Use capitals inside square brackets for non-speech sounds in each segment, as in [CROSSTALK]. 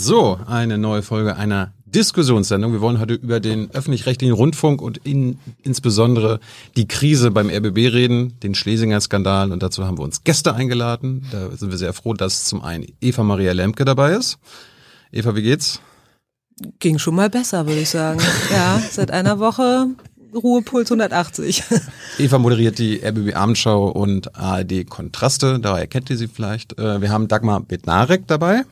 So, eine neue Folge einer Diskussionssendung. Wir wollen heute über den öffentlich-rechtlichen Rundfunk und in, insbesondere die Krise beim RBB reden, den Schlesinger Skandal. Und dazu haben wir uns Gäste eingeladen. Da sind wir sehr froh, dass zum einen Eva Maria Lemke dabei ist. Eva, wie geht's? Ging schon mal besser, würde ich sagen. [LAUGHS] Ja, seit einer Woche Ruhepuls 180. [LAUGHS] Eva moderiert die RBB Abendschau und ARD Kontraste, daher kennt ihr sie vielleicht. Äh, wir haben Dagmar Bednarek dabei.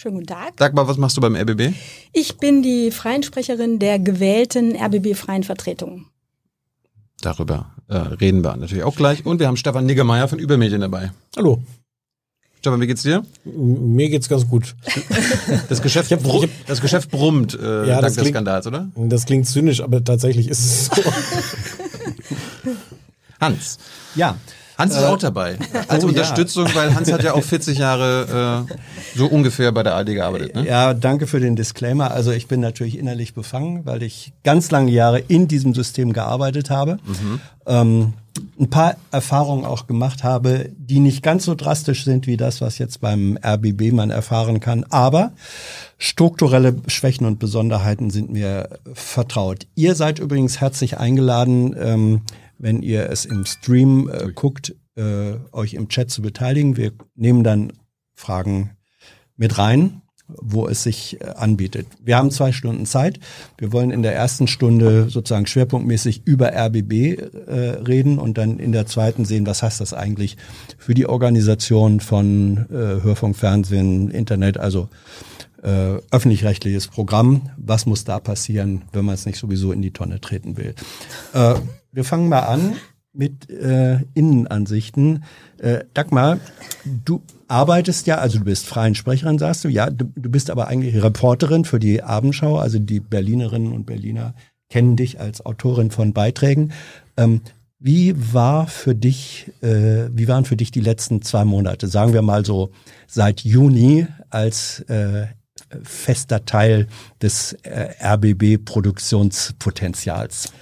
Schönen guten Tag. Sag mal, was machst du beim RBB? Ich bin die freien Sprecherin der gewählten RBB-freien Vertretung. Darüber äh, reden wir natürlich auch gleich. Und wir haben Stefan Niggemeier von Übermedien dabei. Hallo. Stefan, wie geht's dir? Mir geht's ganz gut. [LAUGHS] Das Geschäft, hab, hab, das Geschäft brummt äh, ja, dank des klingt, Skandals, oder? Das klingt zynisch, aber tatsächlich ist es so. [LAUGHS] Hans. Ja. Hans ist äh, auch dabei. [LAUGHS] Als oh, Unterstützung, ja. weil Hans hat ja auch [LAUGHS] 40 Jahre äh, so ungefähr bei der AD gearbeitet. Ne? Ja, danke für den Disclaimer. Also ich bin natürlich innerlich befangen, weil ich ganz lange Jahre in diesem System gearbeitet habe. Mhm. Ähm, ein paar Erfahrungen auch gemacht habe, die nicht ganz so drastisch sind wie das, was jetzt beim RBB man erfahren kann. Aber strukturelle Schwächen und Besonderheiten sind mir vertraut. Ihr seid übrigens herzlich eingeladen, ähm, wenn ihr es im Stream äh, guckt, äh, euch im Chat zu beteiligen. Wir nehmen dann Fragen mit rein, wo es sich äh, anbietet. Wir haben zwei Stunden Zeit. Wir wollen in der ersten Stunde sozusagen schwerpunktmäßig über RBB äh, reden und dann in der zweiten sehen, was heißt das eigentlich für die Organisation von äh, Hörfunk, Fernsehen, Internet, also äh, öffentlich-rechtliches Programm. Was muss da passieren, wenn man es nicht sowieso in die Tonne treten will? Äh, wir fangen mal an mit äh, Innenansichten. Äh, Dagmar, du arbeitest ja, also du bist freien Sprecherin, sagst du, ja, du, du bist aber eigentlich Reporterin für die Abendschau, also die Berlinerinnen und Berliner kennen dich als Autorin von Beiträgen. Ähm, wie war für dich, äh, wie waren für dich die letzten zwei Monate? Sagen wir mal so seit Juni als äh, fester Teil des äh, RBB-Produktionspotenzials.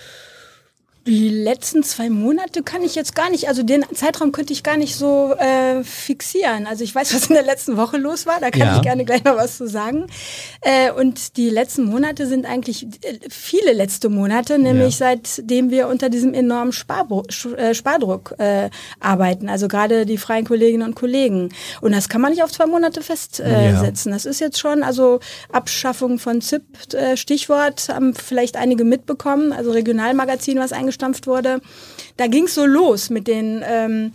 Die letzten zwei Monate kann ich jetzt gar nicht, also den Zeitraum könnte ich gar nicht so äh, fixieren. Also ich weiß, [LAUGHS] was in der letzten Woche los war, da kann ja. ich gerne gleich noch was zu sagen. Äh, und die letzten Monate sind eigentlich äh, viele letzte Monate, nämlich ja. seitdem wir unter diesem enormen Sparbru äh, Spardruck äh, arbeiten. Also gerade die freien Kolleginnen und Kollegen. Und das kann man nicht auf zwei Monate festsetzen. Ja. Das ist jetzt schon, also Abschaffung von ZIP, äh, Stichwort, haben vielleicht einige mitbekommen, also Regionalmagazin, was eingestellt eingestampft wurde. Da ging es so los mit den, ähm,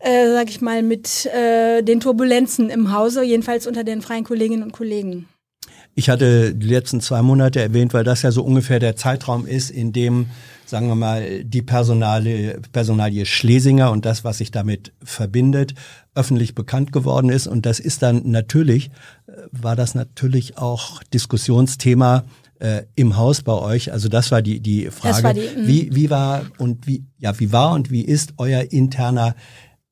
äh, sag ich mal, mit äh, den Turbulenzen im Hause, jedenfalls unter den freien Kolleginnen und Kollegen. Ich hatte die letzten zwei Monate erwähnt, weil das ja so ungefähr der Zeitraum ist, in dem, sagen wir mal, die Personale, Personalie Schlesinger und das, was sich damit verbindet, öffentlich bekannt geworden ist. Und das ist dann natürlich, äh, war das natürlich auch Diskussionsthema äh, im Haus bei euch? Also das war die die Frage. War die, wie wie war und wie ja wie war und wie ist euer interner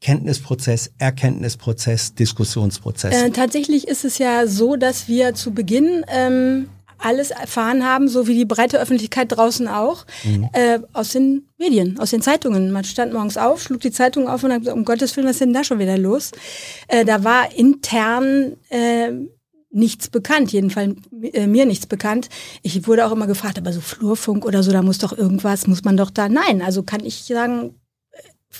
Kenntnisprozess, Erkenntnisprozess, Diskussionsprozess? Äh, tatsächlich ist es ja so, dass wir zu Beginn ähm, alles erfahren haben, so wie die breite Öffentlichkeit draußen auch, mhm. äh, aus den Medien, aus den Zeitungen. Man stand morgens auf, schlug die Zeitung auf und hat gesagt, um Gottes Willen, was ist denn da schon wieder los? Äh, da war intern äh, nichts bekannt, jedenfalls äh, mir nichts bekannt. Ich wurde auch immer gefragt, aber so Flurfunk oder so, da muss doch irgendwas, muss man doch da. Nein, also kann ich sagen,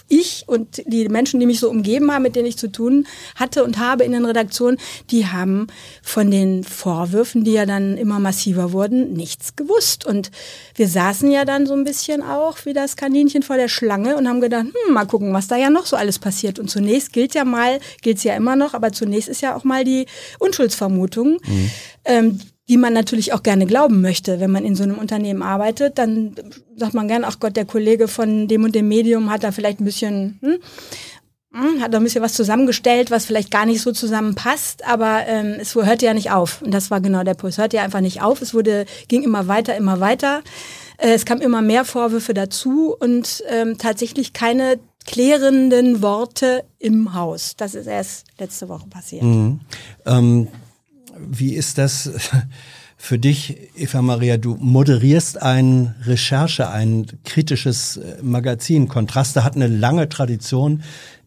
ich und die Menschen, die mich so umgeben haben, mit denen ich zu tun hatte und habe in den Redaktionen, die haben von den Vorwürfen, die ja dann immer massiver wurden, nichts gewusst. Und wir saßen ja dann so ein bisschen auch wie das Kaninchen vor der Schlange und haben gedacht, hm, mal gucken, was da ja noch so alles passiert. Und zunächst gilt ja mal, gilt es ja immer noch, aber zunächst ist ja auch mal die Unschuldsvermutung. Mhm. Ähm, die man natürlich auch gerne glauben möchte. Wenn man in so einem Unternehmen arbeitet, dann sagt man gern, ach Gott, der Kollege von dem und dem Medium hat da vielleicht ein bisschen, hm, hm, hat da ein bisschen was zusammengestellt, was vielleicht gar nicht so zusammenpasst, aber ähm, es hörte ja nicht auf. Und das war genau der Punkt. Es hörte ja einfach nicht auf. Es wurde, ging immer weiter, immer weiter. Äh, es kam immer mehr Vorwürfe dazu und ähm, tatsächlich keine klärenden Worte im Haus. Das ist erst letzte Woche passiert. Mhm. Ähm wie ist das für dich, Eva Maria? Du moderierst ein Recherche, ein kritisches äh, Magazin. Kontraste hat eine lange Tradition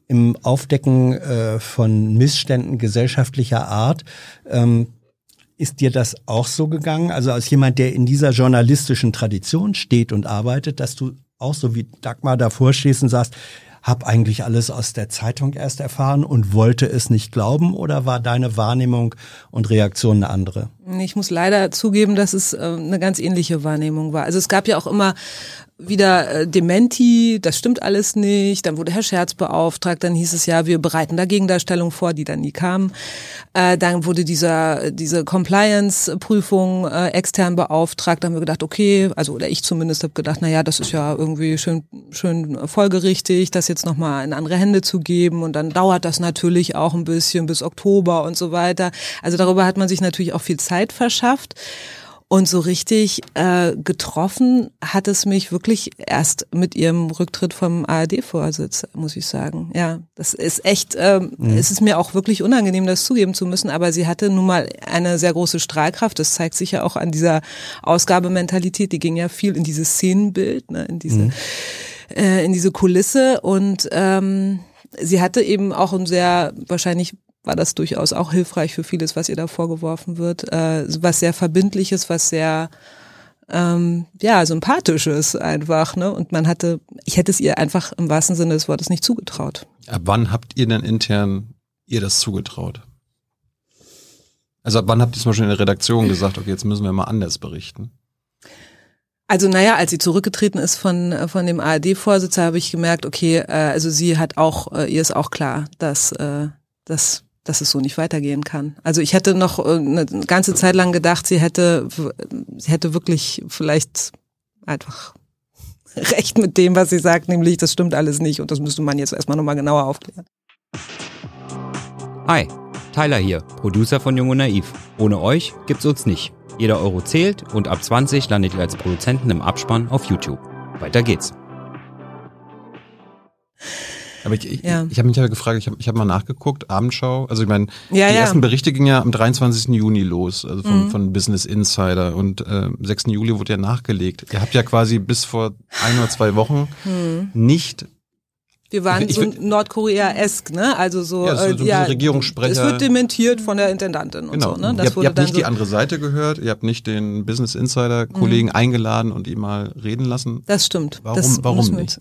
im Aufdecken äh, von Missständen gesellschaftlicher Art. Ähm, ist dir das auch so gegangen? Also als jemand, der in dieser journalistischen Tradition steht und arbeitet, dass du auch so wie Dagmar davor stehst und sagst, hab eigentlich alles aus der Zeitung erst erfahren und wollte es nicht glauben oder war deine Wahrnehmung und Reaktion eine andere? Ich muss leider zugeben, dass es äh, eine ganz ähnliche Wahrnehmung war. Also es gab ja auch immer wieder äh, Dementi, das stimmt alles nicht. Dann wurde Herr Scherz beauftragt, dann hieß es ja, wir bereiten da Gegendarstellung vor, die dann nie kamen. Äh, dann wurde dieser diese Compliance-Prüfung äh, extern beauftragt. Dann haben wir gedacht, okay, also oder ich zumindest habe gedacht, na ja, das ist ja irgendwie schön schön folgerichtig, das jetzt nochmal in andere Hände zu geben. Und dann dauert das natürlich auch ein bisschen bis Oktober und so weiter. Also darüber hat man sich natürlich auch viel Zeit verschafft. Und so richtig äh, getroffen hat es mich wirklich erst mit ihrem Rücktritt vom ARD-Vorsitz, muss ich sagen. Ja, das ist echt, ähm, mhm. es ist mir auch wirklich unangenehm, das zugeben zu müssen, aber sie hatte nun mal eine sehr große Strahlkraft. Das zeigt sich ja auch an dieser Ausgabementalität. Die ging ja viel in dieses Szenenbild, ne, in diese, mhm. äh, in diese Kulisse und ähm, sie hatte eben auch ein sehr wahrscheinlich war das durchaus auch hilfreich für vieles, was ihr da vorgeworfen wird. Äh, was sehr verbindliches, was sehr ähm, ja sympathisches einfach. Ne? Und man hatte, ich hätte es ihr einfach im wahrsten Sinne des Wortes nicht zugetraut. Ab wann habt ihr denn intern ihr das zugetraut? Also ab wann habt ihr zum Beispiel in der Redaktion gesagt, okay, jetzt müssen wir mal anders berichten? Also naja, als sie zurückgetreten ist von, von dem ARD-Vorsitzer, habe ich gemerkt, okay, äh, also sie hat auch, äh, ihr ist auch klar, dass, äh, dass dass es so nicht weitergehen kann. Also ich hätte noch äh, eine ganze Zeit lang gedacht, sie hätte, sie hätte wirklich vielleicht einfach [LAUGHS] recht mit dem, was sie sagt, nämlich das stimmt alles nicht und das müsste man jetzt erstmal nochmal genauer aufklären. Hi, Tyler hier, Producer von Jung und Naiv. Ohne euch gibt's uns nicht. Jeder Euro zählt und ab 20 landet ihr als Produzenten im Abspann auf YouTube. Weiter geht's. Aber ich, ich, ja. ich habe mich ja gefragt, ich habe ich hab mal nachgeguckt, Abendschau. Also ich meine, ja, die ja. ersten Berichte gingen ja am 23. Juni los, also von, mhm. von Business Insider. Und äh, 6. Juli wurde ja nachgelegt. Ihr habt ja quasi bis vor ein oder zwei Wochen mhm. nicht wir waren ich, so Nordkorea-esk, ne? Also so, ja, so, so äh, ja, Regierungssprecher. Es wird dementiert von der Intendantin genau. und so, ne? Das ihr habt, ihr habt nicht so die andere Seite gehört, ihr habt nicht den Business Insider-Kollegen mhm. eingeladen und ihn mal reden lassen. Das stimmt. Warum, das warum nicht?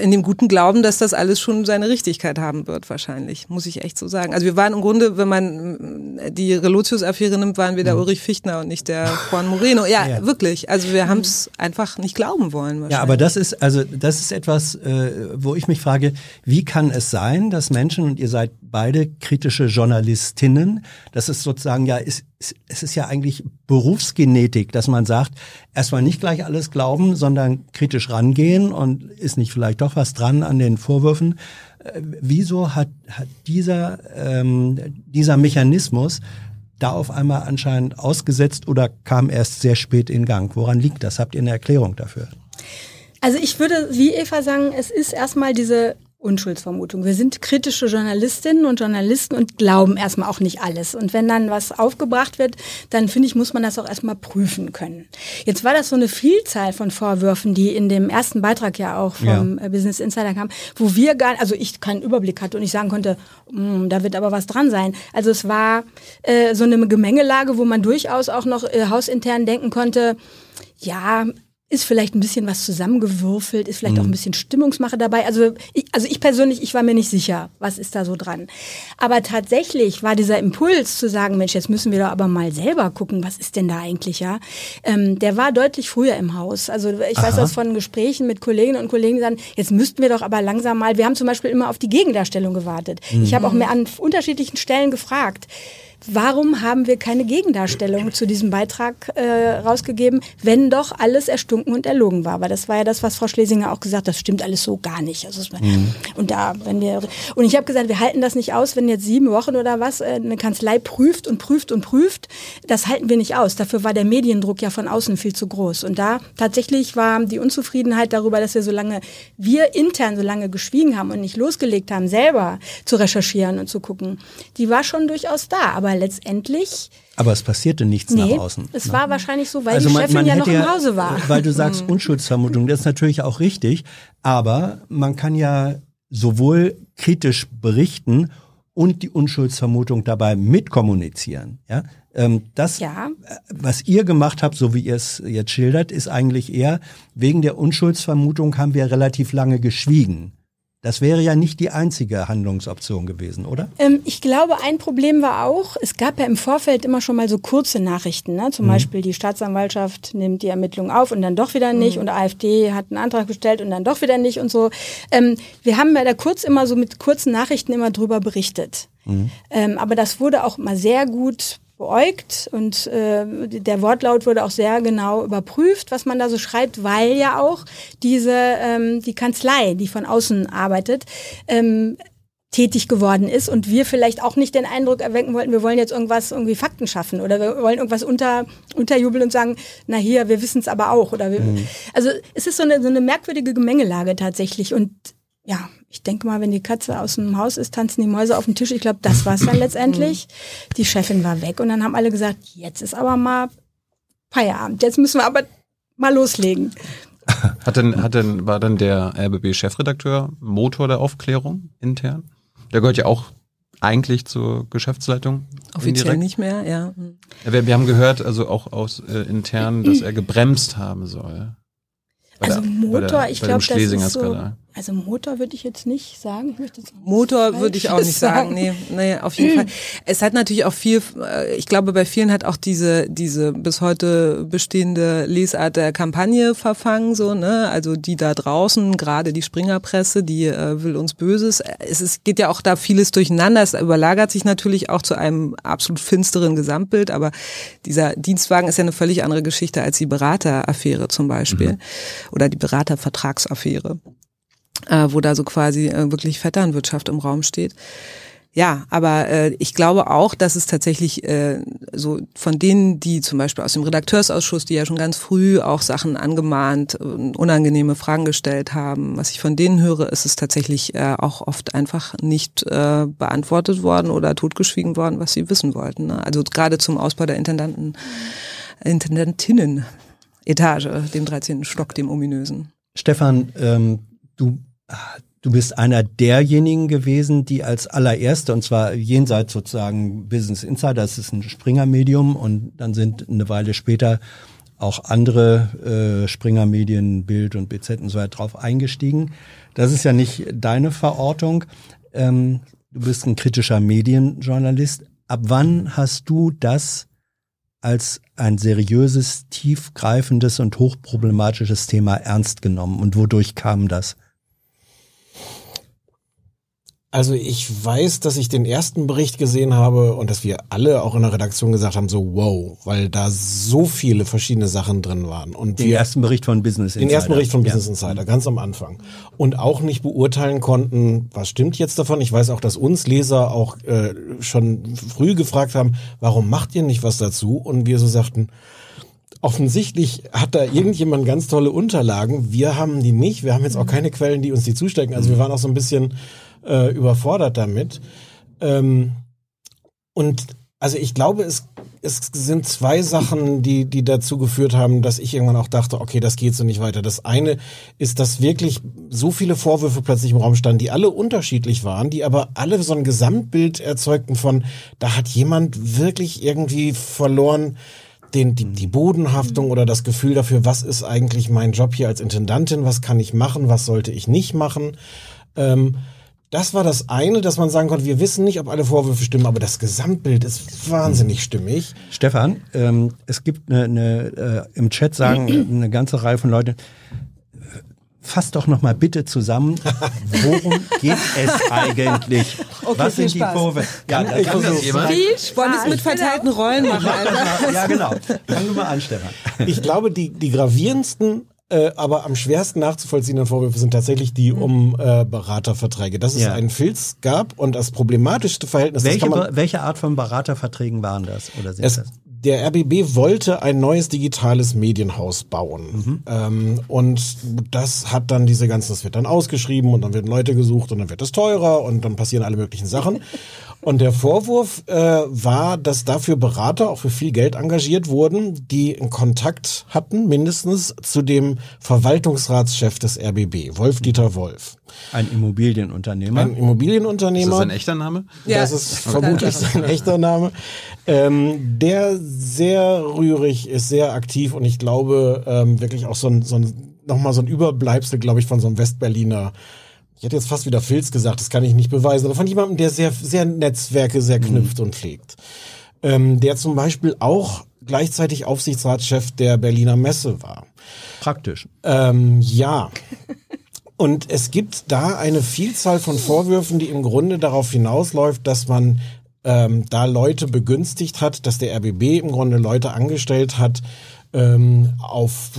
In dem guten Glauben, dass das alles schon seine Richtigkeit haben wird, wahrscheinlich, muss ich echt so sagen. Also wir waren im Grunde, wenn man die Relotius-Affäre nimmt, waren wir der mhm. Ulrich Fichtner und nicht der Juan Moreno. Ja, ja. wirklich. Also wir haben es einfach nicht glauben wollen. Ja, aber das ist, also das ist etwas, äh, wo ich mich frage, wie kann es sein, dass Menschen, und ihr seid beide kritische Journalistinnen, das ist sozusagen ja, ist, es ist ja eigentlich Berufsgenetik, dass man sagt, erstmal nicht gleich alles glauben, sondern kritisch rangehen und ist nicht vielleicht doch was dran an den Vorwürfen. Äh, wieso hat, hat dieser, ähm, dieser Mechanismus da auf einmal anscheinend ausgesetzt oder kam erst sehr spät in Gang? Woran liegt das? Habt ihr eine Erklärung dafür? Also ich würde wie Eva sagen, es ist erstmal diese Unschuldsvermutung. Wir sind kritische Journalistinnen und Journalisten und glauben erstmal auch nicht alles. Und wenn dann was aufgebracht wird, dann finde ich, muss man das auch erstmal prüfen können. Jetzt war das so eine Vielzahl von Vorwürfen, die in dem ersten Beitrag ja auch vom ja. Business Insider kam, wo wir gar, also ich keinen Überblick hatte und ich sagen konnte, hm, da wird aber was dran sein. Also es war äh, so eine Gemengelage, wo man durchaus auch noch äh, hausintern denken konnte, ja, ist vielleicht ein bisschen was zusammengewürfelt, ist vielleicht mhm. auch ein bisschen Stimmungsmache dabei. Also ich, also ich persönlich, ich war mir nicht sicher, was ist da so dran. Aber tatsächlich war dieser Impuls zu sagen, Mensch, jetzt müssen wir doch aber mal selber gucken, was ist denn da eigentlich, ja? Ähm, der war deutlich früher im Haus. Also ich Aha. weiß das von Gesprächen mit Kolleginnen und Kollegen, die sagen, jetzt müssten wir doch aber langsam mal, wir haben zum Beispiel immer auf die Gegendarstellung gewartet. Mhm. Ich habe auch mehr an unterschiedlichen Stellen gefragt warum haben wir keine Gegendarstellung zu diesem Beitrag äh, rausgegeben, wenn doch alles erstunken und erlogen war? Weil das war ja das, was Frau Schlesinger auch gesagt hat, das stimmt alles so gar nicht. Also, mhm. Und da, wenn wir und ich habe gesagt, wir halten das nicht aus, wenn jetzt sieben Wochen oder was äh, eine Kanzlei prüft und prüft und prüft, das halten wir nicht aus. Dafür war der Mediendruck ja von außen viel zu groß. Und da tatsächlich war die Unzufriedenheit darüber, dass wir so lange, wir intern so lange geschwiegen haben und nicht losgelegt haben, selber zu recherchieren und zu gucken, die war schon durchaus da. Aber letztendlich. Aber es passierte nichts nee, nach außen. Es ne? war wahrscheinlich so, weil also die man, Chefin man ja noch ja, im Hause war. Weil du sagst hm. Unschuldsvermutung, das ist natürlich auch richtig. Aber man kann ja sowohl kritisch berichten und die Unschuldsvermutung dabei mitkommunizieren. Ja, ähm, das, Ja. äh, was ihr gemacht habt, so wie ihr es jetzt schildert, ist eigentlich eher wegen der Unschuldsvermutung haben wir relativ lange geschwiegen. Das wäre ja nicht die einzige Handlungsoption gewesen, oder? Ähm, ich glaube, ein Problem war auch, es gab ja im Vorfeld immer schon mal so kurze Nachrichten. Ne? Zum Beispiel die Staatsanwaltschaft nimmt die Ermittlungen auf und dann doch wieder nicht und AfD hat einen Antrag gestellt und dann doch wieder nicht und so. Ähm, wir haben ja da kurz immer so mit kurzen Nachrichten immer drüber berichtet. Ähm, aber das wurde auch mal sehr gut beäugt und äh, der Wortlaut wurde auch sehr genau überprüft, was man da so schreibt, weil ja auch diese ähm, die Kanzlei, die von außen arbeitet, ähm, tätig geworden ist und wir vielleicht auch nicht den Eindruck erwecken wollten, wir wollen jetzt irgendwas irgendwie Fakten schaffen oder wir wollen irgendwas unter unterjubeln und sagen, na hier, wir wissen es aber auch oder wir, also es ist so eine so eine merkwürdige Gemengelage tatsächlich und ja, ich denke mal, wenn die Katze aus dem Haus ist, tanzen die Mäuse auf dem Tisch. Ich glaube, das war es dann [CLEARS THROAT] letztendlich. Die Chefin war weg und dann haben alle gesagt, jetzt ist aber mal Feierabend. Jetzt müssen wir aber mal loslegen. [LAUGHS] Hat denn, hat denn, war dann der RBB-Chefredakteur Motor der Aufklärung intern? Der gehört ja auch eigentlich zur Geschäftsleitung. Offiziell indirekt. nicht mehr, ja. Ja, Wir, wir haben gehört, also auch aus äh, intern, dass er gebremst haben soll. Bei Also der- Motor, bei der, ich glaube, das ist so. Also Motor würde ich jetzt nicht sagen. Ich möchte jetzt Motor würde ich auch nicht Falsches sagen. Nee, nee, auf jeden Fall. Es hat natürlich auch viel, äh, ich glaube, bei vielen hat auch diese, diese bis heute bestehende Lesart der Kampagne verfangen, so, ne? Also die da draußen, gerade die Springerpresse, die äh, will uns Böses. Es ist, geht ja auch da vieles durcheinander. Es überlagert sich natürlich auch zu einem absolut finsteren Gesamtbild, aber dieser Dienstwagen ist ja eine völlig andere Geschichte als die Berateraffäre zum Beispiel. Oder die Beratervertragsaffäre äh, wo da so quasi äh, wirklich Vetternwirtschaft im Raum steht. Ja, aber äh, ich glaube auch, dass es tatsächlich äh, so von denen, die zum Beispiel aus dem Redakteursausschuss, die ja schon ganz früh auch Sachen angemahnt, äh, unangenehme Fragen gestellt haben, was ich von denen höre, ist es tatsächlich äh, auch oft einfach nicht äh, beantwortet worden oder totgeschwiegen worden, was sie wissen wollten. Ne? Also gerade zum Ausbau der Intendanten, Intendantinnen. Etage, dem 13. Stock, dem ominösen. Stefan, ähm, du, du bist einer derjenigen gewesen, die als allererste, und zwar jenseits sozusagen Business Insider, das ist ein Springer-Medium, und dann sind eine Weile später auch andere äh, Springer-Medien, Bild und BZ und so weiter drauf eingestiegen. Das ist ja nicht deine Verortung. Ähm, du bist ein kritischer Medienjournalist. Ab wann hast du das als ein seriöses, tiefgreifendes und hochproblematisches Thema ernst genommen und wodurch kam das? Also ich weiß, dass ich den ersten Bericht gesehen habe und dass wir alle auch in der Redaktion gesagt haben, so wow, weil da so viele verschiedene Sachen drin waren. Und Den wir ersten Bericht von Business Insider. den ersten Bericht von Ja. Business Insider, ganz am Anfang. Und auch nicht beurteilen konnten, was stimmt jetzt davon. Ich weiß auch, dass uns Leser auch äh, schon früh gefragt haben, warum macht ihr nicht was dazu? Und wir so sagten, offensichtlich hat da irgendjemand ganz tolle Unterlagen. Wir haben die nicht. Wir haben jetzt auch keine Quellen, die uns die zustecken. Also wir waren auch so ein bisschen äh, überfordert damit. Ähm, und also ich glaube, es, es sind zwei Sachen, die, die dazu geführt haben, dass ich irgendwann auch dachte, okay, das geht so nicht weiter. Das eine ist, dass wirklich so viele Vorwürfe plötzlich im Raum standen, die alle unterschiedlich waren, die aber alle so ein Gesamtbild erzeugten von, da hat jemand wirklich irgendwie verloren, den, die, die Bodenhaftung oder das Gefühl dafür, was ist eigentlich mein Job hier als Intendantin, was kann ich machen, was sollte ich nicht machen. Ähm, das war das eine, dass man sagen konnte, wir wissen nicht, ob alle Vorwürfe stimmen, aber das Gesamtbild ist wahnsinnig stimmig. Stefan, ähm, es gibt eine, eine äh, im Chat sagen [CLEARS THROAT] eine ganze Reihe von Leuten, äh, fass doch noch mal bitte zusammen, worum [LAUGHS] geht es eigentlich? Was viel sind die Spaß. Vorwürfe? Ja, da Kann das jemand? Viel Wollen es mit verteilten Rollen machen, Alter? ja, genau. Fangen wir mal an, Stefan. Ich glaube, die, die gravierendsten, äh, aber am schwersten nachzuvollziehenden Vorwürfe sind tatsächlich die um äh, Beraterverträge. Dass es Ja. einen Filz gab und das problematischste Verhältnis, das Welche, kann man, welche Art von Beraterverträgen waren das? Oder sind es, das? Der RBB wollte ein neues digitales Medienhaus bauen. Mhm. Ähm, und das hat dann diese ganzen, das wird dann ausgeschrieben und dann werden Leute gesucht und dann wird es teurer und dann passieren alle möglichen Sachen. [LAUGHS] Und der Vorwurf äh, war, dass dafür Berater auch für viel Geld engagiert wurden, die einen Kontakt hatten, mindestens zu dem Verwaltungsratschef des RBB, Wolf-Dieter Wolf. Ein Immobilienunternehmer. Ein Immobilienunternehmer. Ist das ein echter Name? Ja. Das ist vermutlich sein echter Name. Ähm, der sehr rührig ist, sehr aktiv und ich glaube ähm, wirklich auch so ein, so ein nochmal so ein Überbleibsel, glaube ich, von so einem Westberliner. Ich hätte jetzt fast wieder Filz gesagt, das kann ich nicht beweisen, aber von jemandem, der sehr, sehr Netzwerke sehr knüpft und pflegt. Ähm, der zum Beispiel auch gleichzeitig Aufsichtsratschef der Berliner Messe war. Praktisch. Ähm, ja. [LAUGHS] Und es gibt da eine Vielzahl von Vorwürfen, die im Grunde darauf hinausläuft, dass man ähm, da Leute begünstigt hat, dass der RBB im Grunde Leute angestellt hat, ähm, auf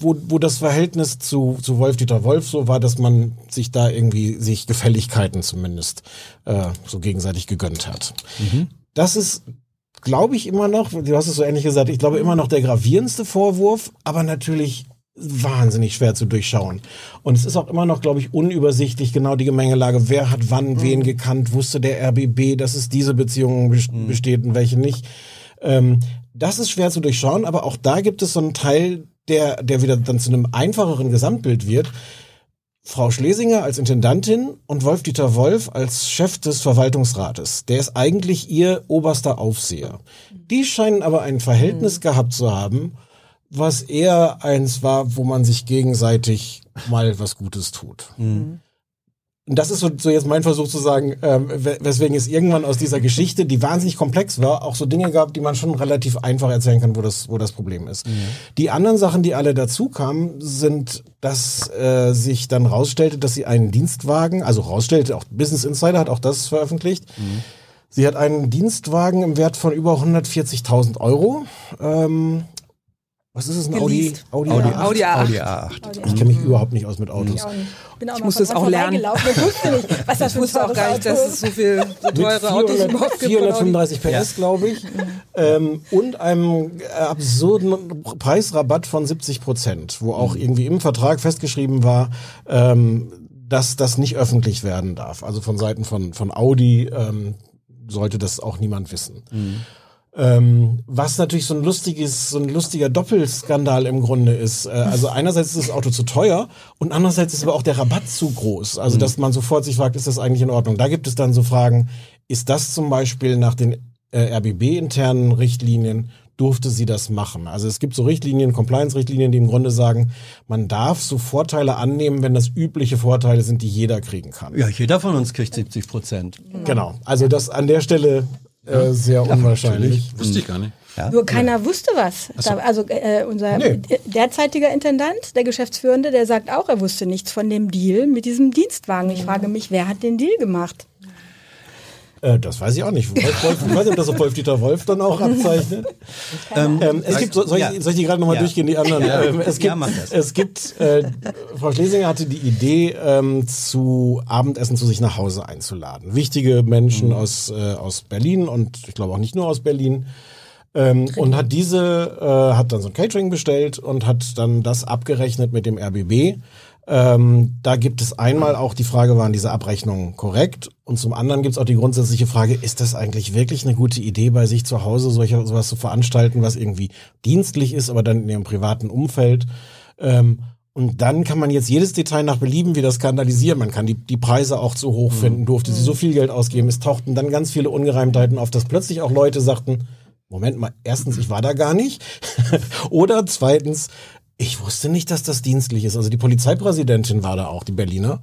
wo, wo das Verhältnis zu, zu Wolf-Dieter Wolf so war, dass man sich da irgendwie sich Gefälligkeiten zumindest äh, so gegenseitig gegönnt hat. Das ist glaube ich immer noch, du hast es so ähnlich gesagt, ich glaube immer noch der gravierendste Vorwurf, aber natürlich wahnsinnig schwer zu durchschauen. Und es ist auch immer noch, glaube ich, unübersichtlich, genau die Gemengelage. Wer hat wann wen gekannt? Wusste der RBB, dass es diese Beziehungen bes- besteht und welche nicht? Ähm, das ist schwer zu durchschauen, aber auch da gibt es so einen Teil, der, der wieder dann zu einem einfacheren Gesamtbild wird. Frau Schlesinger als Intendantin und Wolf-Dieter Wolf als Chef des Verwaltungsrates. Der ist eigentlich ihr oberster Aufseher. Die scheinen aber ein Verhältnis gehabt zu haben, was eher eins war, wo man sich gegenseitig mal was Gutes tut. Und das ist so, so jetzt mein Versuch zu sagen, ähm, we- weswegen es irgendwann aus dieser Geschichte, die wahnsinnig komplex war, auch so Dinge gab, die man schon relativ einfach erzählen kann, wo das, wo das Problem ist. Die anderen Sachen, die alle dazu kamen, sind, dass äh, sich dann rausstellte, dass sie einen Dienstwagen, also rausstellte, auch Business Insider hat auch das veröffentlicht. Sie hat einen Dienstwagen im Wert von über 140.000 Euro. Ähm, was ist es, ein Audi? Geleast. Audi, Audi, A8? Audi A8. Audi A8. Ich kenne mich überhaupt nicht aus mit Autos. Ich auch nicht. Bin auch Ich musste es auch lernen. Ich wusste nicht, was das [LAUGHS] Ich wusste auch gar nicht, dass es ist. so viel so teure Autos 400, überhaupt gibt. von Audi. 435 PS, glaube ich. Ähm, und einem äh, absurden Preisrabatt von 70 Prozent, wo auch irgendwie im Vertrag festgeschrieben war, ähm, dass das nicht öffentlich werden darf. Also von Seiten von, von Audi ähm, sollte das auch niemand wissen. Ähm, was natürlich so ein lustiges, so ein lustiger Doppelskandal im Grunde ist. Äh, also einerseits ist das Auto zu teuer und andererseits ist aber auch der Rabatt zu groß. Also dass man sofort sich fragt, ist das eigentlich in Ordnung? Da gibt es dann so Fragen, ist das zum Beispiel nach den äh, RBB-internen Richtlinien, durfte sie das machen? Also es gibt so Richtlinien, Compliance-Richtlinien, die im Grunde sagen, man darf so Vorteile annehmen, wenn das übliche Vorteile sind, die jeder kriegen kann. Ja, jeder von uns kriegt 70 Prozent. Genau. Also das an der Stelle äh, sehr unwahrscheinlich. Wusste ich gar nicht. Nur keiner wusste was. Da, also äh, unser Nee. derzeitiger Intendant, der Geschäftsführende, der sagt auch, er wusste nichts von dem Deal mit diesem Dienstwagen. Ich frage mich, wer hat den Deal gemacht? Äh, das weiß ich auch nicht. Wolf, Wolf, ich weiß nicht, ob das auf Wolf-Dieter Wolf dann auch abzeichnet. ähm, es gibt, so- soll, ich, ja. soll ich die gerade nochmal Ja. durchgehen, die anderen? Ja. Ähm, es gibt, es gibt äh, Frau Schlesinger hatte die Idee, ähm, zu Abendessen zu sich nach Hause einzuladen. Wichtige Menschen Mhm. aus, äh, aus Berlin und ich glaube auch nicht nur aus Berlin. Ähm, und hat diese, äh, hat dann so ein Catering bestellt und hat dann das abgerechnet mit dem RBB. Ähm, da gibt es einmal auch die Frage, waren diese Abrechnungen korrekt? Und zum anderen gibt es auch die grundsätzliche Frage, ist das eigentlich wirklich eine gute Idee, bei sich zu Hause solche, sowas zu veranstalten, was irgendwie dienstlich ist, aber dann in ihrem privaten Umfeld? Ähm, und dann kann man jetzt jedes Detail nach Belieben wieder skandalisieren. Man kann die, die Preise auch zu hoch finden, durfte sie so viel Geld ausgeben. Es tauchten dann ganz viele Ungereimtheiten auf, dass plötzlich auch Leute sagten, Moment mal, erstens, ich war da gar nicht. [LAUGHS] Oder zweitens, ich wusste nicht, dass das dienstlich ist. Also die Polizeipräsidentin war da auch, die Berliner.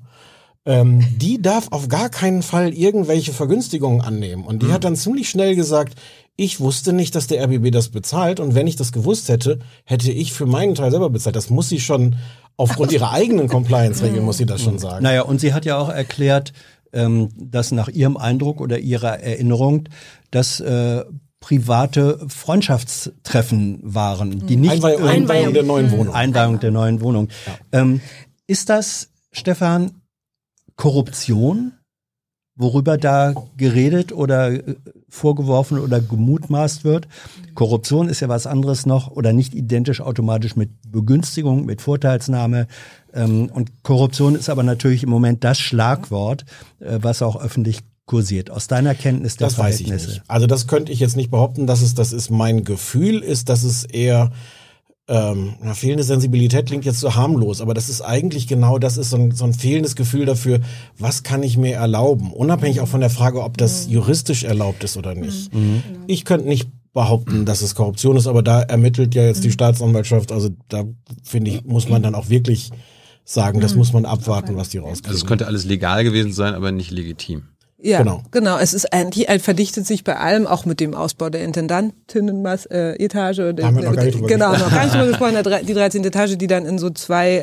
Ähm, die darf auf gar keinen Fall irgendwelche Vergünstigungen annehmen. Und die hat dann ziemlich schnell gesagt, ich wusste nicht, dass der RBB das bezahlt. Und wenn ich das gewusst hätte, hätte ich für meinen Teil selber bezahlt. Das muss sie schon, aufgrund [LAUGHS] ihrer eigenen Compliance-Regeln muss sie das schon sagen. Naja, und sie hat ja auch erklärt, ähm, dass nach ihrem Eindruck oder ihrer Erinnerung, dass äh, private Freundschaftstreffen waren, die nicht Einweihung, irgendwie- Einweihung der neuen Wohnung. Einweihung der neuen Wohnung. Ähm, ist das, Stefan, Korruption? worüber da geredet oder äh, vorgeworfen oder gemutmaßt wird. Korruption ist ja was anderes noch oder nicht identisch automatisch mit Begünstigung, mit Vorteilsnahme. Ähm, und Korruption ist aber natürlich im Moment das Schlagwort, äh, was auch öffentlich kursiert. Aus deiner Kenntnis der Das weiß ich Verhältnisse. nicht. Also das könnte ich jetzt nicht behaupten, dass es das ist. Mein Gefühl ist, dass es eher ähm, na, fehlende Sensibilität klingt jetzt so harmlos, aber das ist eigentlich genau das ist so ein, so ein fehlendes Gefühl dafür, was kann ich mir erlauben, unabhängig auch von der Frage, ob das juristisch erlaubt ist oder nicht. Ich könnte nicht behaupten, dass es Korruption ist, aber da ermittelt ja jetzt die Staatsanwaltschaft, also da finde ich, muss man dann auch wirklich sagen, das muss man abwarten, was die rauskriegen. Also es könnte alles legal gewesen sein, aber nicht legitim. Ja, Genau. genau. Es ist eigentlich, äh, verdichtet sich bei allem, auch mit dem Ausbau der Intendantinnen-Etage. Äh, Etage. Der- Haben wir noch gar nicht genau, gesprochen. noch gar nicht drüber [LAUGHS] gesprochen. Der drei- Die 13. Etage, die dann in so zwei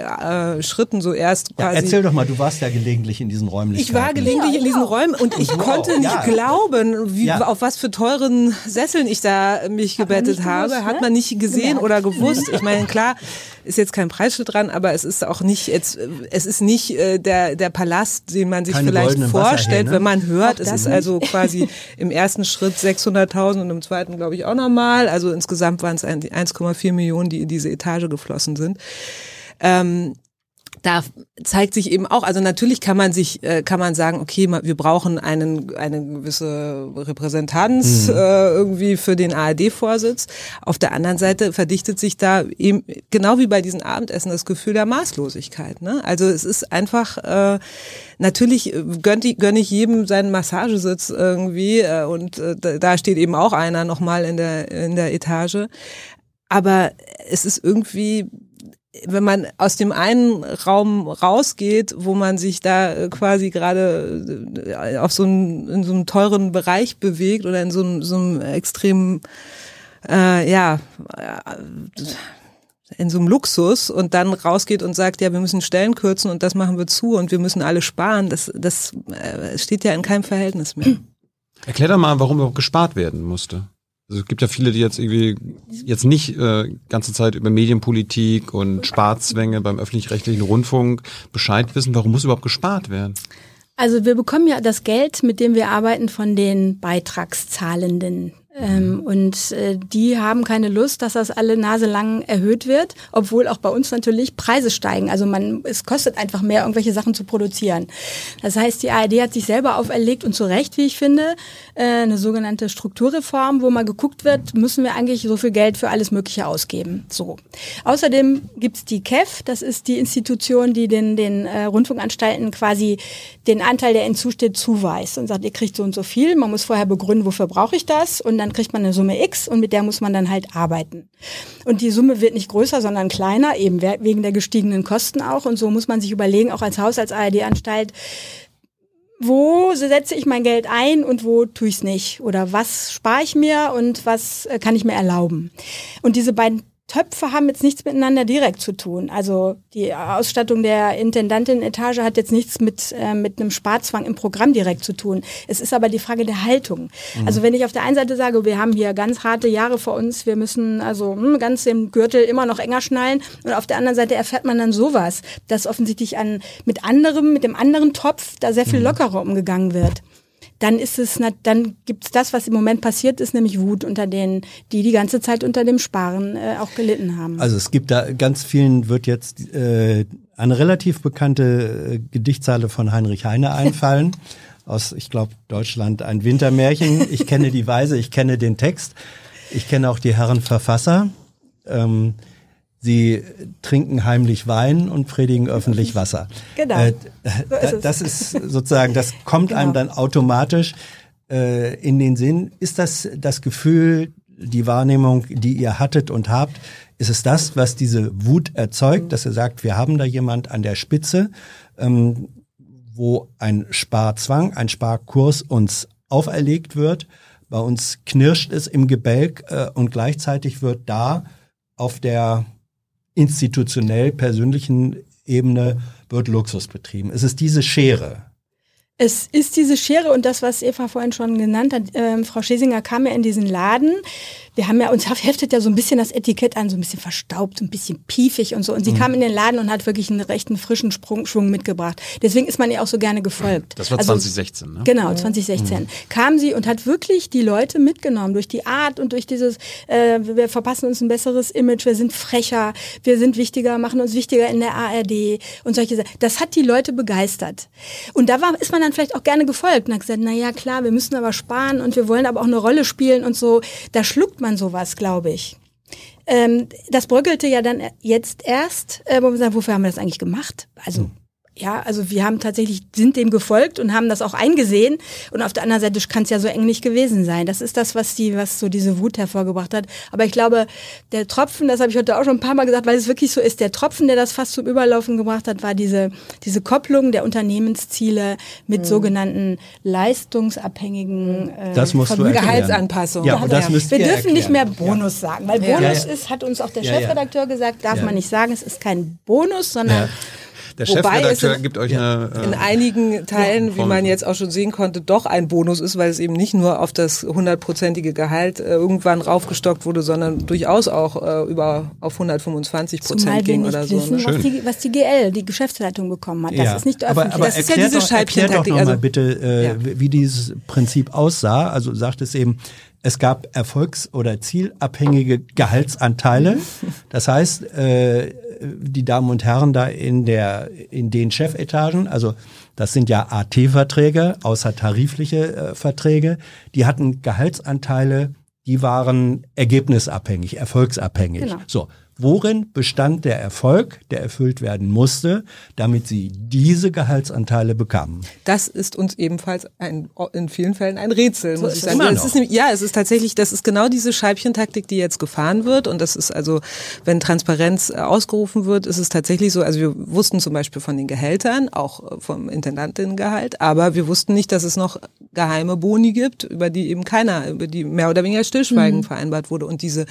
äh, Schritten so erst Ja, quasi erzähl doch mal, du warst ja gelegentlich in diesen Räumlichkeiten. Ich war gelegentlich in diesen Räumen und ich Wow, konnte nicht ja. glauben, wie, Ja. auf was für teuren Sesseln ich da mich Hat gebettet habe. gewusst, Hat ne? man nicht gesehen oder gewusst. Ich meine, klar, ist jetzt kein Preisschild dran, aber es ist auch nicht jetzt, es ist nicht äh, der, der Palast, den man sich Keine vielleicht vorstellt, wenn man hört. Auch Es ist also quasi [LAUGHS] im ersten Schritt 600.000 und im zweiten, glaube ich, auch nochmal. Also insgesamt waren es ein- 1,4 Millionen, die in diese Etage geflossen sind. Ähm, da zeigt sich eben auch, also natürlich kann man sich, äh, kann man sagen, okay, wir brauchen einen, eine gewisse Repräsentanz äh, irgendwie für den ARD-Vorsitz. Auf der anderen Seite verdichtet sich da eben, genau wie bei diesen Abendessen, das Gefühl der Maßlosigkeit. Ne? Also es ist einfach, äh, natürlich äh, gönnt die, gönne ich jedem seinen Massagesitz irgendwie äh, und äh, da- da steht eben auch einer nochmal in der, in der Etage. Aber es ist irgendwie, wenn man aus dem einen Raum rausgeht, wo man sich da äh, quasi gerade äh, auf so einem, in so einem teuren Bereich bewegt oder in so einem, so einem extremen, äh, ja, äh, in so einem Luxus und dann rausgeht und sagt, ja, wir müssen Stellen kürzen und das machen wir zu und wir müssen alle sparen, das, das steht ja in keinem Verhältnis mehr. Erklär doch mal, warum überhaupt gespart werden musste. Also es gibt ja viele, die jetzt irgendwie jetzt nicht äh, ganze Zeit über Medienpolitik und Sparzwänge beim öffentlich-rechtlichen Rundfunk Bescheid wissen. Warum muss überhaupt gespart werden? Also wir bekommen ja das Geld, mit dem wir arbeiten, von den Beitragszahlenden. Ähm, und äh, die haben keine Lust, dass das alle Nase lang erhöht wird, obwohl auch bei uns natürlich Preise steigen. Also man, es kostet einfach mehr, irgendwelche Sachen zu produzieren. Das heißt, die ARD hat sich selber auferlegt und zu Recht, wie ich finde, äh, eine sogenannte Strukturreform, wo mal geguckt wird, müssen wir eigentlich so viel Geld für alles Mögliche ausgeben. So. Außerdem gibt's die KEF, das ist die Institution, die den, den äh, Rundfunkanstalten quasi den Anteil, der ihnen zusteht, zuweist und sagt, ihr kriegt so und so viel. Man muss vorher begründen, wofür brauche ich das? Und dann kriegt man eine Summe X und mit der muss man dann halt arbeiten. Und die Summe wird nicht größer, sondern kleiner, eben we- wegen der gestiegenen Kosten auch. Und so muss man sich überlegen, auch als Haus, als ARD-Anstalt, wo setze ich mein Geld ein und wo tue ich es nicht? Oder was spare ich mir und was äh, kann ich mir erlauben? Und diese beiden Töpfe haben jetzt nichts miteinander direkt zu tun. Also die Ausstattung der Intendantin-Etage hat jetzt nichts mit, äh, mit einem Sparzwang im Programm direkt zu tun. Es ist aber die Frage der Haltung. Also wenn ich auf der einen Seite sage, wir haben hier ganz harte Jahre vor uns, wir müssen also hm, ganz den Gürtel immer noch enger schnallen und auf der anderen Seite erfährt man dann sowas, dass offensichtlich an, mit anderem, mit dem anderen Topf da sehr viel lockerer umgegangen wird dann ist es, dann gibt's das, was im Moment passiert ist, nämlich Wut unter denen, die die ganze Zeit unter dem Sparen äh, auch gelitten haben. Also es gibt da ganz vielen wird jetzt äh, eine relativ bekannte äh, Gedichtzeile von Heinrich Heine einfallen. [LAUGHS] Aus, ich glaube, Deutschland ein Wintermärchen. Ich kenne die Weise, ich kenne den Text. Ich kenne auch die Herren Verfasser. Ähm, sie trinken heimlich Wein und predigen öffentlich Wasser. Genau. Äh, So ist das ist sozusagen, das [LAUGHS] kommt einem Genau. dann automatisch äh, in den Sinn. Ist das das Gefühl, die Wahrnehmung, die ihr hattet und habt, ist es das, was diese Wut erzeugt, dass ihr sagt, wir haben da jemand an der Spitze, ähm, wo ein Sparzwang, ein Sparkurs uns auferlegt wird, bei uns knirscht es im Gebälk äh, und gleichzeitig wird da auf der institutionell persönlichen Ebene wird Luxus betrieben. Es ist diese Schere. Es ist diese Schere und das, was Eva vorhin schon genannt hat. Ähm, Frau Schesinger kam ja in diesen Laden. Wir haben ja, uns heftet ja so ein bisschen das Etikett an, so ein bisschen verstaubt, so ein bisschen piefig und so. Und sie Mhm. kam in den Laden und hat wirklich einen rechten frischen Sprung, Schwung mitgebracht. Deswegen ist man ihr auch so gerne gefolgt. Das war Also- 2016, ne? Genau, 2016. Kam sie und hat wirklich die Leute mitgenommen durch die Art und durch dieses, äh, wir verpassen uns ein besseres Image, wir sind frecher, wir sind wichtiger, machen uns wichtiger in der ARD und solche Sachen. Das hat die Leute begeistert. Und da war, ist man dann vielleicht auch gerne gefolgt und hat gesagt, na ja, klar, wir müssen aber sparen und wir wollen aber auch eine Rolle spielen und so. Da schluckt man sowas, glaube ich. Ähm, das bröckelte ja dann jetzt erst, äh, wo wir sagen, wofür haben wir das eigentlich gemacht? Also ja, also wir haben tatsächlich, sind dem gefolgt und haben das auch eingesehen. Und auf der anderen Seite kann es ja so eng nicht gewesen sein. Das ist das, was die, was so diese Wut hervorgebracht hat. Aber ich glaube, der Tropfen, das habe ich heute auch schon ein paar Mal gesagt, weil es wirklich so ist, der Tropfen, der das fast zum Überlaufen gebracht hat, war diese, diese Kopplung der Unternehmensziele mit sogenannten leistungsabhängigen äh, Das musst du Vergütungen. erklären. Gehaltsanpassung. Ja, das müsst Wir dürfen nicht mehr erklären. Bonus sagen, weil Ja. Bonus Ja, ja. ist, hat uns auch der Ja, ja. Chefredakteur gesagt, darf Ja. man nicht sagen, es ist kein Bonus, sondern Ja. Der Wobei Chefredakteur es in- gibt euch eine. in Äh, einigen Teilen, wie voll. man jetzt auch schon sehen konnte, doch ein Bonus ist, weil es eben nicht nur auf das hundertprozentige Gehalt äh, irgendwann raufgestockt wurde, sondern durchaus auch äh, über auf 125 zumal Prozent ging oder so. wissen, Ne? was die, was die GL, die Geschäftsleitung bekommen hat. Das Ja, ist nicht aber, öffentlich. aber Das ist ja diese doch, erklär doch Scheibchentaktik, noch mal also- bitte, äh, Ja. wie dieses Prinzip aussah. Also du sagtest eben, es gab erfolgs- oder zielabhängige Gehaltsanteile. Das heißt, äh, die Damen und Herren da in der in den Chefetagen, also das sind ja AT-Verträge, außertarifliche äh, Verträge, die hatten Gehaltsanteile, die waren ergebnisabhängig, erfolgsabhängig. Genau. So, worin bestand der Erfolg, der erfüllt werden musste, damit sie diese Gehaltsanteile bekamen? Das ist uns ebenfalls ein, in vielen Fällen ein Rätsel, muss ist ich sagen. immer Es ist, ja, es ist tatsächlich, das ist genau diese Scheibchentaktik, die jetzt gefahren wird. Und das ist also, wenn Transparenz äh, ausgerufen wird, ist es tatsächlich so, also wir wussten zum Beispiel von den Gehältern, auch äh, vom Intendantinnengehalt, aber wir wussten nicht, dass es noch geheime Boni gibt, über die eben keiner, über die mehr oder weniger Stillschweigen vereinbart wurde. Und diese,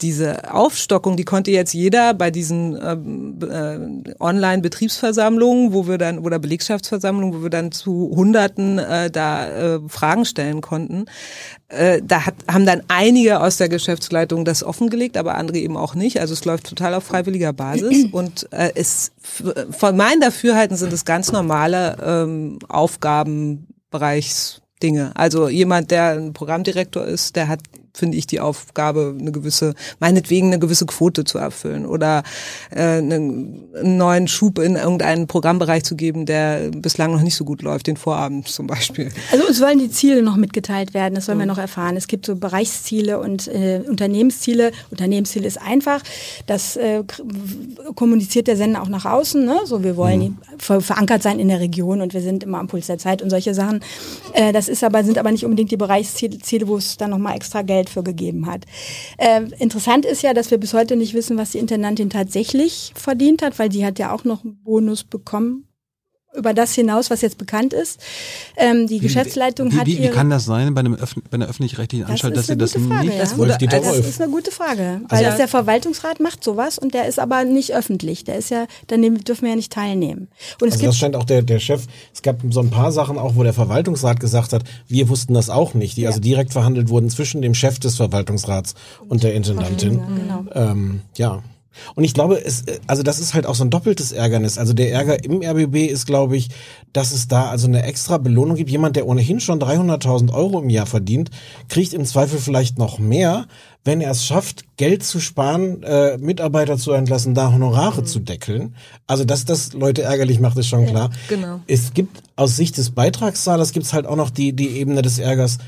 diese Aufstockung, die konnte jetzt jeder bei diesen ähm, äh, Online-Betriebsversammlungen, wo wir dann, oder Belegschaftsversammlungen, wo wir dann zu Hunderten äh, da äh, Fragen stellen konnten. Äh, da hat, haben dann einige aus der Geschäftsleitung das offengelegt, aber andere eben auch nicht. Also es läuft total auf freiwilliger Basis [CLEARS THROAT] und äh, es von meinen Dafürhalten sind es ganz normale ähm, Aufgabenbereichsdinge. Also jemand, der ein Programmdirektor ist, der hat finde ich die Aufgabe, eine gewisse, meinetwegen eine gewisse Quote zu erfüllen oder äh, einen, einen neuen Schub in irgendeinen Programmbereich zu geben, der bislang noch nicht so gut läuft, den Vorabend zum Beispiel. Also uns sollen die Ziele noch mitgeteilt werden, das sollen wir noch erfahren. Es gibt so Bereichsziele und äh, Unternehmensziele. Unternehmensziel ist einfach, das äh, kommuniziert der Sender auch nach außen. Ne? So, wir wollen ver verankert sein in der Region und wir sind immer am Puls der Zeit und solche Sachen. Äh, das ist aber sind aber nicht unbedingt die Bereichsziele, Ziele, wo es dann nochmal extra Geld für gegeben hat. Äh, interessant ist ja, dass wir bis heute nicht wissen, was die Intendantin tatsächlich verdient hat, weil die hat ja auch noch einen Bonus bekommen über das hinaus, was jetzt bekannt ist. Ähm, die Geschäftsleitung wie, hat wie, wie kann das sein bei, einem Öffn bei einer öffentlich-rechtlichen Anstalt, dass ist sie eine das gute Frage, nicht? ja. Das wurde- also- Das ist eine gute Frage, weil Also- das der Verwaltungsrat macht sowas und der ist aber nicht öffentlich. Der ist ja, daneben dürfen wir ja nicht teilnehmen. Und es Also das gibt scheint auch der, der Chef, es gab so ein paar Sachen auch, wo der Verwaltungsrat gesagt hat, wir wussten das auch nicht, die also direkt verhandelt wurden zwischen dem Chef des Verwaltungsrats und der Intendantin. genau. Ähm, ja. Und ich glaube, es, äh, also das ist halt auch so ein doppeltes Ärgernis. Also der Ärger im RBB ist, glaube ich, dass es da also eine extra Belohnung gibt. Jemand, der ohnehin schon 300.000 Euro im Jahr verdient, kriegt im Zweifel vielleicht noch mehr, wenn er es schafft, Geld zu sparen, äh, Mitarbeiter zu entlassen, da Honorare zu deckeln. Also dass das Leute ärgerlich macht, ist schon klar. genau. Es gibt aus Sicht des Beitragszahlers gibt es halt auch noch die, die Ebene des Ärgers,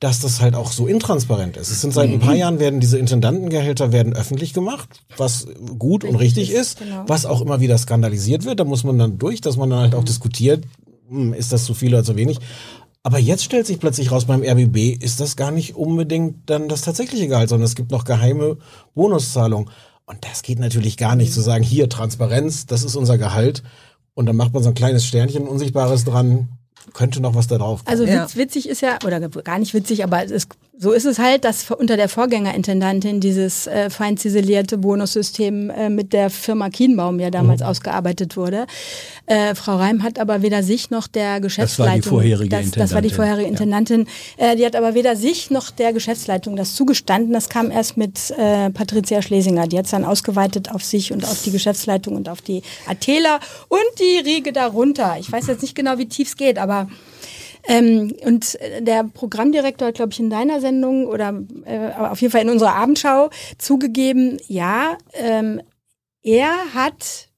dass das halt auch so intransparent ist. Es sind seit ein paar Jahren werden diese Intendantengehälter werden öffentlich gemacht, was gut und richtig ist, genau. was auch immer wieder skandalisiert wird. Da muss man dann durch, dass man dann halt auch diskutiert, hm, ist das zu viel oder zu wenig. Aber jetzt stellt sich plötzlich raus, beim RBB ist das gar nicht unbedingt dann das tatsächliche Gehalt, sondern es gibt noch geheime Bonuszahlungen. Und das geht natürlich gar nicht zu sagen, hier Transparenz, das ist unser Gehalt. Und dann macht man so ein kleines Sternchen, unsichtbares dran, könnte noch was da drauf kommen. Also Ja. witz, witzig ist ja, oder gar nicht witzig, aber es so ist es halt, dass unter der Vorgängerintendantin dieses äh, fein ziselierte Bonussystem äh, mit der Firma Kienbaum ja damals mhm. ausgearbeitet wurde. Äh, Frau Reim hat aber weder sich noch der Geschäftsleitung. Das war die vorherige das, Intendantin. Das war die vorherige Intendantin. Ja. Äh, die hat aber weder sich noch der Geschäftsleitung das zugestanden. Das kam erst mit äh, Patricia Schlesinger. Die hat es dann ausgeweitet auf sich und auf die Geschäftsleitung und auf die Atela und die Riege darunter. Ich weiß jetzt nicht genau, wie tief es geht, aber ähm, und der Programmdirektor hat, glaube ich, in deiner Sendung oder äh, auf jeden Fall in unserer Abendschau zugegeben, ja, ähm, er hat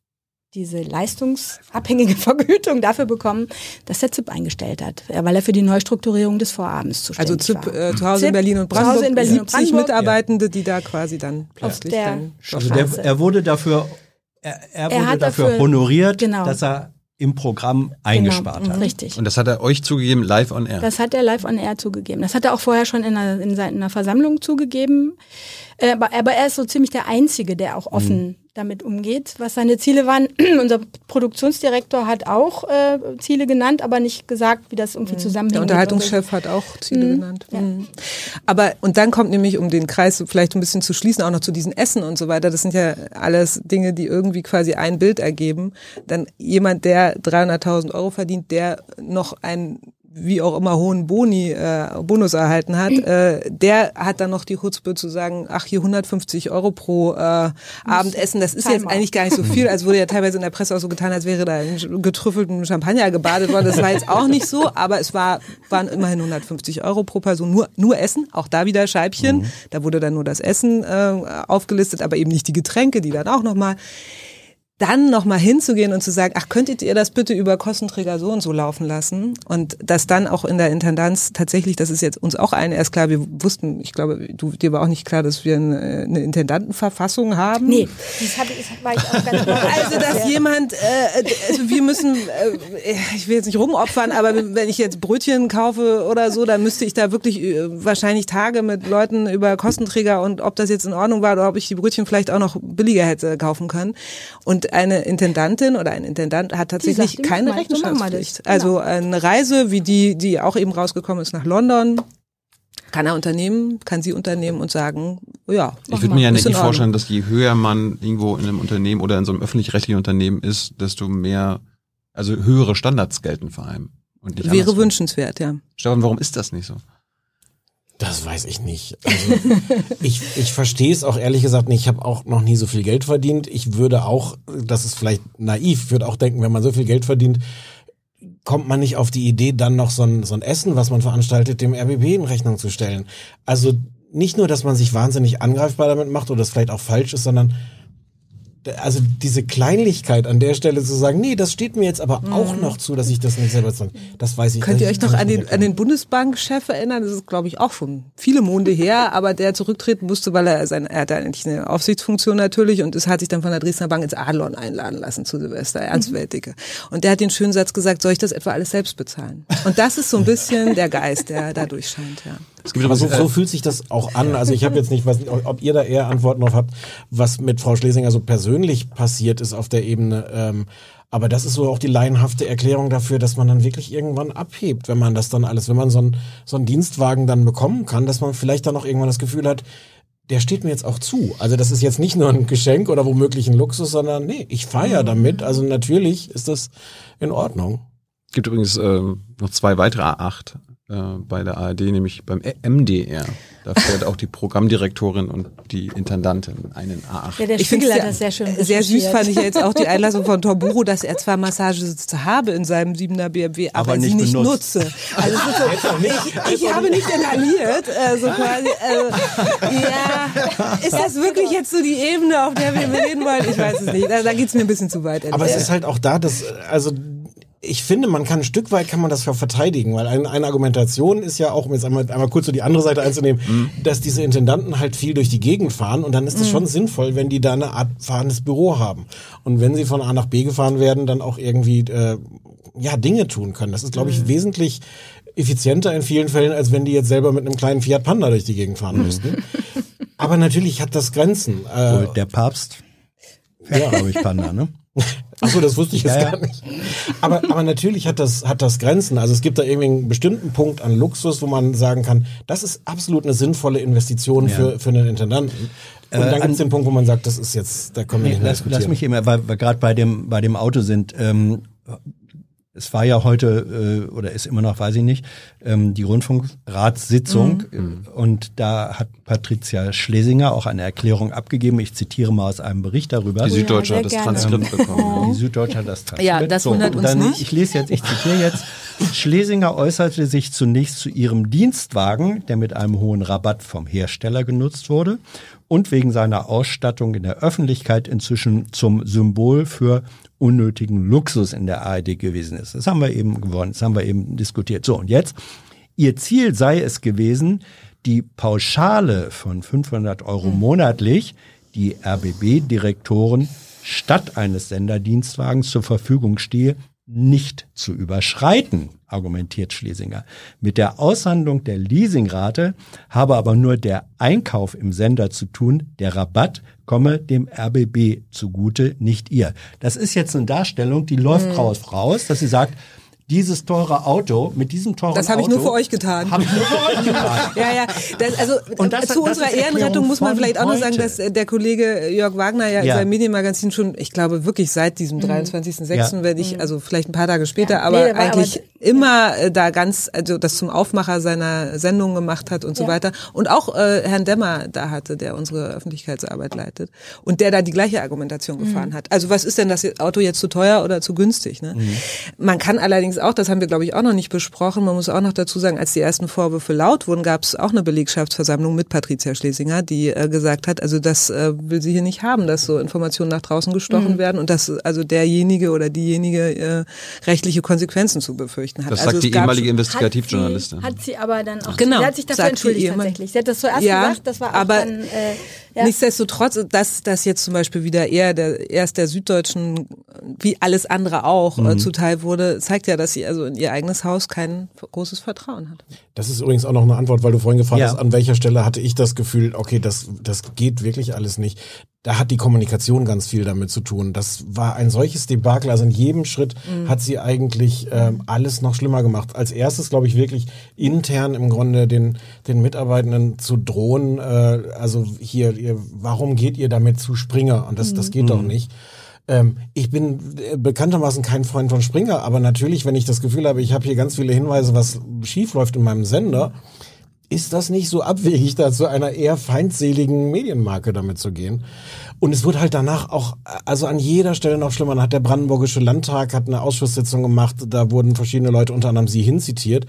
diese leistungsabhängige [LAUGHS] Vergütung dafür bekommen, dass er ZIP eingestellt hat, weil er für die Neustrukturierung des Vorabends zuständig also ZIP, war. Äh, zu Hause in Berlin und Brandenburg, zu Hause in Berlin 70 und Brandenburg, Mitarbeitende, die da quasi dann plötzlich dann also der, er wurde dafür er, er wurde er dafür, dafür, honoriert, genau. dass er im Programm eingespart genau, hat. Richtig. Und das hat er euch zugegeben, live on air? Das hat er live on air zugegeben. Das hat er auch vorher schon in einer, in seiner Versammlung zugegeben. Äh, aber, aber er ist so ziemlich der Einzige, der auch offen mhm damit umgeht, was seine Ziele waren. [CLEARS THROAT] Unser Produktionsdirektor hat auch äh, Ziele genannt, aber nicht gesagt, wie das irgendwie mhm. zusammenhängt. Der Unterhaltungschef hat auch Ziele mhm. genannt. Ja. Mhm. Aber und dann kommt nämlich, um den Kreis vielleicht ein bisschen zu schließen, auch noch zu diesen Essen und so weiter. Das sind ja alles Dinge, die irgendwie quasi ein Bild ergeben. Dann jemand, der 300.000 Euro verdient, der noch ein wie auch immer hohen Boni, äh, Bonus erhalten hat, äh, der hat dann noch die Chutzpe zu sagen, ach hier 150 Euro pro äh, Abendessen, das ist jetzt eigentlich gar nicht so viel, als [LAUGHS] wurde ja teilweise in der Presse auch so getan, als wäre da in getrüffelten Champagner gebadet worden. Das war jetzt auch nicht so, aber es war waren immerhin 150 Euro pro Person, nur nur Essen, auch da wieder Scheibchen. Mhm. Da wurde dann nur das Essen äh, aufgelistet, aber eben nicht die Getränke, die dann auch nochmal dann nochmal hinzugehen und zu sagen, ach, könntet ihr das bitte über Kostenträger so und so laufen lassen? Und das dann auch in der Intendanz tatsächlich, das ist jetzt uns auch allen erst klar, wir wussten, ich glaube, du, dir war auch nicht klar, dass wir eine, eine Intendantenverfassung haben. Nee, das, hab, das war ich auch ganz. [LAUGHS] Also, dass jemand, äh, also wir müssen, äh, ich will jetzt nicht rumopfern, aber wenn ich jetzt Brötchen kaufe oder so, dann müsste ich da wirklich äh, wahrscheinlich Tage mit Leuten über Kostenträger und ob das jetzt in Ordnung war oder ob ich die Brötchen vielleicht auch noch billiger hätte kaufen können. Und eine Intendantin oder ein Intendant hat tatsächlich sagt, keine Rechenschaftspflicht. Genau. Also eine Reise, wie die, die auch eben rausgekommen ist nach London, kann er unternehmen, kann sie unternehmen und sagen, ja. Ich würde mir ja nicht vorstellen, dass je höher man irgendwo in einem Unternehmen oder in so einem öffentlich-rechtlichen Unternehmen ist, desto mehr, also höhere Standards gelten vor allem. Und nicht Wäre wünschenswert, ja. Stefan, warum ist das nicht so? Das weiß ich nicht. Also, [LAUGHS] ich ich verstehe es auch ehrlich gesagt nicht. Ich habe auch noch nie so viel Geld verdient. Ich würde auch, das ist vielleicht naiv, würde auch denken, wenn man so viel Geld verdient, kommt man nicht auf die Idee, dann noch so ein, so ein Essen, was man veranstaltet, dem RBB in Rechnung zu stellen. Also nicht nur, dass man sich wahnsinnig angreifbar damit macht oder das vielleicht auch falsch ist, sondern also diese Kleinlichkeit an der Stelle zu sagen, nee, das steht mir jetzt aber mhm. auch noch zu, dass ich das nicht selber sage. Das weiß ich. Könnt ihr euch noch an den, an den Bundesbankchef erinnern? Das ist, glaube ich, auch schon viele Monde her, [LAUGHS] aber der zurücktreten musste, weil er sein, er hatte eigentlich eine Aufsichtsfunktion natürlich und es hat sich dann von der Dresdner Bank ins Adlon einladen lassen zu Silvester, [LAUGHS] Ernst mhm. Und der hat den schönen Satz gesagt, soll ich das etwa alles selbst bezahlen? Und das ist so ein bisschen der Geist, der da durchscheint, ja. Es gibt aber so, so fühlt sich das auch an. Also ich habe jetzt nicht, was, ob ihr da eher Antworten drauf habt, was mit Frau Schlesinger so persönlich passiert ist auf der Ebene. Ähm, aber das ist so auch die laienhafte Erklärung dafür, dass man dann wirklich irgendwann abhebt, wenn man das dann alles, wenn man so einen, so einen Dienstwagen dann bekommen kann, dass man vielleicht dann auch irgendwann das Gefühl hat, der steht mir jetzt auch zu. Also das ist jetzt nicht nur ein Geschenk oder womöglich ein Luxus, sondern nee, ich feiere damit. Also natürlich ist das in Ordnung. Gibt übrigens äh, noch zwei weitere A8 äh, bei der ARD, nämlich beim MDR. Da fährt auch die Programmdirektorin und die Intendantin einen A8. Ja, der ich finde das sehr schön. Sehr süß fand ich jetzt auch die [LAUGHS] Einlassung von Torburo, dass er zwar Massagesitze habe in seinem 7er BMW, aber, aber sie nicht benutzt. nutze. [LAUGHS] Also so, ich, ich habe nicht inhaliert, äh, so quasi. Äh, ja, [LAUGHS] ist das wirklich jetzt so die Ebene, auf der wir reden wollen? Ich weiß es nicht. Da, da geht es mir ein bisschen zu weit. Aber es ist halt auch da, dass also ich finde, man kann ein Stück weit kann man das verteidigen, weil eine, eine Argumentation ist ja auch, um jetzt einmal, einmal kurz so die andere Seite einzunehmen, mhm. dass diese Intendanten halt viel durch die Gegend fahren und dann ist es mhm. schon sinnvoll, wenn die da eine Art fahrendes Büro haben. Und wenn sie von A nach B gefahren werden, dann auch irgendwie äh, ja Dinge tun können. Das ist, glaube ich, mhm. wesentlich effizienter in vielen Fällen, als wenn die jetzt selber mit einem kleinen Fiat Panda durch die Gegend fahren mhm. müssten. Aber natürlich hat das Grenzen. Äh, der Papst fährt, ja. glaube ich, Panda, ne? [LAUGHS] Achso, das wusste ich jetzt Ja, ja. gar nicht. Aber, aber natürlich hat das, hat das Grenzen. Also es gibt da irgendwie einen bestimmten Punkt an Luxus, wo man sagen kann, das ist absolut eine sinnvolle Investition für, für einen Intendanten. Und dann gibt es den Punkt, wo man sagt, das ist jetzt, da können wir Nee, nicht mehr lass, lass mich immer, weil wir gerade bei dem, bei dem Auto sind. Ähm, es war ja heute äh, oder ist immer noch, weiß ich nicht, ähm, die Rundfunkratssitzung Mhm. äh, und da hat Patricia Schlesinger auch eine Erklärung abgegeben. Ich zitiere mal aus einem Bericht darüber. Die Süddeutsche sehr hat das gerne. Transkript bekommen. Die Süddeutsche hat das Transkript. Ja, das wundert und uns dann, nicht. Ich lese jetzt, ich zitiere jetzt. Schlesinger äußerte sich zunächst zu ihrem Dienstwagen, der mit einem hohen Rabatt vom Hersteller genutzt wurde und wegen seiner Ausstattung in der Öffentlichkeit inzwischen zum Symbol für unnötigen Luxus in der ARD gewesen ist. Das haben wir eben gewonnen, das haben wir eben diskutiert. So, und jetzt, ihr Ziel sei es gewesen, die Pauschale von 500 Euro monatlich, die RBB-Direktoren statt eines Senderdienstwagens zur Verfügung stehe, nicht zu überschreiten, argumentiert Schlesinger. Mit der Aushandlung der Leasingrate habe aber nur der Einkauf im Sender zu tun, der Rabatt komme dem RBB zugute, nicht ihr. Das ist jetzt eine Darstellung, die läuft raus, raus, dass sie sagt, dieses teure Auto, mit diesem teuren Das habe ich Auto nur für euch getan. Habe ich nur für euch getan. [LAUGHS] Ja, ja. Das, also Und das- zu das unserer Ehrenrettung muss man vielleicht auch noch sagen, dass äh, der Kollege Jörg Wagner ja, in Ja. seinem Medienmagazin schon, ich glaube wirklich seit diesem 23.06. Ja. werde ich, also vielleicht ein paar Tage später, Ja. aber Nee, eigentlich aber- immer äh, da ganz, also das zum Aufmacher seiner Sendung gemacht hat und so weiter. Und auch äh, Herrn Demmer da hatte, der unsere Öffentlichkeitsarbeit leitet und der da die gleiche Argumentation gefahren hat. Also was ist denn das Auto jetzt zu teuer oder zu günstig? Ne? Man kann allerdings auch, das haben wir glaube ich auch noch nicht besprochen, man muss auch noch dazu sagen, als die ersten Vorwürfe laut wurden, gab es auch eine Belegschaftsversammlung mit Patricia Schlesinger, die äh, gesagt hat, also das äh, will sie hier nicht haben, dass so Informationen nach draußen gestochen werden und dass also derjenige oder diejenige äh, rechtliche Konsequenzen zu befürchten hat. Das also sagt die ehemalige Investigativjournalistin. Hat sie, hat sie aber dann auch. Genau, Sie hat sich dafür entschuldigt tatsächlich. Sie hat das zuerst Ja, gesagt, das war auch aber dann. Äh, ja. Nichtsdestotrotz, dass das jetzt zum Beispiel wieder eher der erst der Süddeutschen, wie alles andere auch, Mhm. äh, zuteil wurde, zeigt ja, dass sie also in ihr eigenes Haus kein großes Vertrauen hat. Das ist übrigens auch noch eine Antwort, weil du vorhin gefragt Ja. hast, an welcher Stelle hatte ich das Gefühl, okay, das, das geht wirklich alles nicht. Da hat die Kommunikation ganz viel damit zu tun. Das war ein solches Debakel. Also in jedem Schritt hat sie eigentlich ähm, alles noch schlimmer gemacht. Als erstes, glaube ich, wirklich intern im Grunde den, den Mitarbeitenden zu drohen. Äh, also hier, ihr, warum geht ihr damit zu Springer? Und das, das geht doch nicht. Ähm, ich bin äh, bekanntermaßen kein Freund von Springer, aber natürlich, wenn ich das Gefühl habe, ich habe hier ganz viele Hinweise, was schief läuft in meinem Sender, ist das nicht so abwegig, da zu einer eher feindseligen Medienmarke damit zu gehen. Und es wurde halt danach auch, also an jeder Stelle noch schlimmer. Dann hat der Brandenburgische Landtag hat eine Ausschusssitzung gemacht, da wurden verschiedene Leute, unter anderem sie hinzitiert.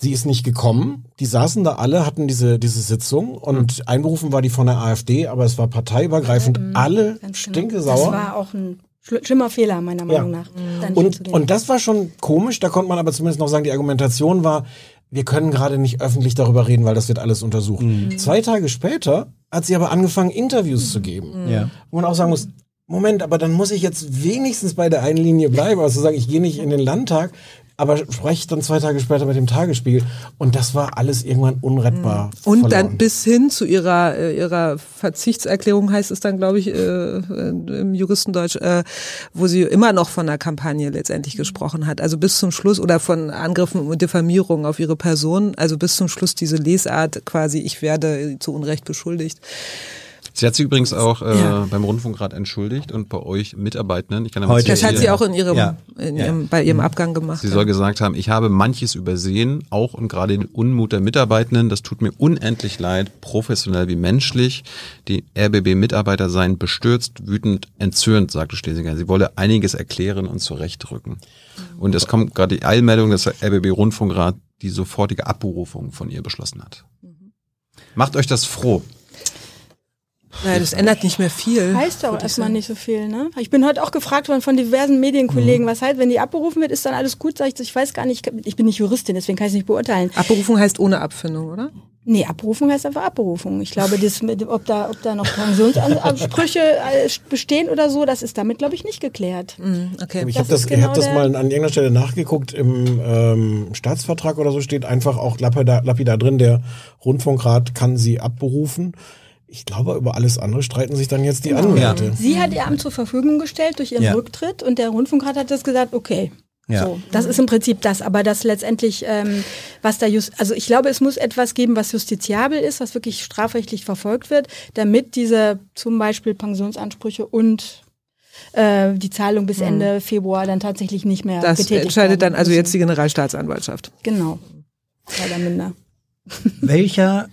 Sie ist nicht gekommen. Die saßen da alle, hatten diese, diese Sitzung und einberufen war die von der AfD, aber es war parteiübergreifend. alle Ganz genau. stinkesauer. Das war auch ein schl- schlimmer Fehler, meiner Meinung nach. da nicht Und, und das war schon komisch, da konnte man aber zumindest noch sagen, die Argumentation war, wir können gerade nicht öffentlich darüber reden, weil das wird alles untersucht. Zwei Tage später hat sie aber angefangen, Interviews zu geben. Ja. Wo man auch sagen muss, Moment, aber dann muss ich jetzt wenigstens bei der einen Linie bleiben, also sagen, ich gehe nicht in den Landtag, aber spreche dann zwei Tage später mit dem Tagesspiegel. Und das war alles irgendwann unrettbar. Und verloren. dann bis hin zu ihrer äh, ihrer Verzichtserklärung heißt es dann, glaube ich, äh, äh, im Juristendeutsch, äh, wo sie immer noch von einer Kampagne letztendlich gesprochen hat. Also bis zum Schluss oder von Angriffen und Diffamierung auf ihre Person. Also bis zum Schluss diese Lesart quasi, ich werde zu Unrecht beschuldigt. Sie hat sich übrigens auch äh, Ja. beim Rundfunkrat entschuldigt und bei euch Mitarbeitenden. Ich kann aber Heute. Das hat zitieren. sie auch in ihrem, Ja. in Ja. ihrem bei ihrem Abgang gemacht. Sie ja. soll gesagt haben, ich habe manches übersehen, auch und gerade den Unmut der Mitarbeitenden. Das tut mir unendlich leid, professionell wie menschlich. Die RBB-Mitarbeiter seien bestürzt, wütend, entzürnt, sagte Schlesinger. Sie wolle einiges erklären und zurechtrücken. Und es kommt gerade die Eilmeldung, dass der RBB-Rundfunkrat die sofortige Abberufung von ihr beschlossen hat. Macht euch das froh. Naja, das ändert nicht mehr viel. Heißt doch würd ich erstmal nicht so viel, ne? Ich bin heute auch gefragt worden von diversen Medienkollegen, was heißt, wenn die abberufen wird, ist dann alles gut? Sag ich, ich weiß gar nicht, ich bin nicht Juristin, deswegen kann ich es nicht beurteilen. Abberufung heißt ohne Abfindung, oder? Nee, Abberufung heißt einfach Abberufung. Ich glaube, das mit, ob da, ob da noch Pensionsansprüche äh, bestehen oder so, das ist damit, glaube ich, nicht geklärt. Mhm, okay. Ich Das habe das, ist ich genau hab das der- mal an irgendeiner Stelle nachgeguckt. Im ähm, Staatsvertrag oder so steht einfach auch lapidar, lapidar drin, der Rundfunkrat kann sie abberufen. Ich glaube, über alles andere streiten sich dann jetzt die Anwälte. Sie hat ihr Amt zur Verfügung gestellt durch ihren Ja. Rücktritt und der Rundfunkrat hat das gesagt, okay. Ja. So, das ist im Prinzip das, aber das letztendlich, ähm, was da just, also ich glaube, es muss etwas geben, was justiziabel ist, was wirklich strafrechtlich verfolgt wird, damit diese zum Beispiel Pensionsansprüche und äh, die Zahlung bis Ende Februar dann tatsächlich nicht mehr Das getätigt entscheidet werden dann also jetzt die Generalstaatsanwaltschaft. Genau. Leider minder. Welcher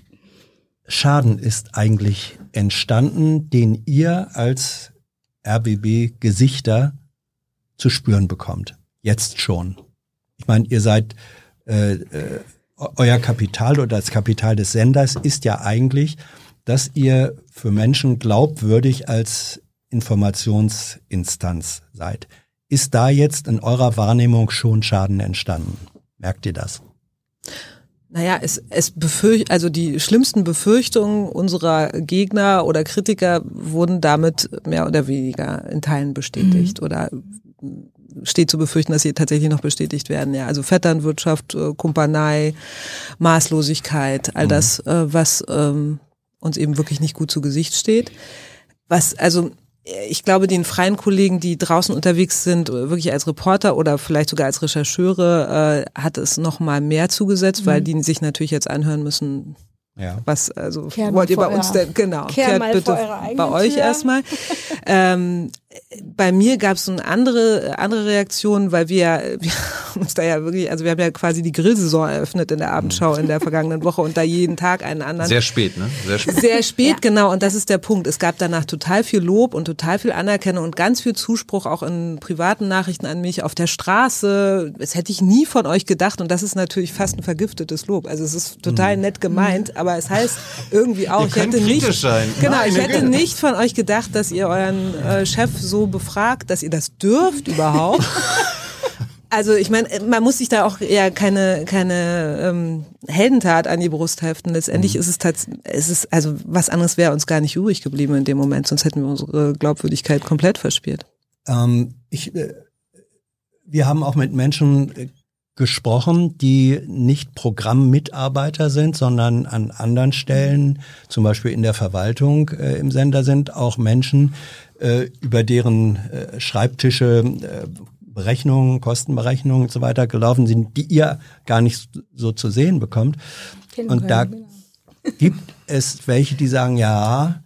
Schaden ist eigentlich entstanden, den ihr als RBB Gesichter zu spüren bekommt? Jetzt schon. Ich meine, ihr seid äh, äh, euer Kapital oder das Kapital des Senders ist ja eigentlich, dass ihr für Menschen glaubwürdig als Informationsinstanz seid. Ist da jetzt in eurer Wahrnehmung schon Schaden entstanden? Merkt ihr das? Naja, es, es befürcht, also die schlimmsten Befürchtungen unserer Gegner oder Kritiker wurden damit mehr oder weniger in Teilen bestätigt oder steht zu befürchten, dass sie tatsächlich noch bestätigt werden. Ja, also Vetternwirtschaft, äh, Kumpanei, Maßlosigkeit, all das, äh, was ähm, uns eben wirklich nicht gut zu Gesicht steht. Was, also ich glaube, den freien Kollegen, die draußen unterwegs sind, wirklich als Reporter oder vielleicht sogar als Rechercheure, äh, hat es noch mal mehr zugesetzt, weil die sich natürlich jetzt anhören müssen, Ja. was also Kehrt wollt ihr bei uns denn genau kehrt kehrt mal bitte bei euch Tür. erstmal. [LAUGHS] ähm, bei mir gab es so eine andere andere Reaktion, weil wir, [LAUGHS] wir haben uns da ja wirklich, also wir haben ja quasi die Grillsaison eröffnet in der Abendschau in der vergangenen Woche und da jeden Tag einen anderen Sehr spät, ne? Sehr spät. sehr spät, genau, und das ist der Punkt. Es gab danach total viel Lob und total viel Anerkennung und ganz viel Zuspruch auch in privaten Nachrichten an mich auf der Straße. Das hätte ich nie von euch gedacht und das ist natürlich fast ein vergiftetes Lob. Also es ist total nett gemeint, aber es heißt irgendwie auch, Ihr ich hätte nicht, sein. genau, ich Meine hätte Güte. nicht von euch gedacht, dass ihr euren äh, Chef so befragt, dass ihr das dürft überhaupt. [LAUGHS] Also ich meine, man muss sich da auch eher keine keine ähm, Heldentat an die Brust heften. Letztendlich ist es tatsächlich, es ist also was anderes wäre uns gar nicht übrig geblieben in dem Moment, sonst hätten wir unsere Glaubwürdigkeit komplett verspielt. Ähm, ich, äh, wir haben auch mit Menschen äh, gesprochen, die nicht Programmmitarbeiter sind, sondern an anderen Stellen, zum Beispiel in der Verwaltung äh, im Sender sind, auch Menschen, äh, über deren äh, Schreibtische äh, Berechnungen, Kostenberechnungen und so weiter gelaufen sind, die ihr gar nicht so zu sehen bekommt. Kennen Und da können, [LAUGHS] gibt es welche, die sagen, ja,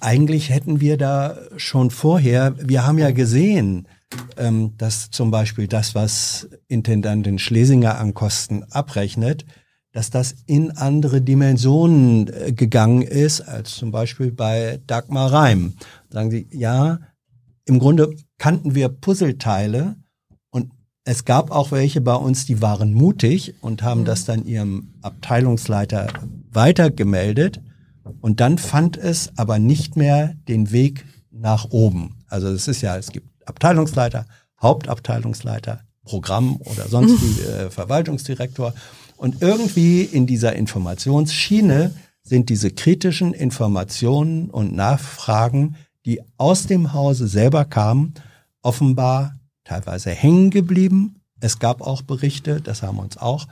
eigentlich hätten wir da schon vorher, wir haben ja gesehen, ähm, dass zum Beispiel das, was Intendantin Schlesinger an Kosten abrechnet, dass das in andere Dimensionen äh, gegangen ist, als zum Beispiel bei Dagmar Reim. Sagen sie, ja, im Grunde kannten wir Puzzleteile und es gab auch welche bei uns, die waren mutig und haben das dann ihrem Abteilungsleiter weitergemeldet. Und dann fand es aber nicht mehr den Weg nach oben. Also es ist ja, es gibt Abteilungsleiter, Hauptabteilungsleiter, Programm oder sonst wie [LAUGHS] äh, Verwaltungsdirektor. Und irgendwie in dieser Informationsschiene sind diese kritischen Informationen und Nachfragen, die aus dem Hause selber kamen, offenbar teilweise hängen geblieben. Es gab auch Berichte, das haben uns auch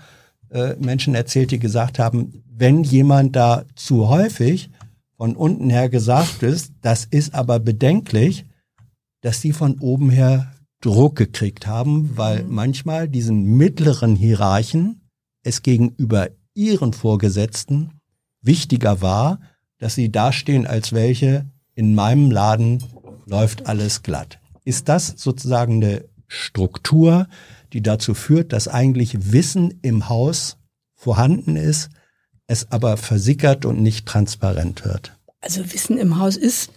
äh, Menschen erzählt, die gesagt haben, wenn jemand da zu häufig von unten her gesagt ist, das ist aber bedenklich, dass die von oben her Druck gekriegt haben, weil manchmal diesen mittleren Hierarchen es gegenüber ihren Vorgesetzten wichtiger war, dass sie dastehen als welche, in meinem Laden läuft alles glatt. Ist das sozusagen eine Struktur, die dazu führt, dass eigentlich Wissen im Haus vorhanden ist, es aber versickert und nicht transparent wird? Also Wissen im Haus ist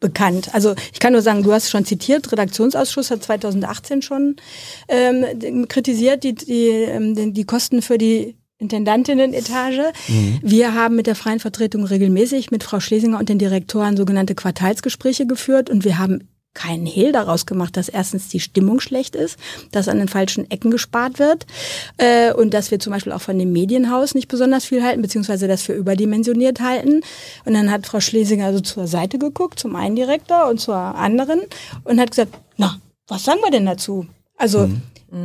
bekannt. Also ich kann nur sagen, du hast schon zitiert, Redaktionsausschuss hat 2018 schon ähm, kritisiert die, die, ähm, die, die Kosten für die Intendantinnen-Etage. Wir haben mit der freien Vertretung regelmäßig mit Frau Schlesinger und den Direktoren sogenannte Quartalsgespräche geführt und wir haben keinen Hehl daraus gemacht, dass erstens die Stimmung schlecht ist, dass an den falschen Ecken gespart wird äh, und dass wir zum Beispiel auch von dem Medienhaus nicht besonders viel halten, beziehungsweise das für überdimensioniert halten. Und dann hat Frau Schlesinger also zur Seite geguckt, zum einen Direktor und zur anderen und hat gesagt, na, was sagen wir denn dazu? Also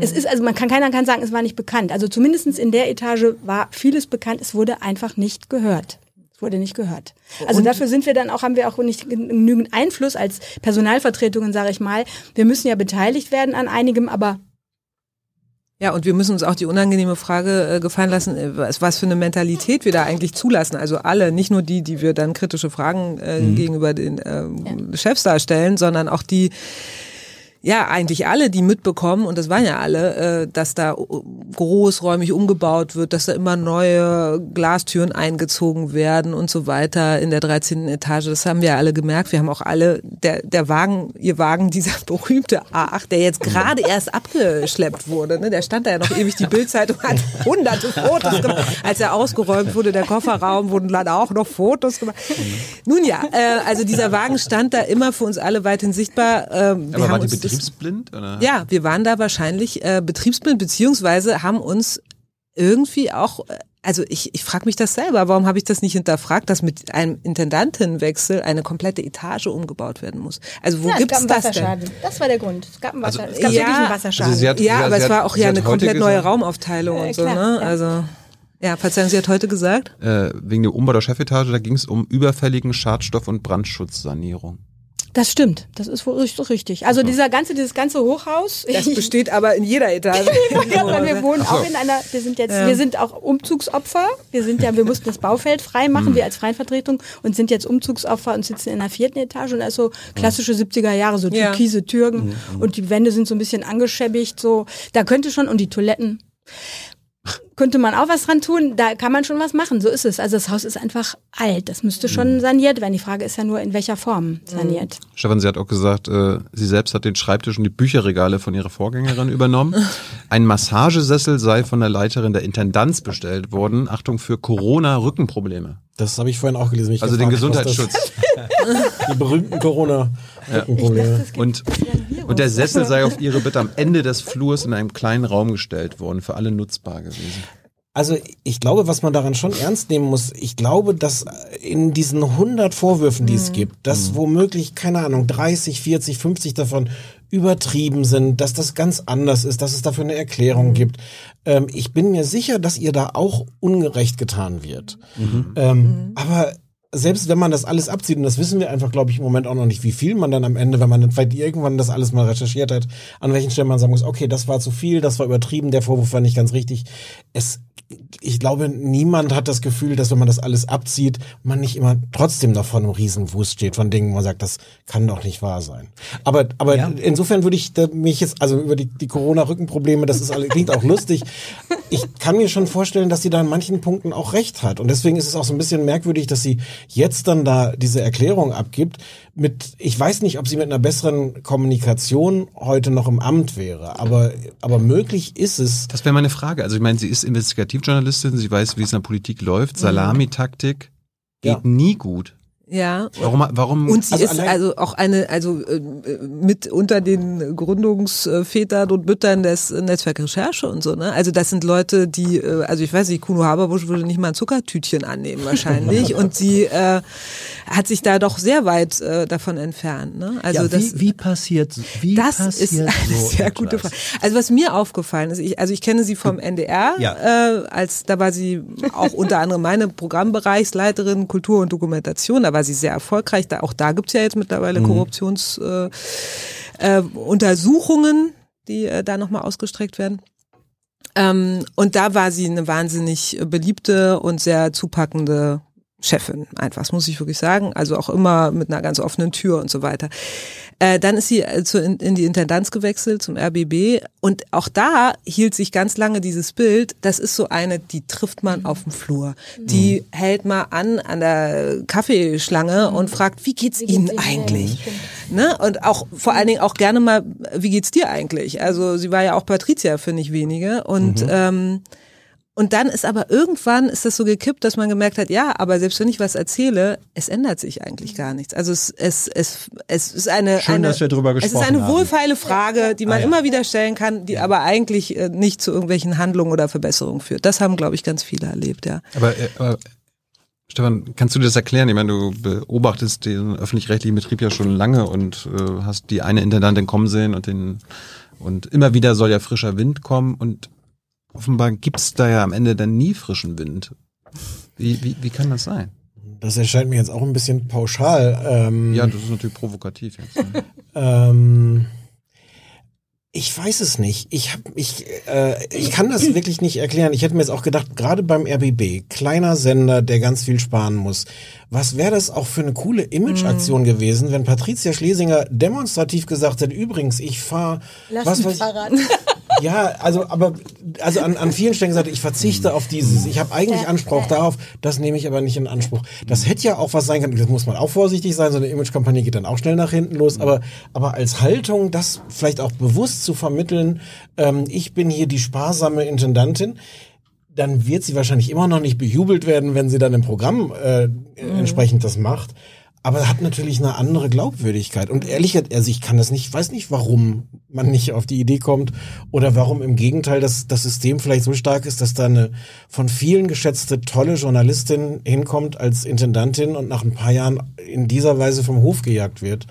es ist, also man kann, keiner kann sagen, es war nicht bekannt. Also zumindestens in der Etage war vieles bekannt, es wurde einfach nicht gehört. Es wurde nicht gehört. Also und dafür sind wir dann auch, haben wir auch nicht genügend Einfluss als Personalvertretungen, sage ich mal. Wir müssen ja beteiligt werden an einigem, aber ja, und wir müssen uns auch die unangenehme Frage äh, gefallen lassen, äh, was, was für eine Mentalität wir da eigentlich zulassen. Also alle, nicht nur die, die wir dann kritische Fragen äh, mhm. gegenüber den äh, ja. Chefs darstellen, sondern auch die, ja, eigentlich alle, die mitbekommen, und das waren ja alle, äh, dass da großräumig umgebaut wird, dass da immer neue Glastüren eingezogen werden und so weiter in der 13. Etage. Das haben wir alle gemerkt. Wir haben auch alle, der, der Wagen, ihr Wagen, [LAUGHS] dieser berühmte A8, der jetzt gerade erst abgeschleppt wurde, ne? der stand da ja noch ewig, die Bildzeitung hat [LAUGHS] hunderte Fotos gemacht. Als er ausgeräumt wurde, der Kofferraum, wurden dann auch noch Fotos gemacht. Nun ja, äh, also dieser Wagen stand da immer für uns alle weithin sichtbar. Äh, Aber war die betriebsblind? Oder? Ja, wir waren da wahrscheinlich äh, betriebsblind, beziehungsweise haben uns irgendwie auch, äh, also ich, ich frage mich das selber, warum habe ich das nicht hinterfragt, dass mit einem Intendantenwechsel eine komplette Etage umgebaut werden muss? Also wo ja, gibt's es das denn? Das war der Grund. Es gab, einen Wasser, also, es gab ja, wirklich einen Wasserschaden. Also hat, ja, aber es war auch ja eine komplett neue Raumaufteilung Ja, und so, klar, ne? ja. Also ja, Verzeihung, sie hat heute gesagt. Äh, wegen dem Umbau der Chefetage, da ging es um überfälligen Schadstoff- und Brandschutzsanierung. Das stimmt, das ist wohl richtig- richtig. Also dieser ganze, dieses ganze Hochhaus. Das besteht aber in jeder Etage. [LAUGHS] Ja, weil wir wohnen so. auch in einer, wir sind jetzt, Ja. wir sind auch Umzugsopfer. Wir sind ja, wir mussten das Baufeld frei machen, wir als Freienvertretung und sind jetzt Umzugsopfer und sitzen in der vierten Etage und da ist so klassische 70er Jahre, so Ja. türkise Türken und die Wände sind so ein bisschen angeschäbigt, so. Da könnte schon, und die Toiletten, könnte man auch was dran tun, da kann man schon was machen, so ist es. Also das Haus ist einfach alt, das müsste schon saniert werden. Die Frage ist ja nur, in welcher Form saniert. Stefan, sie hat auch gesagt, äh, sie selbst hat den Schreibtisch und die Bücherregale von ihrer Vorgängerin übernommen. [LAUGHS] Ein Massagesessel sei von der Leiterin der Intendanz bestellt worden. Achtung für Corona-Rückenprobleme. Das habe ich vorhin auch gelesen. Mich Also den Gesundheitsschutz. [LAUGHS] Die berühmten Corona-Probleme. Und, und der Sessel sei auf ihre Bitte am Ende des Flurs in einem kleinen Raum gestellt worden, für alle nutzbar gewesen. Also ich glaube, was man daran schon ernst nehmen muss, ich glaube, dass in diesen 100 Vorwürfen, die es gibt, dass womöglich, keine Ahnung, 30, 40, 50 davon übertrieben sind, dass das ganz anders ist, dass es dafür eine Erklärung gibt. Ähm, ich bin mir sicher, dass ihr da auch ungerecht getan wird. Ähm, Aber selbst wenn man das alles abzieht, und das wissen wir einfach, glaube ich, im Moment auch noch nicht, wie viel man dann am Ende, wenn man dann vielleicht irgendwann das alles mal recherchiert hat, an welchen Stellen man sagen muss, okay, das war zu viel, das war übertrieben, der Vorwurf war nicht ganz richtig. Es, ich glaube, niemand hat das Gefühl, dass wenn man das alles abzieht, man nicht immer trotzdem noch vor einem Riesenwust steht, von Dingen, wo man sagt, das kann doch nicht wahr sein. Aber, aber Ja. insofern würde ich mich jetzt, also über die, die Corona-Rückenprobleme, das ist alles, klingt auch lustig. Ich kann mir schon vorstellen, dass sie da in manchen Punkten auch recht hat. Und deswegen ist es auch so ein bisschen merkwürdig, dass sie jetzt dann da diese Erklärung abgibt. Mit, ich weiß nicht, ob sie mit einer besseren Kommunikation heute noch im Amt wäre, aber, aber möglich ist es. Das wäre meine Frage. Also ich meine, sie ist Investigativjournalistin, sie weiß, wie es in der Politik läuft. Salamitaktik geht Ja. nie gut. Ja. Warum, warum? Und sie Also ist also auch eine, also äh, mit unter den Gründungsvätern und Müttern des Netzwerk Recherche und so, ne? Also das sind Leute, die, äh, also ich weiß nicht, Kuno Haberbusch würde nicht mal ein Zuckertütchen annehmen wahrscheinlich. [LAUGHS] und sie äh, hat sich da doch sehr weit äh, davon entfernt, ne? Also ja, das, wie, wie passiert, wie das passiert ist eine so [LAUGHS] sehr gute Frage. Also was mir aufgefallen ist, ich, also ich kenne sie vom NDR, Ja. äh, als da war sie auch unter anderem meine Programmbereichsleiterin Kultur und Dokumentation, war sie sehr erfolgreich. Da, auch da gibt's ja jetzt mittlerweile Korruptionsuntersuchungen, äh, Untersuchungen, die äh, da nochmal ausgestreckt werden. Ähm, und da war sie eine wahnsinnig äh, beliebte und sehr zupackende Chefin, einfach, das muss ich wirklich sagen. Also auch immer mit einer ganz offenen Tür und so weiter. Äh, dann ist sie äh, zu, in, in die Intendanz gewechselt zum RBB und auch da hielt sich ganz lange dieses Bild, das ist so eine, die trifft man auf dem Flur. Die hält mal an an der Kaffeeschlange und fragt, wie geht's Ihnen geht's Ihnen? eigentlich? Ne? Und auch vor allen Dingen auch gerne mal, wie geht's dir eigentlich? Also sie war ja auch Patricia für nicht wenige und ähm, und dann ist aber irgendwann ist das so gekippt, dass man gemerkt hat, ja, aber selbst wenn ich was erzähle, es ändert sich eigentlich gar nichts. Also es es es, es ist eine Schön, eine, dass wir drüber Es ist gesprochen eine haben. wohlfeile Frage, die man Ah, ja. immer wieder stellen kann, die aber eigentlich äh, nicht zu irgendwelchen Handlungen oder Verbesserungen führt. Das haben, glaube ich, ganz viele erlebt, ja. Aber, äh, aber Stefan, kannst du dir das erklären? Ich meine, du beobachtest den öffentlich-rechtlichen Betrieb ja schon lange und äh, hast die eine Intendantin kommen sehen und den und immer wieder soll ja frischer Wind kommen und offenbar gibt's da ja am Ende dann nie frischen Wind. Wie, wie, wie kann das sein? Das erscheint mir jetzt auch ein bisschen pauschal. Ähm, Ja, das ist natürlich provokativ jetzt. ne? Ähm, ich weiß es nicht. Ich hab, ich, äh, ich kann das wirklich nicht erklären. Ich hätte mir jetzt auch gedacht, gerade beim RBB, kleiner Sender, der ganz viel sparen muss. Was wäre das auch für eine coole Imageaktion Mhm. gewesen, wenn Patricia Schlesinger demonstrativ gesagt hätte, übrigens, ich fahre Lass was ein weiß ich, Fahrrad. Ja, also aber also an, an vielen Stellen gesagt, ich verzichte auf dieses. Ich habe eigentlich Ja, Anspruch ja. darauf, das nehme ich aber nicht in Anspruch. Das hätte ja auch was sein können. Das muss man auch vorsichtig sein. So eine Imagekampagne geht dann auch schnell nach hinten los. Aber aber als Haltung, das vielleicht auch bewusst zu vermitteln, ähm, ich bin hier die sparsame Intendantin. Dann wird sie wahrscheinlich immer noch nicht bejubelt werden, wenn sie dann im Programm äh, entsprechend das macht. Aber hat natürlich eine andere Glaubwürdigkeit. Und ehrlich gesagt, also ich kann das nicht, weiß nicht, warum man nicht auf die Idee kommt oder warum im Gegenteil das, das System vielleicht so stark ist, dass da eine von vielen geschätzte, tolle Journalistin hinkommt als Intendantin und nach ein paar Jahren in dieser Weise vom Hof gejagt wird.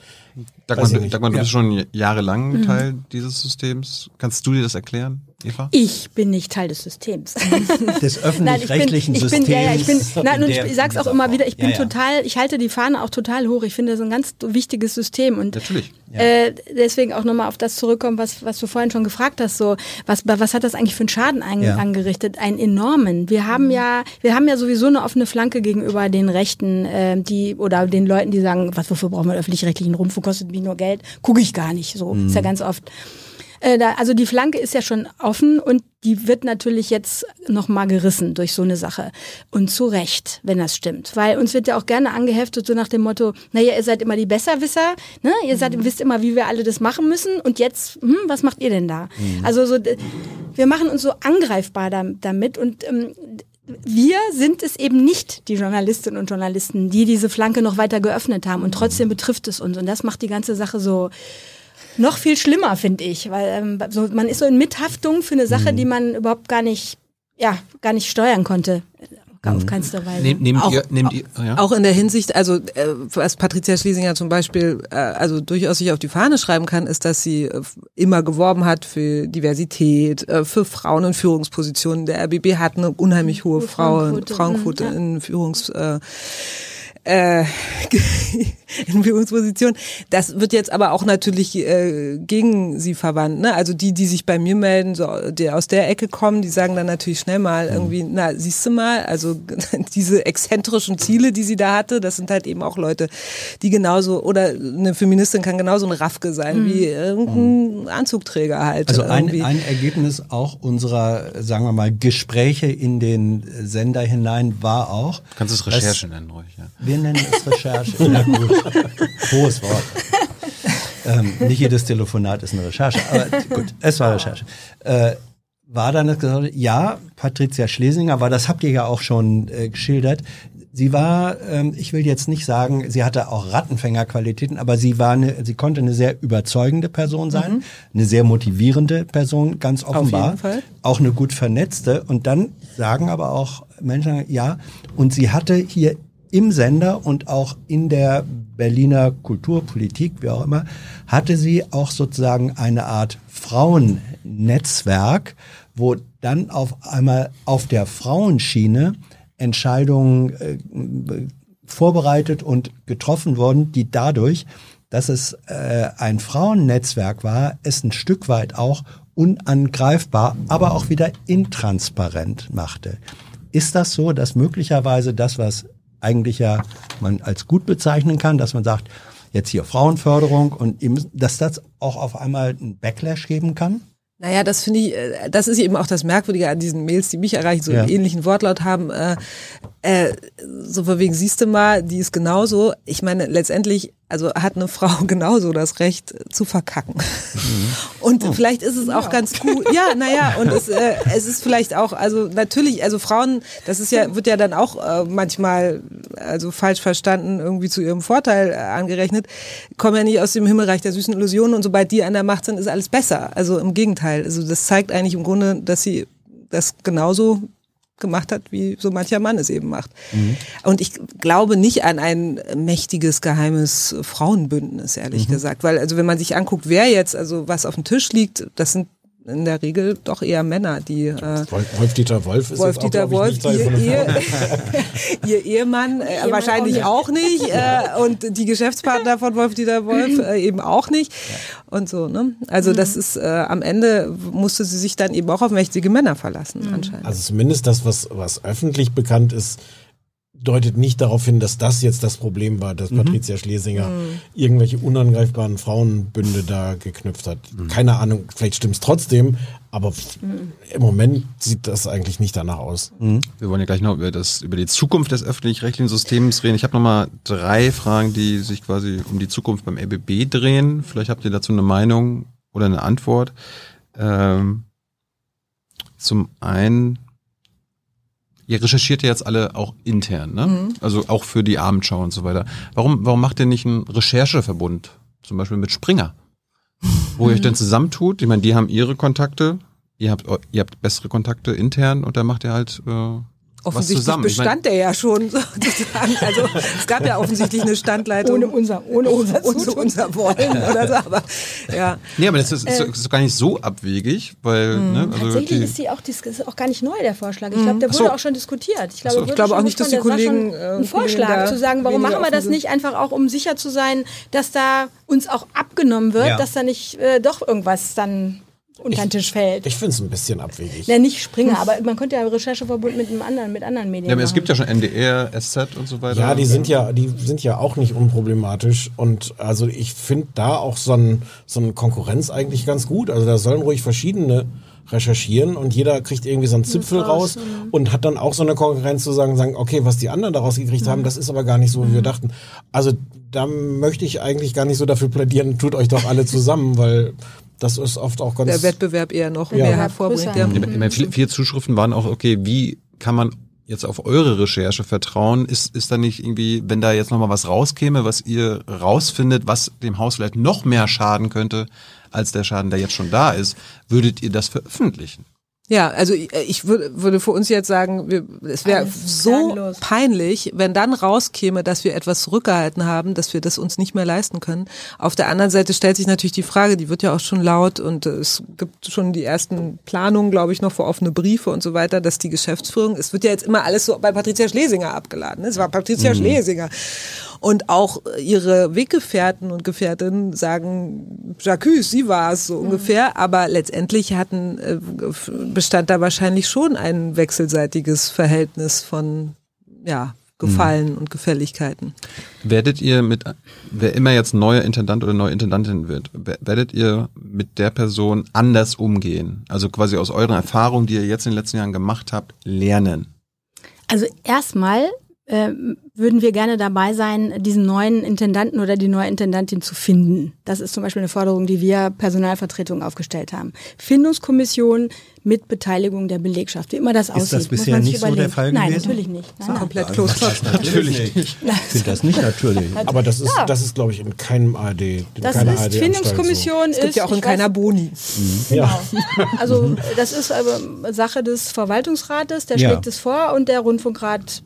Dagmar. Dagmar, du Ja. bist schon jahrelang Mhm. Teil dieses Systems. Kannst du dir das erklären, Eva? Ich bin nicht Teil des Systems. [LAUGHS] Des Nein, ich bin, öffentlich-rechtlichen ich bin, Systems. ja, ja, ich bin, nein, und ich, ich sag's auch immer wieder, ich bin Ja, ja. total, ich halte die Fahne auch total hoch. Ich finde das ein ganz wichtiges System und Natürlich. äh, deswegen auch nochmal auf das zurückkommen, was, was du vorhin schon gefragt hast, so, was, was hat das eigentlich für einen Schaden ein, Ja. angerichtet? Einen enormen. Wir haben ja, wir haben ja sowieso eine offene Flanke gegenüber den Rechten, äh, die, oder den Leuten, die sagen, was, wofür brauchen wir öffentlich-rechtlichen Rundfunk, kostet mich nur Geld, gucke ich gar nicht, so, ist ja ganz oft. Äh, da, also die Flanke ist ja schon offen und die wird natürlich jetzt nochmal gerissen durch so eine Sache. Und zu Recht, wenn das stimmt. Weil uns wird ja auch gerne angeheftet, so nach dem Motto, naja, ihr seid immer die Besserwisser, ne? ihr seid, wisst immer, wie wir alle das machen müssen und jetzt, hm, was macht ihr denn da? Also so, wir machen uns so angreifbar da, damit und ähm, wir sind es eben nicht, die Journalistinnen und Journalisten, die diese Flanke noch weiter geöffnet haben. Und trotzdem betrifft es uns. Und das macht die ganze Sache so noch viel schlimmer, finde ich. Weil ähm, so, man ist so in Mithaftung für eine Sache, die man überhaupt gar nicht, ja, gar nicht steuern konnte. Auf keinster Weise. Nehm, nehmt Auch- ihr, nehmt ihr, ja? Auch in der Hinsicht, also äh, was Patricia Schlesinger zum Beispiel äh, also durchaus sich auf die Fahne schreiben kann, ist, dass sie äh, immer geworben hat für Diversität, äh, für Frauen in Führungspositionen. Der RBB hat eine unheimlich hohe Hohe Frauen, Frauenquote, Frauenquote mhm, ja. in Führungs äh, äh, [LAUGHS] in Führungsposition. Das wird jetzt aber auch natürlich äh, gegen sie verwandt. Ne? Also die, die sich bei mir melden, so, die aus der Ecke kommen, die sagen dann natürlich schnell mal irgendwie, na, siehst du mal, also [LAUGHS] diese exzentrischen Ziele, die sie da hatte, das sind halt eben auch Leute, die genauso, oder eine Feministin kann genauso eine Raffke sein, wie irgendein Anzugträger halt. Also ein, irgendwie. ein Ergebnis auch unserer, sagen wir mal, Gespräche in den Sender hinein war auch. Du kannst es dass- Recherche nennen, ruhig. Ja. Wir nennen es Recherche. Na gut. Hohes Wort. ähm, nicht jedes Telefonat ist eine Recherche, aber gut, es war Recherche. Äh, war dann das gesagt, ja, Patricia Schlesinger, aber das habt ihr ja auch schon äh, geschildert. Sie war, ähm, ich will jetzt nicht sagen, sie hatte auch Rattenfängerqualitäten, aber sie war eine, sie konnte eine sehr überzeugende Person sein, eine sehr motivierende Person, ganz offenbar. jeden Fall. Auch eine gut vernetzte. Und dann sagen aber auch Menschen, ja, und sie hatte hier im Sender und auch in der Berliner Kulturpolitik, wie auch immer, hatte sie auch sozusagen eine Art Frauennetzwerk, wo dann auf einmal auf der Frauenschiene Entscheidungen äh, vorbereitet und getroffen wurden, die dadurch, dass es äh, ein Frauennetzwerk war, es ein Stück weit auch unangreifbar, aber auch wieder intransparent machte. Ist das so, dass möglicherweise das, was eigentlich ja man als gut bezeichnen kann, dass man sagt, jetzt hier Frauenförderung und eben, dass das auch auf einmal einen Backlash geben kann? Naja, das finde ich, äh, das ist eben auch das Merkwürdige an diesen Mails, die mich erreichen, so Ja. einen ähnlichen Wortlaut haben. Äh, äh, so von wegen, siehst du mal, die ist genauso. Ich meine, letztendlich, also hat eine Frau [LAUGHS] genauso das Recht zu verkacken. Und vielleicht ist es auch ganz gut. Ja, naja, und es, äh, [LAUGHS] es ist vielleicht auch, also natürlich, also Frauen, das ist ja, wird ja dann auch äh, manchmal, also falsch verstanden, irgendwie zu ihrem Vorteil äh, angerechnet, kommen ja nicht aus dem Himmelreich der süßen Illusionen und sobald die an der Macht sind, ist alles besser. Also im Gegenteil. Also das zeigt eigentlich im Grunde, dass sie das genauso gemacht hat, wie so mancher Mann es eben macht. Und ich glaube nicht an ein mächtiges, geheimes Frauenbündnis, ehrlich gesagt. Weil, also wenn man sich anguckt, wer jetzt, also was auf dem Tisch liegt, das sind in der Regel doch eher Männer, die äh, Wolf-Dieter Wolf ist Wolf auch, Dieter glaub ich, Wolf, nicht Teil ihr, Ehe, [LAUGHS] ihr Ehemann äh, wahrscheinlich auch nicht, äh, und die Geschäftspartner von Wolf Dieter Wolf [LAUGHS] äh, eben auch nicht und so. Ne? Also Mhm. das ist äh, am Ende musste sie sich dann eben auch auf mächtige Männer verlassen Mhm. anscheinend. Also zumindest das, was, was öffentlich bekannt ist, deutet nicht darauf hin, dass das jetzt das Problem war, dass Patricia Schlesinger irgendwelche unangreifbaren Frauenbünde da geknüpft hat. Keine Ahnung, vielleicht stimmt es trotzdem, aber f- im Moment sieht das eigentlich nicht danach aus. Wir wollen ja gleich noch über, das, über die Zukunft des öffentlich-rechtlichen Systems reden. Ich habe noch mal drei Fragen, die sich quasi um die Zukunft beim RBB drehen. Vielleicht habt ihr dazu eine Meinung oder eine Antwort. Ähm, zum einen, ihr recherchiert ja jetzt alle auch intern, ne? Also auch für die Abendschau und so weiter. Warum, warum macht ihr nicht einen Rechercheverbund? Zum Beispiel mit Springer? [LAUGHS] Wo ihr euch dann zusammentut? Ich meine, die haben ihre Kontakte, ihr habt, ihr habt bessere Kontakte intern und dann macht ihr halt äh, Offensichtlich zusammen. Ich mein, bestand der ja schon [LAUGHS] sozusagen. Also es gab ja [LAUGHS] offensichtlich eine Standleitung. Ohne unser- ohne unser ohne Zutun. unser Wollen oder so. Aber ja. nee, aber das ist, ist, ist gar nicht so abwegig, weil, ne, also Tatsächlich die, ist die auch ist auch gar nicht neu der Vorschlag. Ich glaube, der Ach wurde so. auch schon diskutiert. Ich glaube, so. Ich glaube auch nicht, dass die besprochen. Das war Kollegen, schon äh, ein Vorschlag zu sagen, warum machen wir das nicht einfach auch, um sicher zu sein, dass da uns auch abgenommen wird, Ja. dass da nicht äh, doch irgendwas dann unter den Tisch fällt. Ich finde es ein bisschen abwegig. Ne, nicht Springer, aber man könnte ja Rechercheverbund mit einem anderen, mit anderen Medien ja, aber es gibt ja schon NDR, SZ und so weiter. Ja, die sind ja, die sind ja auch nicht unproblematisch und also ich finde da auch so, ein, so eine Konkurrenz eigentlich ganz gut. Also da sollen ruhig verschiedene recherchieren und jeder kriegt irgendwie so einen Zipfel raus und hat dann auch so eine Konkurrenz zu sagen, sagen, okay, was die anderen daraus gekriegt haben, das ist aber gar nicht so, wie wir dachten. Also da möchte ich eigentlich gar nicht so dafür plädieren, tut euch doch alle zusammen, weil das ist oft auch ganz der Wettbewerb eher noch Ja. mehr Ja, hervorbringt. Ja. Viele, viele Zuschriften waren auch, okay, wie kann man jetzt auf eure Recherche vertrauen? Ist, ist da nicht irgendwie, wenn da jetzt nochmal was rauskäme, was ihr rausfindet, was dem Haus vielleicht noch mehr schaden könnte, als der Schaden, der jetzt schon da ist, würdet ihr das veröffentlichen? Ja, also ich, ich würde, würde für uns jetzt sagen, wir, es wäre so gnadenlos. peinlich, wenn dann rauskäme, dass wir etwas zurückgehalten haben, dass wir das uns nicht mehr leisten können. Auf der anderen Seite stellt sich natürlich die Frage, die wird ja auch schon laut und äh, es gibt schon die ersten Planungen, glaube ich, noch für offene Briefe und so weiter, dass die Geschäftsführung, es wird ja jetzt immer alles so bei Patricia Schlesinger abgeladen. Ne? Es war Patricia Schlesinger. Und auch ihre Weggefährten und Gefährtinnen sagen, Jacques, sie war es so ungefähr. Aber letztendlich hatten, äh, bestand da wahrscheinlich schon ein wechselseitiges Verhältnis von, ja, Gefallen und Gefälligkeiten. Werdet ihr mit, wer immer jetzt neuer Intendant oder neue Intendantin wird, wer- werdet ihr mit der Person anders umgehen? Also quasi aus euren Erfahrungen, die ihr jetzt in den letzten Jahren gemacht habt, lernen? Also erstmal ähm, würden wir gerne dabei sein, diesen neuen Intendanten oder die neue Intendantin zu finden. Das ist zum Beispiel eine Forderung, die wir Personalvertretung aufgestellt haben. Findungskommission mit Beteiligung der Belegschaft. Wie immer das aussieht. das muss bisher nicht so der überlegen. Fall Nein, gewesen? natürlich nicht. Nein, nein. Komplett Kloster. Natürlich nicht. Ich finde das nicht natürlich. Aber das ist, das ist, glaube ich, in keinem ARD. In Das keiner ist ARD Findungskommission Es gibt ist ja auch in keiner weiß- Boni. Ja. Also das ist aber Sache des Verwaltungsrates, der Ja. schlägt es vor und der Rundfunkrat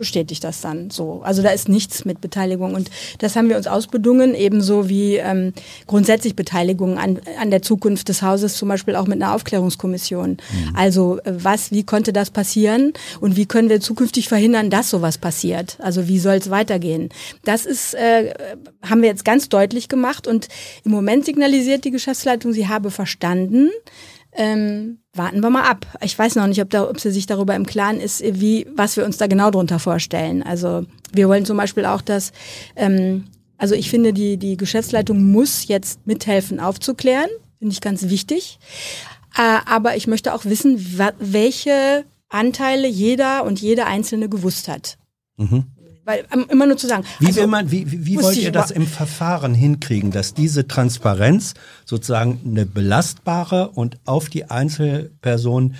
bestätigt das dann so. Also da ist nichts mit Beteiligung und das haben wir uns ausbedungen, ebenso wie ähm, grundsätzlich Beteiligung an, an der Zukunft des Hauses, zum Beispiel auch mit einer Aufklärungskommission. Also äh, was, wie konnte das passieren und wie können wir zukünftig verhindern, dass sowas passiert? Also wie soll es weitergehen? Das ist, äh, haben wir jetzt ganz deutlich gemacht und im Moment signalisiert die Geschäftsleitung, sie habe verstanden, ähm, warten wir mal ab. Ich weiß noch nicht, ob, da, ob sie sich darüber im Klaren ist, wie, was wir uns da genau drunter vorstellen. Also wir wollen zum Beispiel auch, dass, ähm, also ich finde, die, die Geschäftsleitung muss jetzt mithelfen aufzuklären, finde ich ganz wichtig. Äh, aber ich möchte auch wissen, welche Anteile jeder und jede Einzelne gewusst hat. Weil ähm, immer nur zu sagen. Wie, also, will man, wie, wie, wie wollt ihr das im Verfahren hinkriegen, dass diese Transparenz sozusagen eine belastbare und auf die Einzelperson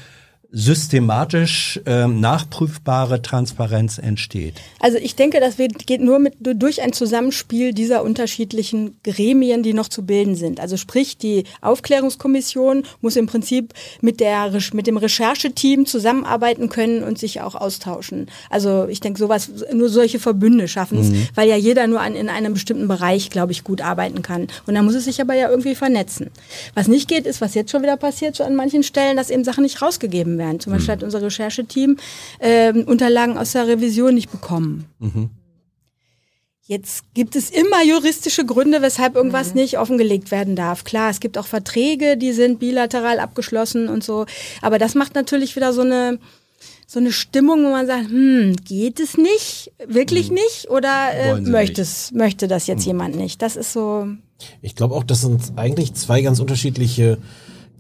systematisch ähm, nachprüfbare Transparenz entsteht? Also ich denke, das geht nur mit, durch ein Zusammenspiel dieser unterschiedlichen Gremien, die noch zu bilden sind. Also sprich, die Aufklärungskommission muss im Prinzip mit, der, mit dem Rechercheteam zusammenarbeiten können und sich auch austauschen. Also ich denke, sowas, nur solche Verbünde schaffen es, mhm. weil ja jeder nur an, in einem bestimmten Bereich, glaube ich, gut arbeiten kann. Und da muss es sich aber ja irgendwie vernetzen. Was nicht geht, ist, was jetzt schon wieder passiert, so an manchen Stellen, dass eben Sachen nicht rausgegeben werden. Zum Beispiel mhm. hat unser Rechercheteam äh, Unterlagen aus der Revision nicht bekommen. Mhm. Jetzt gibt es immer juristische Gründe, weshalb irgendwas mhm. nicht offengelegt werden darf. Klar, es gibt auch Verträge, die sind bilateral abgeschlossen und so. Aber das macht natürlich wieder so eine, so eine Stimmung, wo man sagt, hm, geht es nicht? Wirklich mhm. nicht? Oder äh, möchte, es, möchte das jetzt mhm. jemand nicht? Das ist so. Ich glaube auch, das sind eigentlich zwei ganz unterschiedliche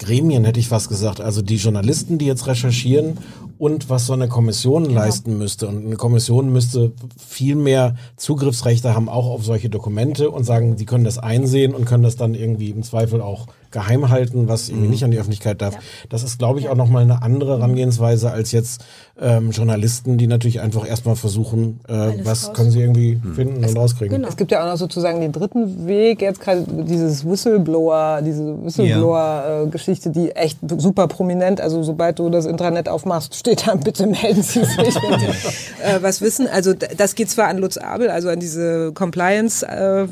Gremien, hätte ich fast gesagt. Also die Journalisten, die jetzt recherchieren und was so eine Kommission genau. leisten müsste. Und eine Kommission müsste viel mehr Zugriffsrechte haben, auch auf solche Dokumente und sagen, sie können das einsehen und können das dann irgendwie im Zweifel auch geheim halten, was irgendwie mhm. nicht an die Öffentlichkeit darf. Ja. Das ist, glaube ich, auch nochmal eine andere Herangehensweise als jetzt ähm, Journalisten, die natürlich einfach erstmal versuchen, äh, was raus. können sie irgendwie mhm. finden es, und rauskriegen. Genau. Es gibt ja auch noch sozusagen den dritten Weg, jetzt gerade dieses Whistleblower, diese Whistleblower-Geschichte, die echt super prominent, also sobald du das Intranet aufmachst, steht da, bitte melden Sie sich, äh, was wissen. Also das geht zwar an Lutz Abel, also an diese Compliance- äh,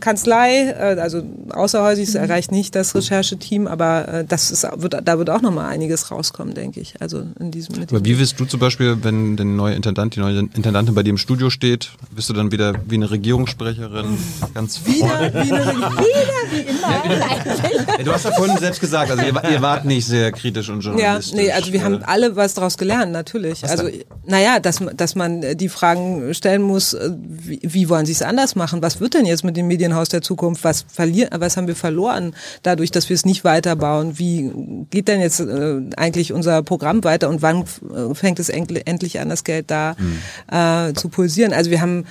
Kanzlei, äh, also außerhäusig, mhm. erreicht nicht das Rechercheteam, aber äh, das ist, wird, da wird auch noch mal einiges rauskommen, denke ich. Also in diesem. Mit aber wie wirst du zum Beispiel, wenn der neue Intendant, die neue Intendantin bei dir im Studio steht, bist du dann wieder wie eine Regierungssprecherin [LAUGHS] ganz wieder, vorne? Wie eine, [LAUGHS] wieder wie immer. Ja, du hast ja vorhin selbst gesagt, also ihr, ihr, wart nicht sehr kritisch und journalistisch. Ja, nee, also wir haben alle was daraus gelernt, natürlich. Was also naja, dass, dass man die Fragen stellen muss, äh, wie, wie wollen sie es anders machen? Was wird denn jetzt mit dem Medienhaus der Zukunft? Was verlieren, was haben wir verloren dadurch, dass wir es nicht weiterbauen? Wie geht denn jetzt äh, eigentlich unser Programm weiter und wann äh, fängt es endlich an, das Geld da mhm. äh, zu pulsieren? Also wir haben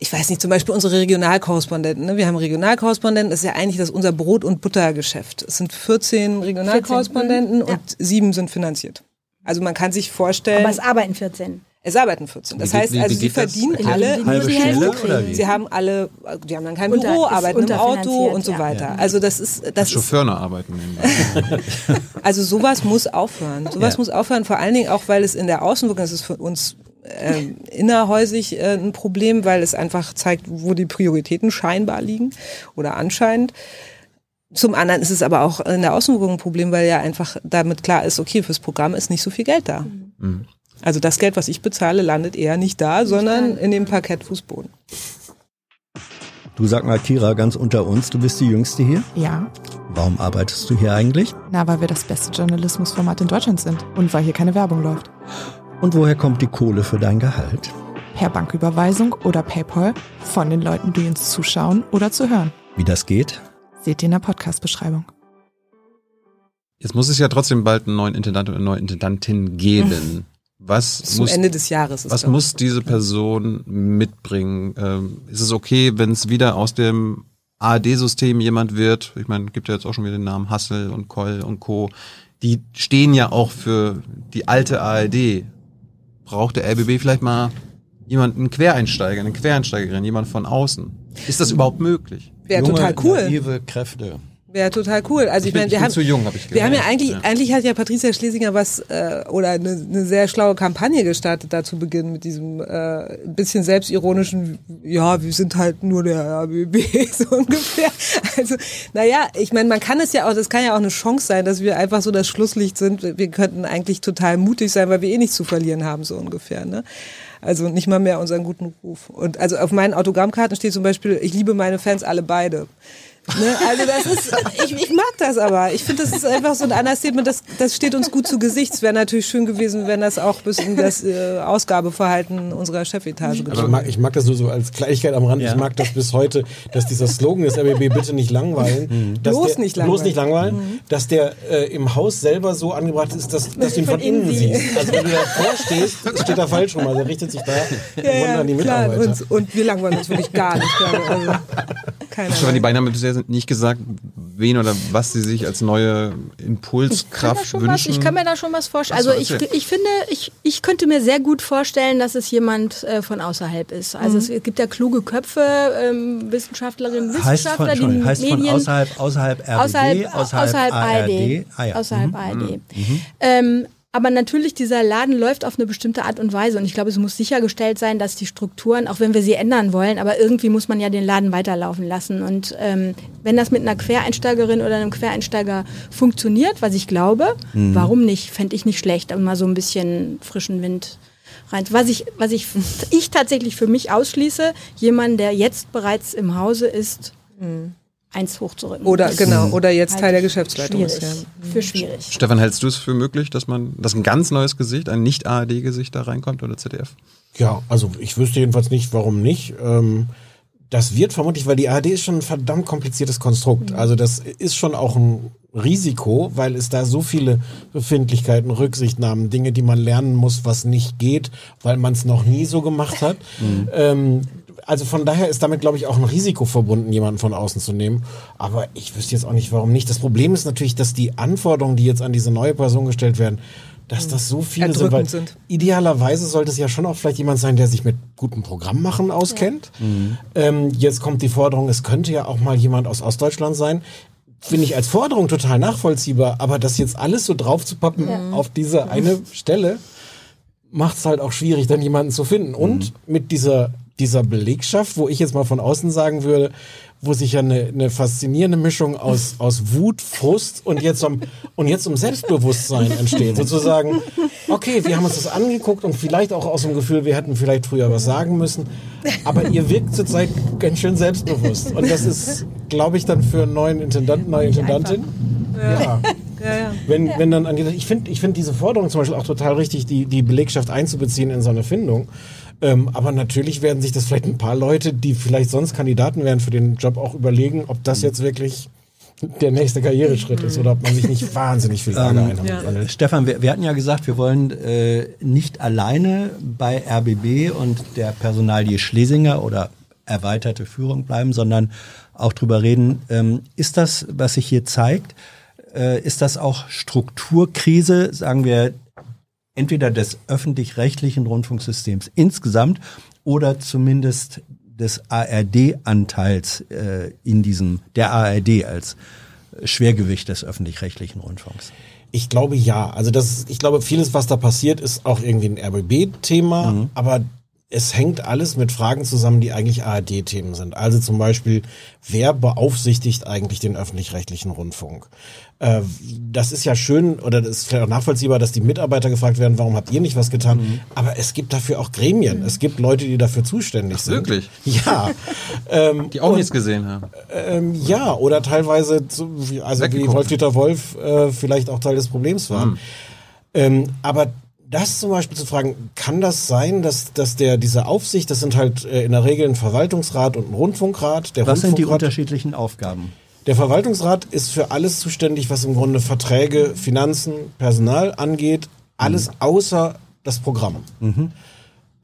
ich weiß nicht, zum Beispiel unsere Regionalkorrespondenten. Ne? Wir haben Regionalkorrespondenten, das ist ja eigentlich das unser Brot- und Buttergeschäft. Es sind 14 Regionalkorrespondenten 14. Mhm. und ja. sieben sind finanziert. Also man kann sich vorstellen. Aber es arbeiten 14. Es arbeiten 14. Das wie, heißt, also sie verdienen das? alle halbe Stelle oder wie? Sie haben alle, die haben dann kein Unter, Büro, arbeiten im Auto und so weiter. Ja. Also das ist das Chauffeure arbeiten. [LAUGHS] also sowas muss aufhören. Sowas ja. muss aufhören. Vor allen Dingen auch, weil es in der Außenwirkung, das ist für uns äh, innerhäusig äh, ein Problem, weil es einfach zeigt, wo die Prioritäten scheinbar liegen oder anscheinend. Zum anderen ist es aber auch in der Außenwirkung ein Problem, weil ja einfach damit klar ist, okay, fürs Programm ist nicht so viel Geld da. Mhm. Also das Geld, was ich bezahle, landet eher nicht da, sondern in dem Parkettfußboden. Du sag mal, Kira, ganz unter uns, du bist die Jüngste hier? Ja. Warum arbeitest du hier eigentlich? Na, weil wir das beste Journalismusformat in Deutschland sind und weil hier keine Werbung läuft. Und woher kommt die Kohle für dein Gehalt? Per Banküberweisung oder PayPal von den Leuten, die uns zuschauen oder zu hören. Wie das geht? Seht ihr in der Podcast-Beschreibung. Jetzt muss es ja trotzdem bald einen neuen Intendant oder eine neue Intendantin geben. [LAUGHS] Was Bis muss, Ende des Jahres. was muss diese Person mitbringen? Ähm, ist es okay, wenn es wieder aus dem ARD-System jemand wird? Ich meine, gibt ja jetzt auch schon wieder den Namen Hassel und Koll und Co. Die stehen ja auch für die alte ARD. Braucht der RBB vielleicht mal jemanden, einen Quereinsteiger, eine Quereinsteigerin, jemand von außen? Ist das überhaupt möglich? Wäre total cool. Naive Kräfte. Wäre total cool. Also ich, ich meine, wir haben zu jung, hab ich wir haben ja eigentlich, ja. eigentlich hat ja Patricia Schlesinger was äh, oder eine, eine sehr schlaue Kampagne gestartet da zu Beginn mit diesem äh, bisschen selbstironischen, ja, wir sind halt nur der RBB [LAUGHS] so ungefähr. Also naja, ich meine, man kann es ja auch, das kann ja auch eine Chance sein, dass wir einfach so das Schlusslicht sind. Wir könnten eigentlich total mutig sein, weil wir eh nichts zu verlieren haben so ungefähr. Ne? Also nicht mal mehr unseren guten Ruf. Und also auf meinen Autogrammkarten steht zum Beispiel, ich liebe meine Fans alle beide. Ne? Also das ist, ich, ich mag das aber. Ich finde, das ist einfach so ein Understatement, das, das steht uns gut zu Gesicht. Es wäre natürlich schön gewesen, wenn das auch bis in das äh, Ausgabeverhalten unserer Chefetage gezogen ich mag, ich mag das nur so als Kleinigkeit am Rand. Ja. Ich mag das bis heute, dass dieser Slogan des RBB bitte nicht langweilen. Mhm. Bloß, der, nicht langweilen. bloß nicht langweilen. Mhm. Dass der äh, im Haus selber so angebracht ist, dass, dass du ihn von, von innen siehst. Also wenn du davor stehst, steht er falsch rum. Also er richtet sich da [LAUGHS] ja, ja, an die Mitarbeiter. und, und wir langweilen uns wirklich gar nicht. Also, keine Ahnung. Die beiden haben bisher nicht gesagt, wen oder was sie sich als neue Ich Impulskraft was, wünschen? ich kann mir da schon was vorstellen. Also ich, ich finde, ich, ich könnte mir sehr gut vorstellen, dass es jemand äh, von außerhalb ist. Also es gibt ja kluge Köpfe, ähm, Wissenschaftlerinnen, Heißt von, Wissenschaftler, die heißt von Medien außerhalb, außerhalb RBB, außerhalb, außerhalb, ARD. Ah, ja. Außerhalb Mhm. ARD. Ähm, aber natürlich, dieser Laden läuft auf eine bestimmte Art und Weise. Und ich glaube, es muss sichergestellt sein, dass die Strukturen, auch wenn wir sie ändern wollen, aber irgendwie muss man ja den Laden weiterlaufen lassen. Und ähm, wenn das mit einer Quereinsteigerin oder einem Quereinsteiger funktioniert, was ich glaube, warum nicht? Fände ich nicht schlecht, aber mal so ein bisschen frischen Wind rein. Was ich, was ich, ich tatsächlich für mich ausschließe, jemand, der jetzt bereits im Hause ist, eins hochzurücken. Oder Das genau, oder jetzt Teil der Geschäftsleitung ist. schwierig. Ja. Für schwierig. Stefan, hältst du es für möglich, dass man, dass ein ganz neues Gesicht, ein Nicht-ARD-Gesicht da reinkommt oder ZDF? Ja, also ich wüsste jedenfalls nicht, warum nicht. Ähm, das wird vermutlich, weil die ARD ist schon ein verdammt kompliziertes Konstrukt. Also das ist schon auch ein Risiko, weil es da so viele Befindlichkeiten, Rücksichtnahmen, Dinge, die man lernen muss, was nicht geht, weil man es noch nie so gemacht hat. Ähm, also von daher ist damit, glaube ich, auch ein Risiko verbunden, jemanden von außen zu nehmen. Aber ich wüsste jetzt auch nicht, warum nicht. Das Problem ist natürlich, dass die Anforderungen, die jetzt an diese neue Person gestellt werden, dass das so viele sind, sind. idealerweise sollte es ja schon auch vielleicht jemand sein, der sich mit gutem Programmmachen auskennt. Ähm, jetzt kommt die Forderung, es könnte ja auch mal jemand aus Ostdeutschland sein. Finde ich als Forderung total nachvollziehbar, aber das jetzt alles so drauf zu pappen auf diese eine Stelle, macht es halt auch schwierig, dann jemanden zu finden. Und mit dieser, dieser Belegschaft, wo ich jetzt mal von außen sagen würde, wo sich ja eine, eine faszinierende Mischung aus, aus Wut, Frust und jetzt um, und jetzt um Selbstbewusstsein entsteht. Sozusagen, okay, wir haben uns das angeguckt und vielleicht auch aus dem Gefühl, wir hätten vielleicht früher was sagen müssen. Aber ihr wirkt zurzeit ganz schön selbstbewusst. Und das ist, glaube ich, dann für einen neuen Intendanten, neue Intendantin. Ja. Wenn, wenn dann an die, ich finde ich finde diese Forderung zum Beispiel auch total richtig, die, die Belegschaft einzubeziehen in so eine Findung. Ähm, aber natürlich werden sich das vielleicht ein paar Leute, die vielleicht sonst Kandidaten wären für den Job, auch überlegen, ob das jetzt wirklich der nächste Karriereschritt ist oder ob man sich nicht wahnsinnig viel Ärger Ähm. Äh, Stefan, wir, wir hatten ja gesagt, wir wollen äh, nicht alleine bei RBB und der Personalie Schlesinger oder erweiterte Führung bleiben, sondern auch drüber reden, ähm, ist das, was sich hier zeigt, äh, ist das auch Strukturkrise, sagen wir, entweder des öffentlich-rechtlichen Rundfunksystems insgesamt oder zumindest des ARD-Anteils äh, in diesem, der ARD als Schwergewicht des öffentlich-rechtlichen Rundfunks. Ich glaube ja. Also das, ich glaube, vieles, was da passiert, ist auch irgendwie ein RBB-Thema, aber es hängt alles mit Fragen zusammen, die eigentlich ARD-Themen sind. Also zum Beispiel, wer beaufsichtigt eigentlich den öffentlich-rechtlichen Rundfunk? Äh, das ist ja schön oder das ist vielleicht auch nachvollziehbar, dass die Mitarbeiter gefragt werden, warum habt ihr nicht was getan? Aber es gibt dafür auch Gremien. Es gibt Leute, die dafür zuständig sind. wirklich? [LAUGHS] Ja. ähm, Die auch und- nichts gesehen haben. ähm, ja, oder teilweise, wie, also wie. Wolf-Dieter Wolf äh, vielleicht auch Teil des Problems waren. Ähm, aber das zum Beispiel zu fragen, kann das sein, dass, dass der diese Aufsicht, das sind halt äh, in der Regel ein Verwaltungsrat und ein Rundfunkrat. Der Was sind die Rundfunkrat, unterschiedlichen Aufgaben? der Verwaltungsrat ist für alles zuständig, was im Grunde Verträge, Finanzen, Personal angeht, alles außer das Programm.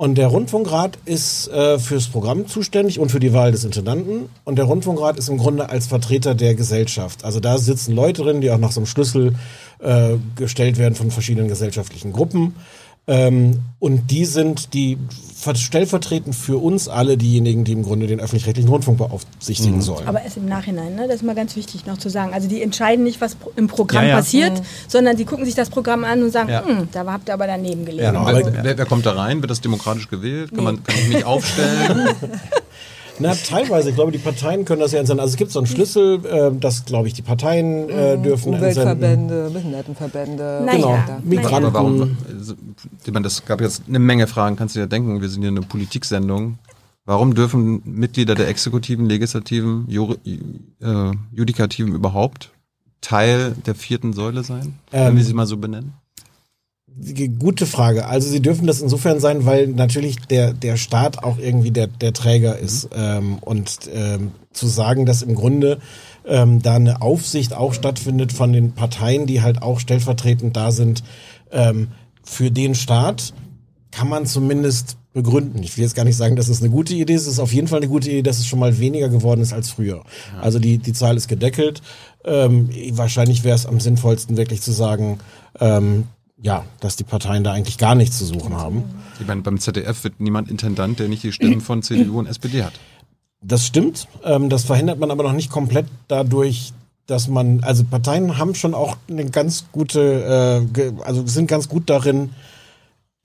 Und der Rundfunkrat ist äh, fürs Programm zuständig und für die Wahl des Intendanten. Und der Rundfunkrat ist im Grunde als Vertreter der Gesellschaft. Also da sitzen Leute drin, die auch nach so einem Schlüssel äh, gestellt werden von verschiedenen gesellschaftlichen Gruppen. Ähm, und die sind die ver- stellvertretend für uns alle diejenigen, die im Grunde den öffentlich-rechtlichen Rundfunk beaufsichtigen sollen. Aber erst im Nachhinein, ne? das ist mal ganz wichtig noch zu sagen. Also die entscheiden nicht, was im Programm Ja, ja. passiert, sondern die gucken sich das Programm an und sagen, Ja. hm, da habt ihr aber daneben gelegen. Genau, Wer, aber- wer, wer kommt da rein? Wird das demokratisch gewählt? Kann, man, kann ich mich aufstellen? [LAUGHS] Na, teilweise. Ich glaube, die Parteien können das ja entsenden. Also es gibt so einen Schlüssel, äh, dass, glaube ich, die Parteien äh, dürfen entsenden. Umweltverbände, Behindertenverbände. Naja, Genau. Migranten. Aber warum? also, Ich meine, das gab jetzt eine Menge Fragen, kannst du dir denken. Wir sind hier eine Politiksendung. Warum dürfen Mitglieder der Exekutiven, Legislativen, Juri, äh, Judikativen überhaupt Teil der vierten Säule sein? Wenn Ähm, wir sie mal so benennen? Gute Frage. Also sie dürfen das insofern sein, weil natürlich der, der Staat auch irgendwie der, der Träger ist. Ähm, und ähm, zu sagen, dass im Grunde ähm, da eine Aufsicht auch stattfindet von den Parteien, die halt auch stellvertretend da sind ähm, für den Staat, kann man zumindest begründen. Ich will jetzt gar nicht sagen, dass es eine gute Idee ist. Es ist auf jeden Fall eine gute Idee, dass es schon mal weniger geworden ist als früher. Also die, die Zahl ist gedeckelt. Ähm, wahrscheinlich wäre es am sinnvollsten wirklich zu sagen, ähm, ja, dass die Parteien da eigentlich gar nichts zu suchen haben. Ich meine, beim ZDF wird niemand Intendant, der nicht die Stimmen von CDU und SPD hat. Das stimmt. Ähm, das verhindert man aber noch nicht komplett dadurch, dass man, also Parteien haben schon auch eine ganz gute, äh, also sind ganz gut darin,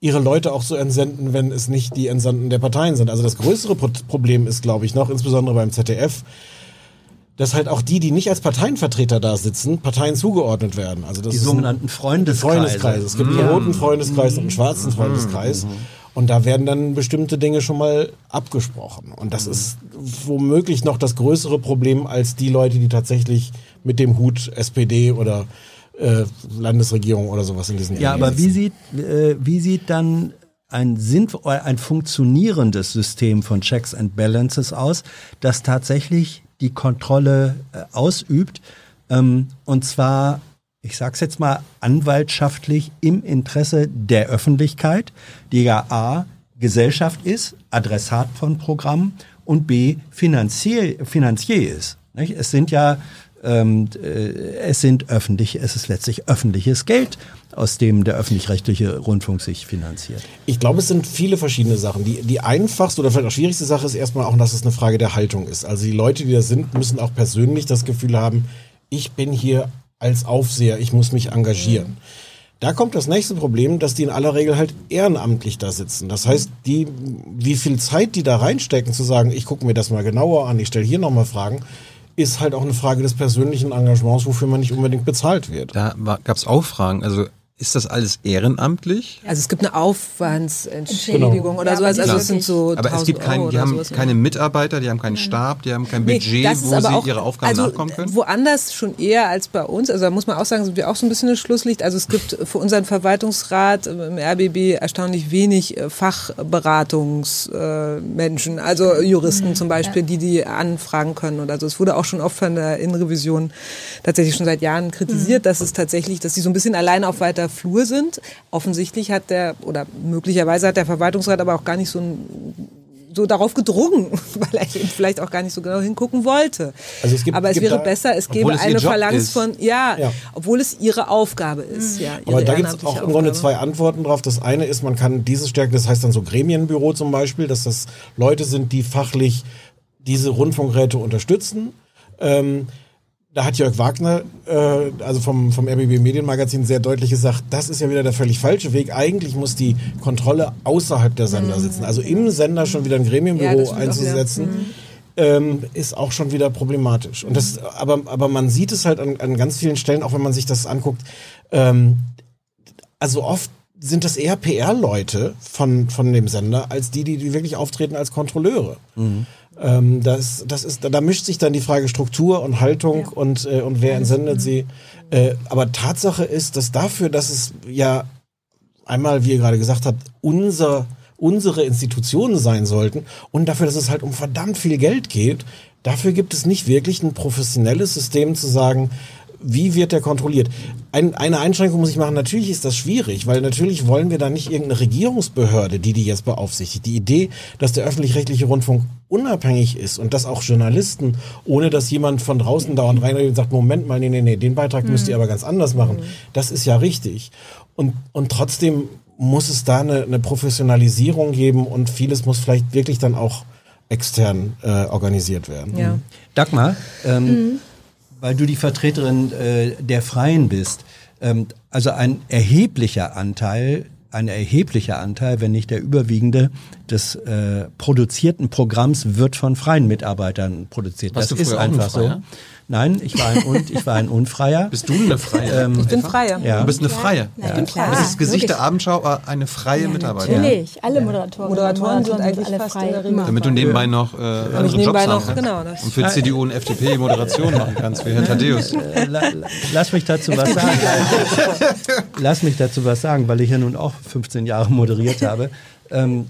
ihre Leute auch zu entsenden, wenn es nicht die Entsandten der Parteien sind. Also das größere Pro Problem ist, glaube ich, noch, insbesondere beim ZDF, dass halt auch die, die nicht als Parteienvertreter da sitzen, Parteien zugeordnet werden. Also das Die sogenannten Freundeskreise. Freundeskreise. Es gibt einen roten Freundeskreis und einen schwarzen Freundeskreis. Und da werden dann bestimmte Dinge schon mal abgesprochen. Und das ist womöglich noch das größere Problem als die Leute, die tatsächlich mit dem Hut SPD oder äh, Landesregierung oder sowas in diesen Ja, Ämtern aber wie sitzen. sieht, äh, wie sieht dann ein, ein funktionierendes System von Checks and Balances aus, das tatsächlich die Kontrolle äh, ausübt? Ähm, und zwar, ich sag's jetzt mal, anwaltschaftlich im Interesse der Öffentlichkeit, die ja A, Gesellschaft ist, Adressat von Programmen und B, Finanzier, Finanzier ist. Nicht? Es sind ja ähm, äh, es sind öffentlich, es ist letztlich öffentliches Geld, aus dem der öffentlich-rechtliche Rundfunk sich finanziert. Ich glaube, es sind viele verschiedene Sachen. Die, die einfachste oder vielleicht auch schwierigste Sache ist erstmal auch, dass es eine Frage der Haltung ist. Also die Leute, die da sind, müssen auch persönlich das Gefühl haben, ich bin hier als Aufseher, ich muss mich engagieren. Da kommt das nächste Problem, dass die in aller Regel halt ehrenamtlich da sitzen. Das heißt, die, wie viel Zeit die da reinstecken, zu sagen, ich gucke mir das mal genauer an, ich stelle hier nochmal Fragen, ist halt auch eine Frage des persönlichen Engagements, wofür man nicht unbedingt bezahlt wird. Da gab es auch Fragen. Also ist das alles ehrenamtlich? Also es gibt eine Aufwandsentschädigung oder Ja, sowas. Also es sind so Aber es 1000 gibt keinen, die oder haben sowas. keine Mitarbeiter, die haben keinen Stab, die haben kein Nee, Budget, das ist wo sie auch, ihre Aufgaben also nachkommen können. Woanders schon eher als bei uns. Also da muss man auch sagen, sind wir auch so ein bisschen ein Schlusslicht. Also es gibt für unseren Verwaltungsrat äh, im RBB erstaunlich wenig äh, Fachberatungsmenschen, also Juristen zum Beispiel, die die anfragen können oder so. Es wurde auch schon oft von der Innenrevision tatsächlich schon seit Jahren kritisiert, dass es tatsächlich, dass sie so ein bisschen alleine auf weiter Flur sind. Offensichtlich hat der, oder möglicherweise hat der Verwaltungsrat aber auch gar nicht so ein so darauf gedrungen, [LAUGHS] weil er eben vielleicht auch gar nicht so genau hingucken wollte. Also es gibt- aber es gibt wäre da- besser, es gäbe es eine Phalanx ist. von, ja, Ja. obwohl es ihre Aufgabe ist. Ja, ihre Aber da gibt es auch im Grunde zwei Antworten drauf. Das eine ist, man kann diese Stärke, das heißt dann so Gremienbüro zum Beispiel, dass das Leute sind, die fachlich diese Rundfunkräte unterstützen. Ähm, da hat Jörg Wagner, äh, also vom, vom RBB Medienmagazin, sehr deutlich gesagt, das ist ja wieder der völlig falsche Weg. Eigentlich muss die Kontrolle außerhalb der Sender sitzen. Also im Sender schon wieder ein Ja, Gremienbüro auch wieder. einzusetzen. Ähm, ist auch schon wieder problematisch. Und das, aber, aber man sieht es halt an, an ganz vielen Stellen, auch wenn man sich das anguckt, ähm, also oft sind das eher PR-Leute von, von dem Sender, als die, die, die wirklich auftreten als Kontrolleure. Ähm, das, das ist, da, da mischt sich dann die Frage Struktur und Haltung und, äh, und wer entsendet sie. Äh, aber Tatsache ist, dass dafür, dass es ja einmal, wie ihr gerade gesagt habt, unser, unsere Institutionen sein sollten und dafür, dass es halt um verdammt viel Geld geht, dafür gibt es nicht wirklich ein professionelles System zu sagen, wie wird der kontrolliert? Ein, eine Einschränkung muss ich machen. Natürlich ist das schwierig, weil natürlich wollen wir da nicht irgendeine Regierungsbehörde, die die jetzt beaufsichtigt. Die Idee, dass der öffentlich-rechtliche Rundfunk unabhängig ist und dass auch Journalisten, ohne dass jemand von draußen dauernd reinredet und sagt, Moment mal, nee, nee, nee, den Beitrag müsst ihr aber ganz anders machen. Das ist ja richtig. Und, und trotzdem muss es da eine, eine Professionalisierung geben und vieles muss vielleicht wirklich dann auch extern äh, organisiert werden. Ja. Dagmar, ähm, weil du die Vertreterin äh, der Freien bist, ähm, also ein erheblicher Anteil, ein erheblicher Anteil, wenn nicht der überwiegende, des äh, produzierten Programms wird von freien Mitarbeitern produziert. Warst das ist einfach so. Nein, ich war ein, Un ich war ein Unfreier. Bist du eine Freie? Ich bin Freie. Ja. Du bist eine Freie. Na, ja, klar. Das ist Gesicht der. Abendschau, aber eine freie Mitarbeiterin. Natürlich, alle Moderatoren. Moderatoren sind und eigentlich alle fast frei. Damit du nebenbei noch äh, andere ich nebenbei Jobs noch, kannst. genau, das- Und für CDU und FDP [LAUGHS] Moderation machen kannst, wie Herr Thaddeus. Äh, la, la, lass mich dazu was sagen. lass mich dazu was sagen, weil ich ja nun auch 15 Jahre moderiert habe. Ähm,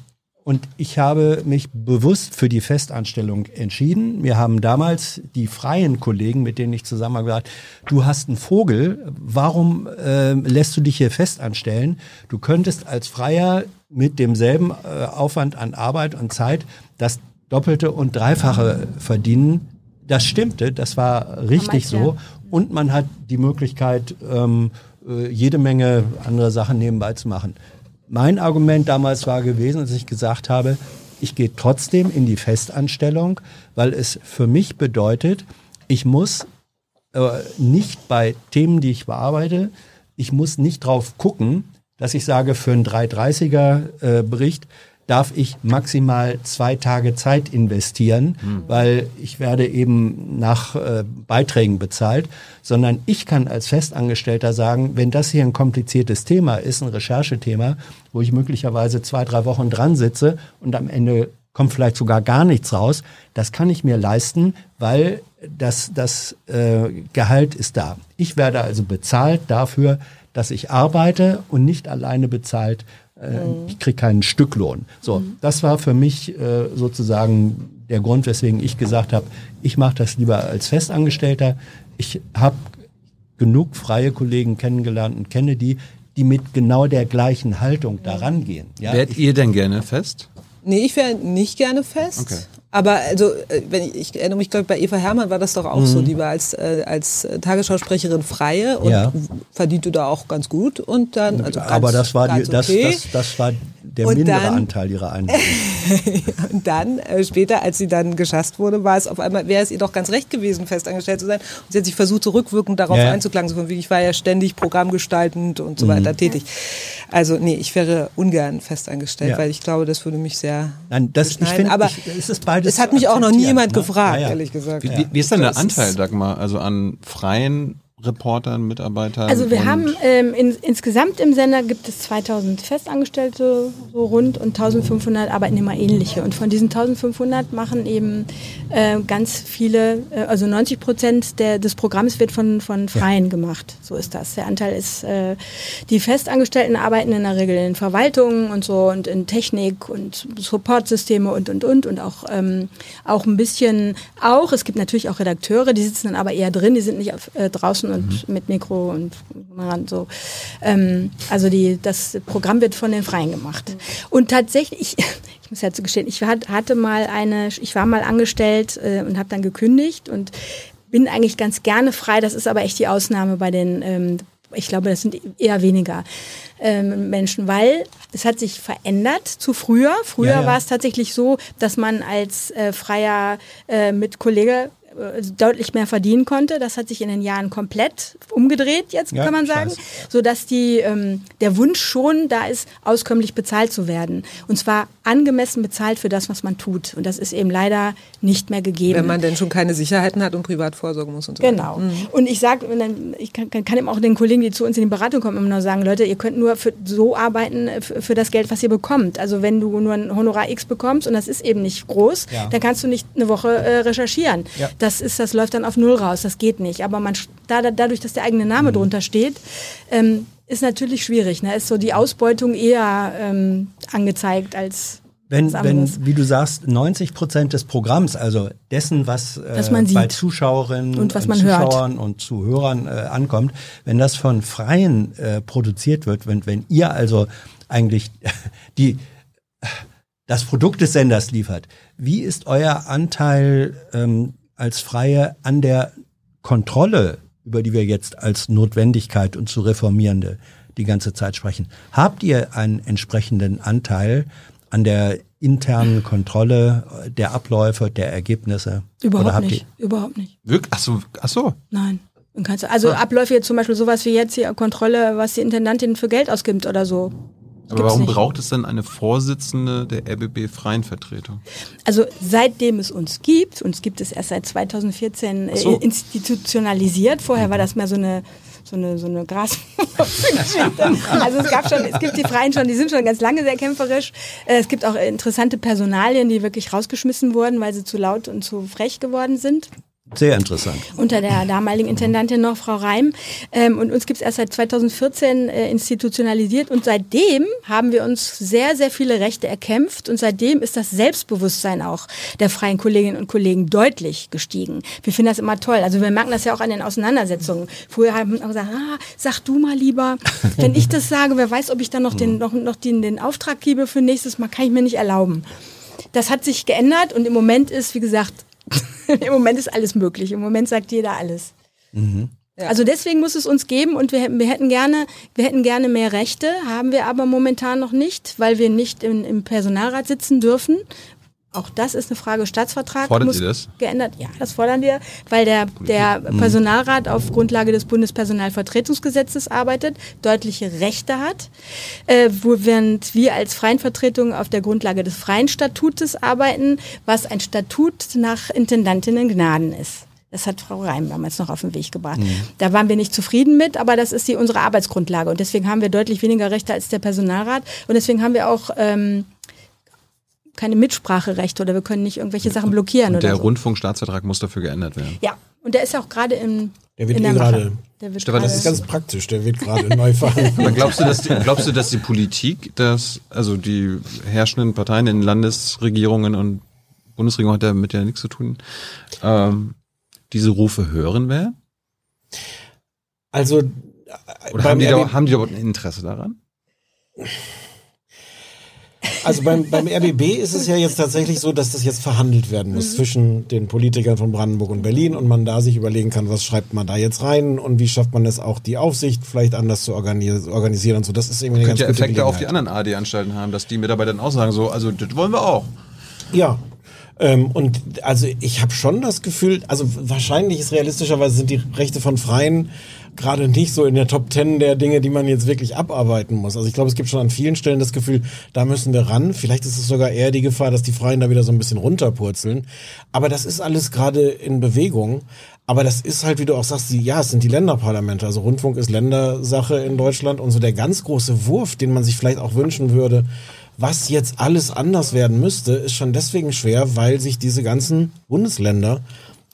Und ich habe mich bewusst für die Festanstellung entschieden. Wir haben damals die freien Kollegen, mit denen ich zusammen gesagt, du hast einen Vogel, warum äh, lässt du dich hier festanstellen? Du könntest als Freier mit demselben äh, Aufwand an Arbeit und Zeit das Doppelte und Dreifache verdienen. Das stimmte, das war richtig so. Und man hat die Möglichkeit, ähm, äh, jede Menge andere Sachen nebenbei zu machen. Mein Argument damals war gewesen, dass ich gesagt habe, ich gehe trotzdem in die Festanstellung, weil es für mich bedeutet, ich muss äh, nicht bei Themen, die ich bearbeite, ich muss nicht drauf gucken, dass ich sage, für einen 330er äh, Bericht darf ich maximal zwei Tage Zeit investieren, weil ich werde eben nach äh, Beiträgen bezahlt, sondern ich kann als Festangestellter sagen, wenn das hier ein kompliziertes Thema ist, ein Recherchethema, wo ich möglicherweise zwei, drei Wochen dran sitze und am Ende kommt vielleicht sogar gar nichts raus, das kann ich mir leisten, weil das, das äh, Gehalt ist da. Ich werde also bezahlt dafür, dass ich arbeite und nicht alleine bezahlt, äh, ich kriege keinen Stücklohn. So, das war für mich äh, sozusagen der Grund, weswegen ich gesagt habe, ich mache das lieber als Festangestellter. Ich habe genug freie Kollegen kennengelernt und kenne die, die mit genau der gleichen Haltung daran gehen. Ja, Wärt ich, ihr denn gerne fest? Nee, ich wäre nicht gerne fest. Okay. Aber also, äh, wenn ich, ich erinnere mich, glaube ich, bei Eva Herrmann war das doch auch so. Die war als, äh, als äh, Tagesschausprecherin freie und Ja. verdiente da auch ganz gut. Und dann, also ganz, aber das war, die, ganz das, okay. das, das war der Und mindere dann- Anteil ihrer [LAUGHS] Einnahmen. Und dann, äh, später, als sie dann geschasst wurde, war es auf einmal, wäre es ihr doch ganz recht gewesen, festangestellt zu sein. Und sie hat sich versucht, so rückwirkend darauf Ja. Mhm. einzuklagen. So von wegen, ich war ja ständig programmgestaltend und so weiter tätig. Also, nee, ich wäre ungern festangestellt, Ja. weil ich glaube, das würde mich sehr Nein, das, ich finde, Aber ich, es ist beides es hat mich auch noch nie akzeptieren, jemand ne? gefragt, Ja, ja. ehrlich gesagt. Wie, wie, wie ist denn der Anteil, Dagmar, also an freien Reportern, Mitarbeitern? Also wir haben ähm, in, insgesamt im Sender gibt es 2000 Festangestellte so rund und 1500 Arbeitnehmer ähnliche. Und von diesen 1500 machen eben äh, ganz viele, äh, also 90 Prozent der, des Programms wird von, von Freien gemacht. So ist das. Der Anteil ist, äh, die Festangestellten arbeiten in der Regel in Verwaltungen und so und in Technik und Supportsysteme und und und und auch, ähm, auch ein bisschen auch. Es gibt natürlich auch Redakteure, die sitzen dann aber eher drin, die sind nicht auf, äh, draußen und mit Mikro und so. Ähm, also die, das Programm wird von den Freien gemacht. Und tatsächlich, ich, [LAUGHS] ich muss ja zugestehen, ich hat- hatte mal eine, ich war mal angestellt äh, und habe dann gekündigt und bin eigentlich ganz gerne frei. Das ist aber echt die Ausnahme bei den, ähm, ich glaube, das sind eher weniger ähm, Menschen, weil es hat sich verändert zu früher. Früher Ja, ja. war es tatsächlich so, dass man als äh, freier äh, Mitkollege deutlich mehr verdienen konnte. Das hat sich in den Jahren komplett umgedreht, jetzt Ja, kann man sagen, weiß. so dass die ähm, der Wunsch schon da ist, auskömmlich bezahlt zu werden und zwar angemessen bezahlt für das, was man tut. Und das ist eben leider nicht mehr gegeben. Wenn man denn schon keine Sicherheiten hat und privat vorsorgen muss und so Genau. Und ich sage, ich kann, kann, kann eben auch den Kollegen, die zu uns in die Beratung kommen, immer nur sagen, Leute, ihr könnt nur für, so arbeiten äh, für, für das Geld, was ihr bekommt. Also wenn du nur ein Honorar X bekommst und das ist eben nicht groß, Ja. dann kannst du nicht eine Woche äh, recherchieren. Ja. Das ist, das läuft dann auf Null raus. Das geht nicht. Aber man, da, da, dadurch, dass der eigene Name drunter steht, ähm, ist natürlich schwierig. Ne? Ist so die Ausbeutung eher ähm, angezeigt als Wenn, wenn, wie du sagst, 90 Prozent des Programms, also dessen, was, äh, bei. Zuschauerinnen Und was hört. Zuschauern und Zuhörern äh, ankommt, wenn das von Freien äh, produziert wird, wenn, wenn ihr also eigentlich [LAUGHS] die, das Produkt des Senders liefert, wie ist euer Anteil ähm, als Freie an der Kontrolle, über die wir jetzt als Notwendigkeit und zu reformierende die ganze Zeit sprechen? Habt ihr einen entsprechenden Anteil an der internen Kontrolle der Abläufe, der Ergebnisse? Überhaupt habt nicht. Überhaupt nicht. Wirklich? Ach so, ach so. Nein. Also Abläufe jetzt zum Beispiel sowas wie jetzt hier Kontrolle, was die Intendantin für Geld ausgibt oder so. Aber warum nicht. braucht es denn eine Vorsitzende der RBB Freien Vertretung? Also seitdem es uns gibt, uns gibt es erst seit 2014 Ach so. äh, institutionalisiert. Vorher war das mehr so eine so eine so eine Gras. [LAUGHS] also es gab schon, es gibt die Freien schon, die sind schon ganz lange sehr kämpferisch. Äh, Es gibt auch interessante Personalien, die wirklich rausgeschmissen wurden, weil sie zu laut und zu frech geworden sind. Sehr interessant. unter der damaligen Intendantin noch, Frau Reim. Ähm, und uns gibt es erst seit 2014 äh, institutionalisiert. Und seitdem haben wir uns sehr, sehr viele Rechte erkämpft. Und seitdem ist das Selbstbewusstsein auch der freien Kolleginnen und Kollegen deutlich gestiegen. Wir finden das immer toll. Also wir merken das ja auch an den Auseinandersetzungen. Früher haben wir gesagt, ah, sag du mal lieber. Wenn ich das sage, wer weiß, ob ich dann noch den, noch, noch den, den Auftrag gebe für nächstes Mal, kann ich mir nicht erlauben. Das hat sich geändert und im Moment ist, wie gesagt, [LAUGHS] im Moment ist alles möglich. Im Moment sagt jeder alles. Also deswegen muss es uns geben und wir, hätten- wir hätten gerne, wir hätten gerne mehr Rechte, haben wir aber momentan noch nicht, weil wir nicht im, im Personalrat sitzen dürfen. Auch das ist eine Frage Staatsvertrag. Fordert muss ihr das? Geändert, ja, das fordern wir, weil der, der Personalrat auf Grundlage des Bundespersonalvertretungsgesetzes arbeitet, deutliche Rechte hat, äh, wo während wir als freien Vertretung auf der Grundlage des freien Statutes arbeiten, was ein Statut nach Intendantinnen Gnaden ist. Das hat Frau Reim damals noch auf den Weg gebracht. Da waren wir nicht zufrieden mit, aber das ist die, unsere Arbeitsgrundlage. Und deswegen haben wir deutlich weniger Rechte als der Personalrat. Und deswegen haben wir auch ähm, keine Mitspracherechte oder wir können nicht irgendwelche Sachen blockieren Und oder der so. Rundfunkstaatsvertrag muss dafür geändert werden. Ja, und der ist ja auch gerade im Der wird in eh gerade- Stefan, das ist ganz praktisch, der wird gerade neu [LAUGHS] verhandelt. Aber glaubst du, dass die, glaubst du, dass die Politik, dass, also die herrschenden Parteien in Landesregierungen und Bundesregierung hat damit ja nichts zu tun, ähm, diese Rufe hören werden? Also äh, Oder haben die, da, haben die überhaupt ein Interesse daran? Also beim, beim RBB ist es ja jetzt tatsächlich so, dass das jetzt verhandelt werden muss zwischen den Politikern von Brandenburg und Berlin und man da sich überlegen kann, was schreibt man da jetzt rein und wie schafft man es auch, die Aufsicht vielleicht anders zu organis organisieren und so. Das ist irgendwie eine Könnte ja ganz gute Effekte auf die anderen AD-Anstalten haben, dass die Mitarbeiter dann auch sagen, so, also das wollen wir auch. Ja. Ähm, und also ich habe schon das Gefühl, also wahrscheinlich ist realistischerweise sind die Rechte von Freien gerade nicht so in der Top Ten der Dinge, die man jetzt wirklich abarbeiten muss. Also ich glaube, es gibt schon an vielen Stellen das Gefühl, da müssen wir ran. Vielleicht ist es sogar eher die Gefahr, dass die Freien da wieder so ein bisschen runterpurzeln. Aber das ist alles gerade in Bewegung. Aber das ist halt, wie du auch sagst, die, ja, es sind die Länderparlamente. Also Rundfunk ist Ländersache in Deutschland und so der ganz große Wurf, den man sich vielleicht auch wünschen würde, was jetzt alles anders werden müsste, ist schon deswegen schwer, weil sich diese ganzen Bundesländer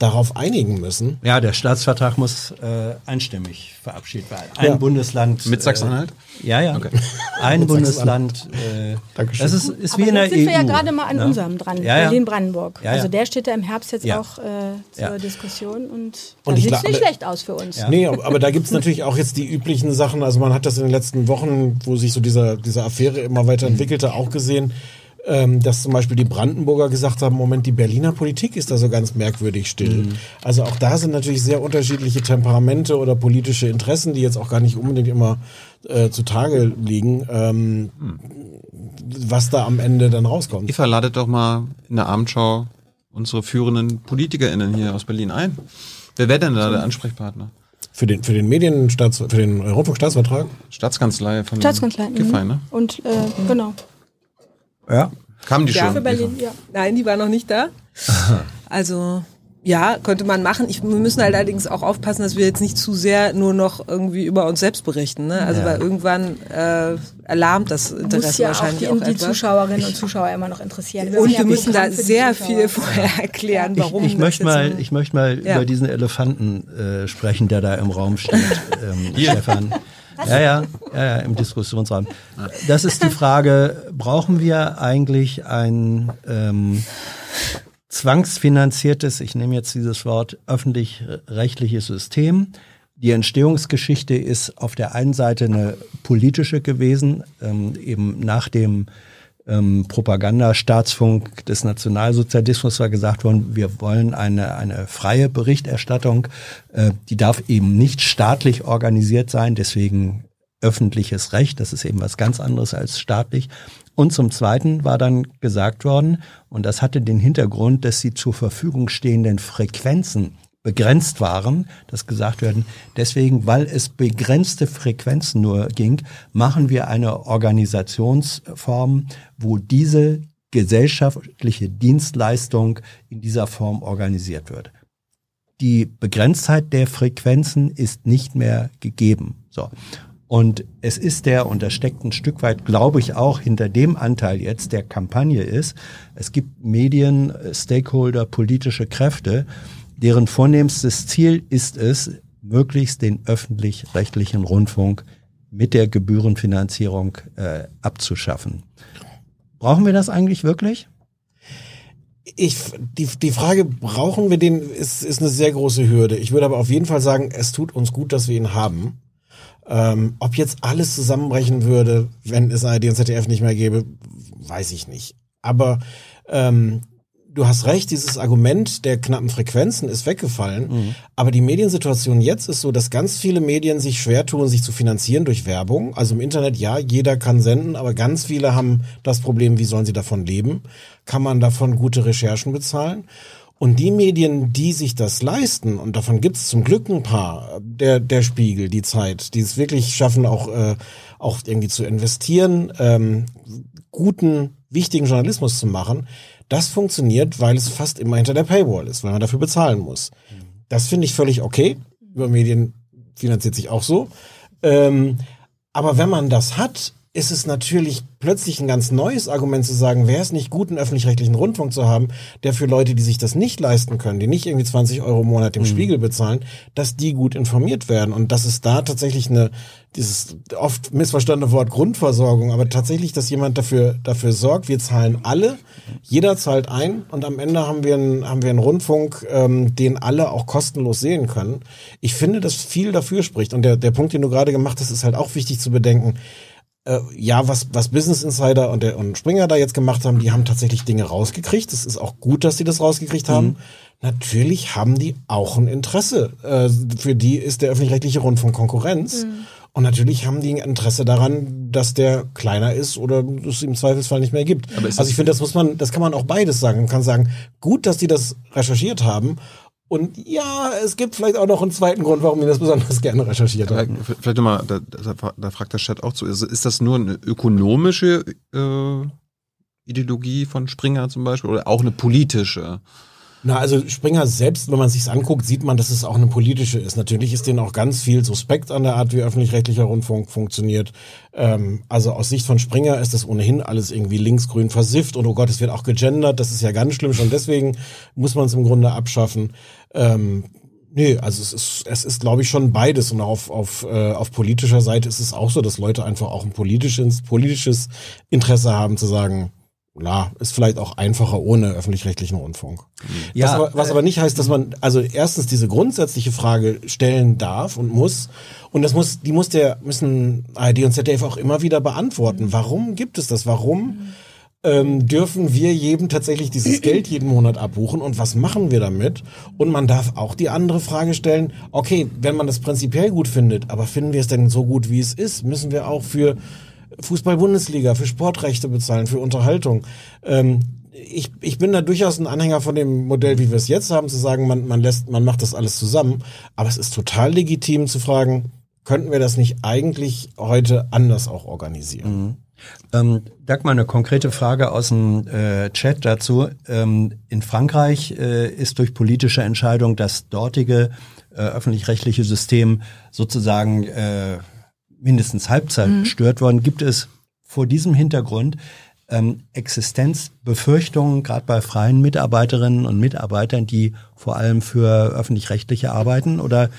darauf einigen müssen. Ja, der Staatsvertrag muss äh, einstimmig verabschiedet werden. Ein Ja. Bundesland. Mit Sachsen-Anhalt? Äh, ja, ja. Okay. [LAUGHS] Ein Bundesland. Äh, Dankeschön. das ist, ist wie Aber in der jetzt sind EU. wir ja gerade mal an ne? unserem dran, Ja, ja. Berlin-Brandenburg. Ja, ja. Also der steht ja im Herbst jetzt Ja. auch äh, zur Ja. Diskussion und, Und da ich sieht glaub- nicht aber- schlecht aus für uns. Ja. Nee, aber da gibt's natürlich auch jetzt die üblichen Sachen. Also man hat das in den letzten Wochen, wo sich so dieser, diese Affäre immer weiter entwickelte, auch gesehen, ähm, dass zum Beispiel die Brandenburger gesagt haben, Moment, die Berliner Politik ist da so ganz merkwürdig still. Also auch da sind natürlich sehr unterschiedliche Temperamente oder politische Interessen, die jetzt auch gar nicht unbedingt immer äh, zutage liegen, ähm, was da am Ende dann rauskommt. Eva, ladet doch mal in der Abendschau unsere führenden PolitikerInnen hier aus Berlin ein. Wer wäre denn da der Ansprechpartner? Für den, für den Medienstaats, für den Rundfunkstaatsvertrag? Staatskanzlei von Staatskanzlei. mhm. Giffey, ne? Und äh, genau. Ja. Kamen die Ja, schon? Für Berlin, ja. Nein, die war noch nicht da. Also ja, könnte man machen. Ich, wir müssen halt allerdings auch aufpassen, dass wir jetzt nicht zu sehr nur noch irgendwie über uns selbst berichten. Ne? Also weil irgendwann äh, erlahmt das Muss Interesse ja auch wahrscheinlich die, auch, die etwas. Zuschauerinnen und Zuschauer immer noch interessieren. Und machen wir ja müssen da sehr viel vorher erklären, Ich, warum. ich das möchte mal, ich möchte mal Ja. über diesen Elefanten äh, sprechen, der da im Raum steht, ähm, [LAUGHS] Stefan. Ja, ja, ja, ja, im Diskussionsraum. Das ist die Frage, brauchen wir eigentlich ein ähm, zwangsfinanziertes, ich nehme jetzt dieses Wort, öffentlich-rechtliches System? Die Entstehungsgeschichte ist auf der einen Seite eine politische gewesen, ähm, eben nach dem ähm, Propagandastaatsfunk des Nationalsozialismus war gesagt worden, wir wollen eine, eine freie Berichterstattung, äh, die darf eben nicht staatlich organisiert sein, deswegen öffentliches Recht, das ist eben was ganz anderes als staatlich. Und zum Zweiten war dann gesagt worden, und das hatte den Hintergrund, dass die zur Verfügung stehenden Frequenzen begrenzt waren, dass gesagt werden, deswegen, weil es begrenzte Frequenzen nur ging, machen wir eine Organisationsform, wo diese gesellschaftliche Dienstleistung in dieser Form organisiert wird. Die Begrenztheit der Frequenzen ist nicht mehr gegeben. So. Und es ist der, und das steckt ein Stück weit, glaube ich, auch hinter dem Anteil jetzt der Kampagne ist, es gibt Medien, äh, Stakeholder, politische Kräfte, deren vornehmstes Ziel ist es, möglichst den öffentlich-rechtlichen Rundfunk mit der Gebührenfinanzierung äh, abzuschaffen. Brauchen wir das eigentlich wirklich? Ich, die, die Frage, brauchen wir den, ist, ist eine sehr große Hürde. Ich würde aber auf jeden Fall sagen, es tut uns gut, dass wir ihn haben. Ähm, ob jetzt alles zusammenbrechen würde, wenn es ARD und ZDF nicht mehr gäbe, weiß ich nicht. Aber ähm, du hast recht, dieses Argument der knappen Frequenzen ist weggefallen. Mhm. Aber die Mediensituation jetzt ist so, dass ganz viele Medien sich schwer tun, sich zu finanzieren durch Werbung. Also im Internet, ja, jeder kann senden, aber ganz viele haben das Problem, wie sollen sie davon leben? Kann man davon gute Recherchen bezahlen? Und die Medien, die sich das leisten, und davon gibt es zum Glück ein paar, der, der Spiegel, die Zeit, die es wirklich schaffen, auch, äh, auch irgendwie zu investieren, ähm, guten, wichtigen Journalismus zu machen, das funktioniert, weil es fast immer hinter der Paywall ist, weil man dafür bezahlen muss. Das finde ich völlig okay. Über Medien finanziert sich auch so. Ähm, aber wenn man das hat, ist es natürlich plötzlich ein ganz neues Argument zu sagen, wäre es nicht gut, einen öffentlich-rechtlichen Rundfunk zu haben, der für Leute, die sich das nicht leisten können, die nicht irgendwie 20 Euro im Monat dem mhm. Spiegel bezahlen, dass die gut informiert werden und dass es da tatsächlich eine, dieses oft missverstandene Wort Grundversorgung, aber tatsächlich, dass jemand dafür, dafür sorgt, wir zahlen alle, jeder zahlt ein und am Ende haben wir einen, haben wir einen Rundfunk, ähm, den alle auch kostenlos sehen können. Ich finde, dass viel dafür spricht und der, der Punkt, den du gerade gemacht hast, ist halt auch wichtig zu bedenken äh, ja, was, was Business Insider und, der, und Springer da jetzt gemacht haben, die haben tatsächlich Dinge rausgekriegt. Es ist auch gut, dass sie das rausgekriegt haben. Mhm. Natürlich haben die auch ein Interesse. Äh, für die ist der öffentlich-rechtliche Rundfunk Konkurrenz. Mhm. Und natürlich haben die ein Interesse daran, dass der kleiner ist oder es im Zweifelsfall nicht mehr gibt. also ich finde, das muss man, das kann man auch beides sagen. Man kann sagen, gut, dass die das recherchiert haben und ja, es gibt vielleicht auch noch einen zweiten Grund, warum wir das besonders [LAUGHS] gerne recherchiert haben. Vielleicht nochmal, da, da, da fragt der Chat auch zu, ist, ist das nur eine ökonomische äh, Ideologie von Springer zum Beispiel oder auch eine politische? Na, also Springer selbst, wenn man sich's anguckt, sieht man, dass es auch eine politische ist. Natürlich ist denen auch ganz viel suspekt an der Art, wie öffentlich-rechtlicher Rundfunk funktioniert. Ähm, also aus Sicht von Springer ist das ohnehin alles irgendwie linksgrün versifft und oh Gott, es wird auch gegendert. Das ist ja ganz schlimm. Schon deswegen muss man es im Grunde abschaffen. Ähm, Nee, also es ist, es ist, glaube ich, schon beides. Und auf, auf, äh, auf politischer Seite ist es auch so, dass Leute einfach auch ein politisches, politisches Interesse haben zu sagen, na, ist vielleicht auch einfacher ohne öffentlich-rechtlichen Rundfunk. Ja, was, aber, was aber nicht heißt, dass man also erstens diese grundsätzliche Frage stellen darf und muss und das muss die muss der müssen ARD und ZDF auch immer wieder beantworten. Warum gibt es das? Warum ähm, dürfen wir jedem tatsächlich dieses [CLEARS THROAT] Geld jeden Monat abbuchen und was machen wir damit? Und man darf auch die andere Frage stellen, okay, wenn man das prinzipiell gut findet, aber finden wir es denn so gut, wie es ist? Müssen wir auch für Fußball-Bundesliga, für Sportrechte bezahlen, für Unterhaltung. Ähm, ich, ich bin da durchaus ein Anhänger von dem Modell, wie wir es jetzt haben, zu sagen, man, man lässt, man macht das alles zusammen. Aber es ist total legitim zu fragen, könnten wir das nicht eigentlich heute anders auch organisieren? Mhm. Ähm, Dagmar, eine konkrete Frage aus dem äh, Chat dazu. Ähm, in Frankreich äh, ist durch politische Entscheidung das dortige äh, öffentlich-rechtliche System sozusagen äh, mindestens Halbzeit mhm. gestört worden. Gibt es vor diesem Hintergrund ähm, Existenzbefürchtungen, gerade bei freien Mitarbeiterinnen und Mitarbeitern, die vor allem für öffentlich-rechtliche arbeiten? Oder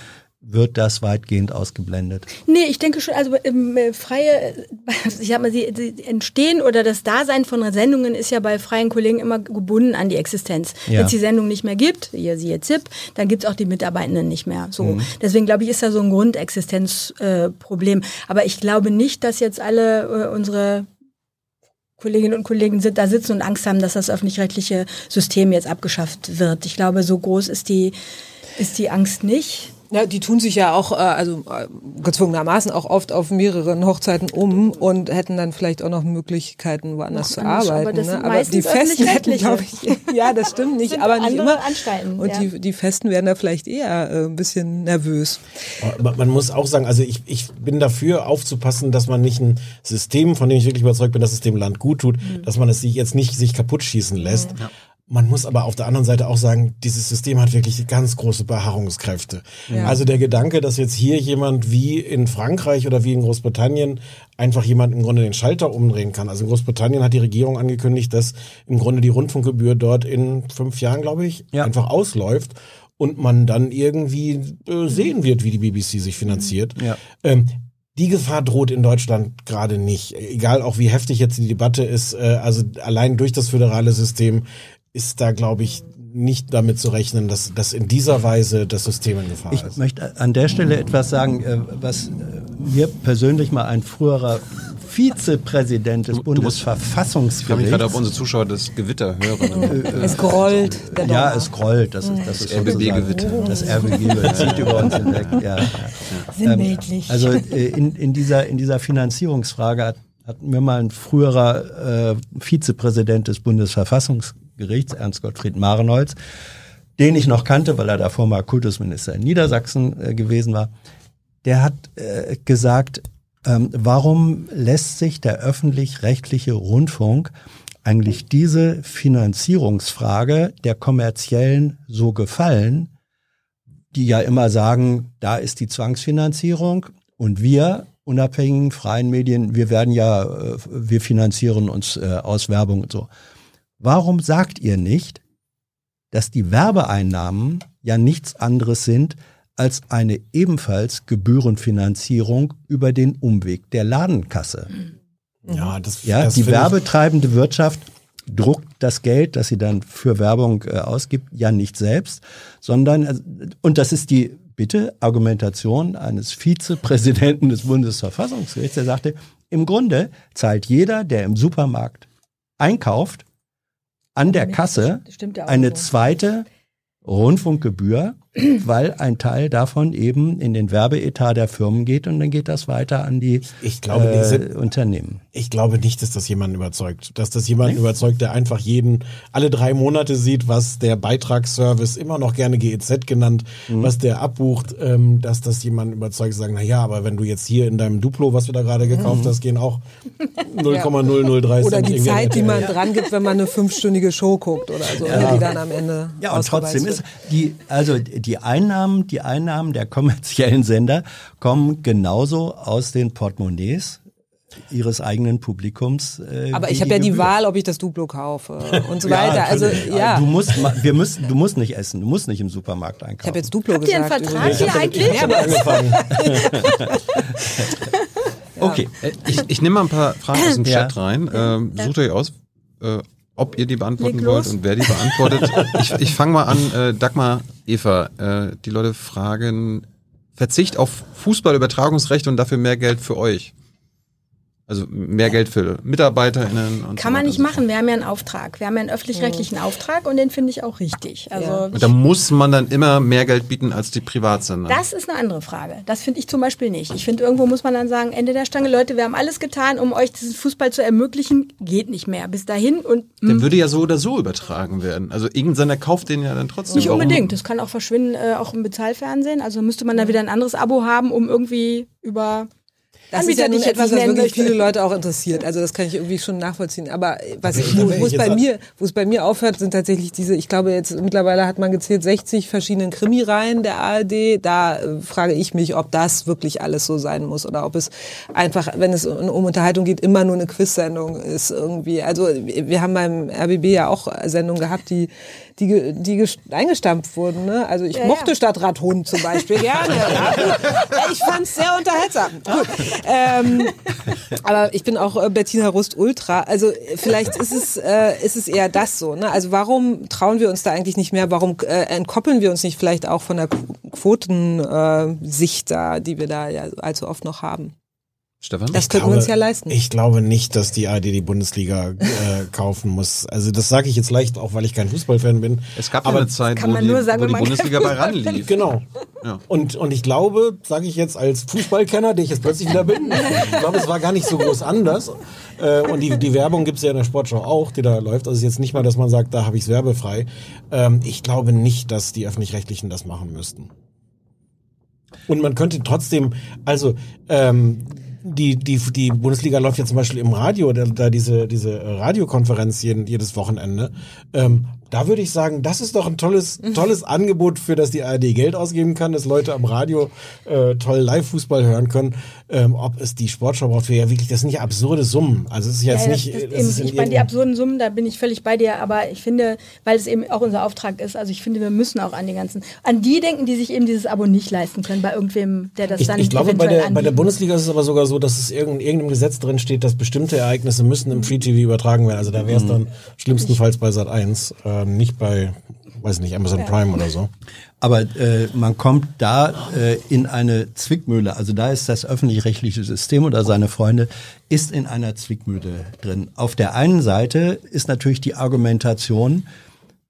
wird das weitgehend ausgeblendet? Nee, ich denke schon, also ähm, freie, [LAUGHS] ich sag mal, die, die Entstehen oder das Dasein von Sendungen ist ja bei freien Kollegen immer gebunden an die Existenz. Ja. Wenn es die Sendung nicht mehr gibt, ihr siehe ZIP, dann gibt es auch die Mitarbeitenden nicht mehr. So. Mhm. Deswegen glaube ich, ist da so ein Grundexistenzproblem. Äh, Aber ich glaube nicht, dass jetzt alle äh, unsere Kolleginnen und Kollegen sind, da sitzen und Angst haben, dass das öffentlich-rechtliche System jetzt abgeschafft wird. Ich glaube, so groß ist die, ist die Angst nicht. Ja, die tun sich ja auch, äh, also äh, gezwungenermaßen auch oft auf mehreren Hochzeiten um und hätten dann vielleicht auch noch Möglichkeiten, woanders zu arbeiten. Aber, das ne? aber die Festen hätten, glaube ich, [LAUGHS] ja, das stimmt nicht, aber nicht immer. Anstalten, und ja. die, die Festen werden da vielleicht eher äh, ein bisschen nervös. Aber man muss auch sagen, also ich, ich bin dafür aufzupassen, dass man nicht ein System, von dem ich wirklich überzeugt bin, dass es dem Land gut tut, mhm. dass man es sich jetzt nicht sich kaputt schießen lässt. Ja. Man muss aber auf der anderen Seite auch sagen, dieses System hat wirklich ganz große Beharrungskräfte. Ja. Also der Gedanke, dass jetzt hier jemand wie in Frankreich oder wie in Großbritannien einfach jemand im Grunde den Schalter umdrehen kann. Also in Großbritannien hat die Regierung angekündigt, dass im Grunde die Rundfunkgebühr dort in fünf Jahren, glaube ich, ja. einfach ausläuft. und man dann irgendwie äh, sehen wird, wie die BBC sich finanziert. Ja. Ähm, die Gefahr droht in Deutschland gerade nicht. Egal auch wie heftig jetzt die Debatte ist, äh, also allein durch das föderale System ist da, glaube ich, nicht damit zu rechnen, dass, dass in dieser Weise das System in Gefahr Ich ist. möchte an der Stelle etwas sagen, äh, was äh, mir persönlich mal ein früherer Vizepräsident des musst- Ich kann mich Bundesverfassungsgerichts gerade auf unsere Zuschauer das Gewitter hören. [LAUGHS] Es grollt. Der Ja, es grollt. Das ist, das ist RBB sozusagen- Gewitter. Das RBB zieht über uns hinweg. Ja. Sinnbildlich. Also äh, in, in, dieser, in dieser Finanzierungsfrage hat, hat mir mal ein früherer äh, Vizepräsident des Bundesverfassungsgerichts, Ernst Gottfried Marenholz, den ich noch kannte, weil er davor mal Kultusminister in Niedersachsen äh, gewesen war, der hat äh, gesagt, ähm, warum lässt sich der öffentlich-rechtliche Rundfunk eigentlich diese Finanzierungsfrage der kommerziellen so gefallen, die ja immer sagen, da ist die Zwangsfinanzierung und wir unabhängigen freien Medien, wir werden ja, äh, wir finanzieren uns äh, aus Werbung und so. Warum sagt ihr nicht, dass die Werbeeinnahmen ja nichts anderes sind als eine ebenfalls Gebührenfinanzierung über den Umweg der Ladenkasse? Ja, das, Ja, das die werbetreibende Wirtschaft druckt das Geld, das sie dann für Werbung äh, ausgibt, ja nicht selbst, sondern, äh, und das ist die, bitte, Argumentation eines Vizepräsidenten des Bundesverfassungsgerichts, der sagte, im Grunde zahlt jeder, der im Supermarkt einkauft, an der Kasse eine zweite Rundfunkgebühr, [CLEARS THROAT] weil ein Teil davon eben in den Werbeetat der Firmen geht und dann geht das weiter an die Ich glaube, äh, diese- Unternehmen. Ich glaube nicht, dass das jemanden überzeugt. Dass das jemanden überzeugt, der einfach jeden, alle drei Monate sieht, was der Beitragsservice, immer noch gerne GEZ genannt, Mhm. was der abbucht, ähm, dass das jemanden überzeugt, sagen, na ja, aber wenn du jetzt hier in deinem Duplo, was du da gerade gekauft hast, gehen auch [LAUGHS] 0,003 Oder Cent die irgendwie an Zeit, die man dran gibt, wenn man eine fünfstündige Show guckt oder so, die dann am Ende Ja, und trotzdem ist die, also die Einnahmen, die Einnahmen der kommerziellen Sender kommen genauso aus den Portemonnaies ihres eigenen Publikums. Äh, Aber ich habe ja die. Wahl, ob ich das Duplo kaufe und so Ja, weiter. Also natürlich. ja, Du musst, wir müssen, du musst nicht essen, du musst nicht im Supermarkt einkaufen. ich habe jetzt Duplo Habt ihr einen gesagt. Vertrag hier eigentlich? Ich habe angefangen. Okay. Äh, Ich, ich nehme mal ein paar Fragen aus dem Ja. Chat rein. Ähm, sucht euch aus, äh, ob ihr die beantworten Leg wollt los. und wer die beantwortet. [LAUGHS] ich ich fange mal an. Äh, Dagmar, Eva, äh, die Leute fragen Verzicht auf Fußballübertragungsrechte und dafür mehr Geld für euch. Also mehr Geld für MitarbeiterInnen und Kann so man nicht machen. Wir haben ja einen Auftrag. Wir haben ja einen öffentlich-rechtlichen Auftrag und den finde ich auch richtig. Also Ja. Und da muss man dann immer mehr Geld bieten als die Privatsender. das ist eine andere Frage. Das finde ich zum Beispiel nicht. Ich finde, irgendwo muss man dann sagen, Ende der Stange, Leute, wir haben alles getan, um euch diesen Fußball zu ermöglichen. Geht nicht mehr. Bis dahin und Der hm, würde ja so oder so übertragen werden. Also irgendein Sender kauft den ja dann trotzdem. nicht Warum- unbedingt. Das kann auch verschwinden, äh, auch im Bezahlfernsehen. Also müsste man da wieder ein anderes Abo haben, um irgendwie über Das ist ja jetzt etwas, nicht was wirklich möchte. viele Leute auch interessiert. Also das kann ich irgendwie schon nachvollziehen. Aber was ich, wo, wo es bei mir, wo es bei mir aufhört, sind tatsächlich diese, ich glaube jetzt mittlerweile hat man gezählt 60 verschiedenen Krimireihen der ARD. Da äh, frage ich mich, ob das wirklich alles so sein muss oder ob es einfach, wenn es um Unterhaltung geht, immer nur eine Quiz-Sendung ist irgendwie. Also wir wir haben beim RBB ja auch Sendungen gehabt, die die, die ges- eingestampft wurden. Ne? Also ich Ja, mochte ja. Stadtrat-Hund zum Beispiel gerne. [LAUGHS] Ja, ich fand es sehr unterhaltsam. Gut. Ähm, aber ich bin auch äh, Bettina Rust Ultra. Also äh, vielleicht ist es, äh, ist es eher das so. Ne? Also warum trauen wir uns da eigentlich nicht mehr? Warum äh, entkoppeln wir uns nicht vielleicht auch von der Quotensicht Sicht da, die wir da ja allzu oft noch haben? Stefan? Das könnten wir uns ja leisten. Ich glaube nicht, dass die ARD die Bundesliga äh, [LAUGHS] kaufen muss. Also das sage ich jetzt leicht, auch weil ich kein Fußballfan bin. es gab aber ja eine Zeit, kann wo man die, nur sagen, wo die man Bundesliga bei ran lief. Genau. Ja. Und, und ich glaube, sage ich jetzt als Fußballkenner, der ich jetzt plötzlich wieder bin, [LAUGHS] ich glaube, es war gar nicht so groß anders. Äh, und die, die Werbung gibt's ja in der Sportschau auch, die da läuft. Also es ist jetzt nicht mal, dass man sagt, da habe ich's werbefrei. Ähm, ich glaube nicht, dass die Öffentlich-Rechtlichen das machen müssten. Und man könnte trotzdem, also ähm, die, die, die Bundesliga läuft ja zum Beispiel im Radio, da, da diese, diese Radiokonferenz jeden, jedes Wochenende. Ähm, da würde ich sagen, das ist doch ein tolles, [LAUGHS] tolles Angebot, für das die ARD Geld ausgeben kann, dass Leute am Radio äh, toll Live-Fußball hören können. Ähm, ob es die Sportschau braucht, für ja wirklich, das sind ja absurde Summen. Also es ist jetzt Ja, nicht. das, das das eben, ist in ich meine, die absurden Summen, da bin ich völlig bei dir, aber ich finde, weil es eben auch unser Auftrag ist, also ich finde, wir müssen auch an die ganzen, an die denken, die sich eben dieses Abo nicht leisten können, bei irgendwem, der das Ich, dann ich glaube, bei der, bei der. Bundesliga ist es aber sogar so, dass es irgend, irgendeinem Gesetz drin steht, dass bestimmte Ereignisse müssen im Free TV übertragen werden. Also da wäre es dann schlimmstenfalls bei Sat 1, äh, nicht bei, weiß nicht, Amazon Prime oder so. Aber äh, man kommt da äh, in eine Zwickmühle. Also da ist das öffentlich-rechtliche System oder seine Freunde ist in einer Zwickmühle drin. Auf der einen Seite ist natürlich die Argumentation,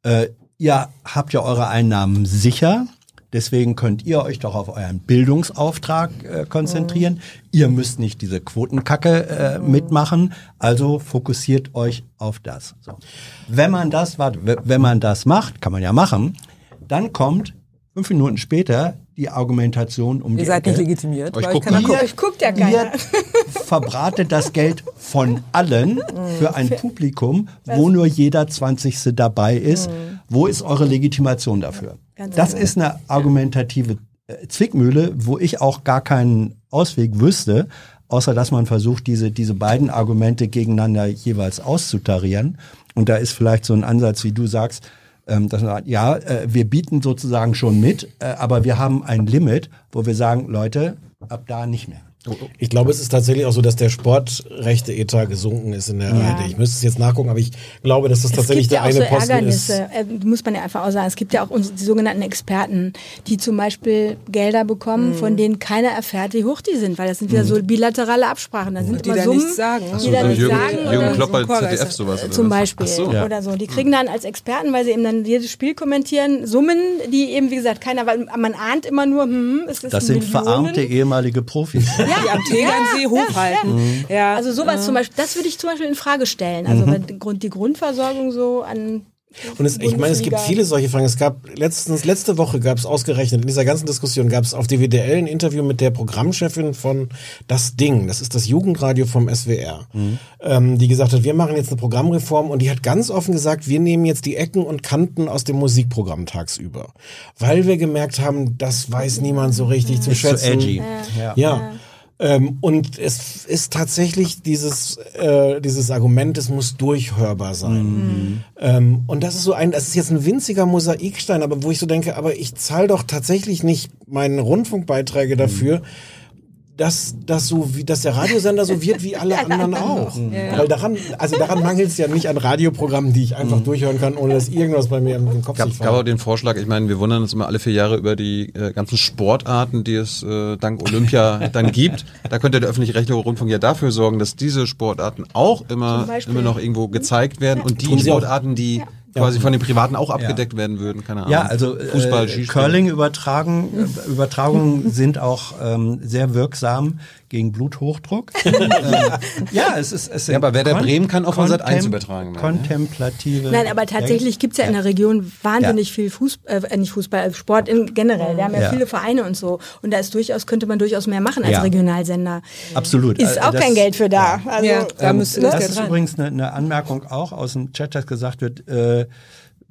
äh, ihr habt ja eure Einnahmen sicher. Deswegen könnt ihr euch doch auf euren Bildungsauftrag äh, konzentrieren. Ihr müsst nicht diese Quotenkacke äh, mitmachen. Also fokussiert euch auf das. So. Wenn man das, warte, wenn man das macht, kann man ja machen, dann kommt fünf Minuten später die Argumentation um die Ihr seid Ecke. nicht legitimiert, Ich weil guck keiner mal. guckt. Euch guckt ja keiner. Ihr verbratet das Geld von allen für ein Publikum, wo nur jeder Zwanzigste dabei ist. Wo ist eure Legitimation dafür? Ganz Das genau. ist eine argumentative äh, Zwickmühle, wo ich auch gar keinen Ausweg wüsste, außer dass man versucht, diese, diese beiden Argumente gegeneinander jeweils auszutarieren. Und da ist vielleicht so ein Ansatz, wie du sagst, ähm, dass man sagt, ja, äh, wir bieten sozusagen schon mit, äh, aber wir haben ein Limit, wo wir sagen, Leute, ab da nicht mehr. Ich glaube, es ist tatsächlich auch so, dass der Sportrechte-Etat gesunken ist in der Ja. ARD. Ich müsste es jetzt nachgucken, aber ich glaube, dass das Es tatsächlich gibt ja der auch eine so Posten Ärgernisse, ist. äh, muss man ja einfach auch sagen. Es gibt ja auch unsere, die sogenannten Experten, die zum Beispiel Gelder bekommen, Mhm. von denen keiner erfährt, wie hoch die sind, weil das sind wieder so bilaterale Absprachen. Da sind Die immer da Summen, nichts sagen. die so, da so nichts Jürgen, sagen. Jürgen oder Klopp so ein ZDF sowas oder zum? Beispiel Ach so. oder so. Die kriegen dann als Experten, weil sie eben dann jedes Spiel kommentieren, Summen, die eben, wie gesagt, keiner, weil man ahnt immer nur, hm, ist das sind Millionen? verarmte ehemalige Profis. [LAUGHS] Die am Tegernsee hochhalten. Ja, Also sowas zum Beispiel, das würde ich zum Beispiel in Frage stellen. Also weil die Grund- die Grundversorgung so an Und es, ich meine, es gibt viele solche Fragen. Es gab letztens, letzte Woche gab es ausgerechnet, in dieser ganzen Diskussion gab es auf DWDL ein Interview mit der Programmchefin von Das Ding, das ist das Jugendradio vom SWR, ähm, die gesagt hat, wir machen jetzt eine Programmreform und die hat ganz offen gesagt, wir nehmen jetzt die Ecken und Kanten aus dem Musikprogramm tagsüber. Weil wir gemerkt haben, das weiß niemand so richtig zu Ist zu schätzen. edgy. Ja. Ja. Ähm, und es ist tatsächlich dieses, äh, dieses Argument, es muss durchhörbar sein. Ähm, und das ist so ein, das ist jetzt ein winziger Mosaikstein, aber wo ich so denke, aber ich zahle doch tatsächlich nicht meine Rundfunkbeiträge dafür. Dass, dass so wie, dass der Radiosender so wird wie [LAUGHS] alle anderen auch. Weil daran, also daran mangelt es ja nicht an Radioprogrammen, die ich einfach durchhören kann, ohne dass irgendwas bei mir im Kopf gab, sich gab auch den Vorschlag, ich meine, wir wundern uns immer alle vier Jahre über die äh, ganzen Sportarten, die es äh, dank Olympia [LAUGHS] dann gibt. Da könnte der öffentlich-rechtliche Rundfunk ja dafür sorgen, dass diese Sportarten auch immer, immer noch irgendwo gezeigt werden. Und die. Sportarten, die quasi von den Privaten auch abgedeckt werden würden, keine Ahnung. Ja, also Fußball, äh, Skispringen. Curling übertragen, äh, Übertragungen sind auch ähm, sehr wirksam gegen Bluthochdruck. [LAUGHS] ähm, ja, es ist es Ja, aber Werder Bremen kann auch von Sat 1 kontem- übertragen werden, Kontemplative. Nein, aber tatsächlich gibt's ja in der Region wahnsinnig viel Fußball, äh, nicht Fußball, äh, Sport in generell. Wir haben ja, Ja. viele Vereine und so. Und da ist durchaus, könnte man durchaus mehr machen als Ja. Regionalsender. Absolut. Ist Äh, auch das- kein Geld für da. Also, Ja, da Ähm, das das ja ist dran. übrigens eine, eine Anmerkung auch aus dem Chat, dass gesagt wird, äh,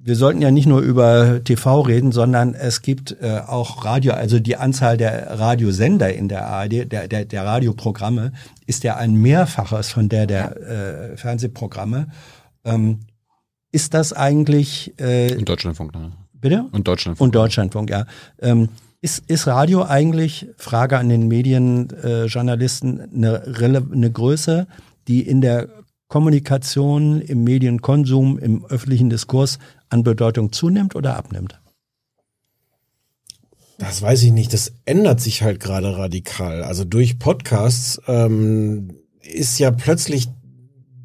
wir sollten ja nicht nur über TV reden, sondern es gibt äh, auch Radio, also die Anzahl der Radiosender in der ARD, der, der, der Radioprogramme, ist ja ein Mehrfaches von der der äh, Fernsehprogramme. Ähm, ist das eigentlich, äh, Und Deutschlandfunk, ne? bitte? Und Deutschlandfunk. Und Deutschlandfunk, ja. Ähm, ist, ist Radio eigentlich, Frage an den Medienjournalisten, äh, eine, Rele eine Größe, die in der Kommunikation, im Medienkonsum, im öffentlichen Diskurs an Bedeutung zunimmt oder abnimmt? Das weiß ich nicht. Das ändert sich halt gerade radikal. Also durch Podcasts ähm, ist ja plötzlich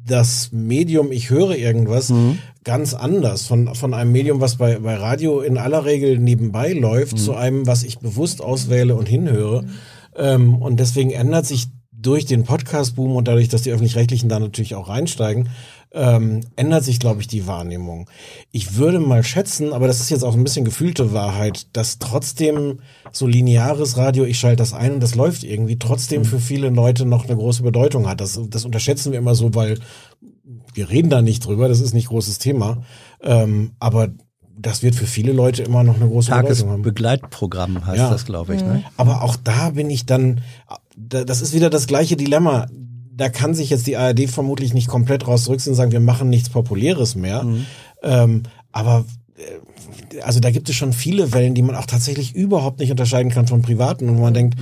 das Medium, ich höre irgendwas, ganz anders. Von, von einem Medium, was bei, bei Radio in aller Regel nebenbei läuft, zu einem, was ich bewusst auswähle und hinhöre. Ähm, und deswegen ändert sich durch den Podcast-Boom und dadurch, dass die Öffentlich-Rechtlichen da natürlich auch reinsteigen, ähm, ändert sich, glaube ich, die Wahrnehmung. Ich würde mal schätzen, aber das ist jetzt auch ein bisschen gefühlte Wahrheit, dass trotzdem so lineares Radio, ich schalte das ein und das läuft irgendwie, trotzdem für viele Leute noch eine große Bedeutung hat. Das, das unterschätzen wir immer so, weil wir reden da nicht drüber, das ist nicht großes Thema. Ähm, aber das wird für viele Leute immer noch eine große Bedeutung haben. Tagesbegleitprogramm heißt Ja. das, glaube ich. Ne? Aber auch da bin ich dann, da- das ist wieder das gleiche Dilemma. Da kann sich jetzt die ARD vermutlich nicht komplett raus zurückziehen und sagen, wir machen nichts Populäres mehr. Ähm, aber äh, also da gibt es schon viele Wellen, die man auch tatsächlich überhaupt nicht unterscheiden kann von privaten. Und wo man denkt,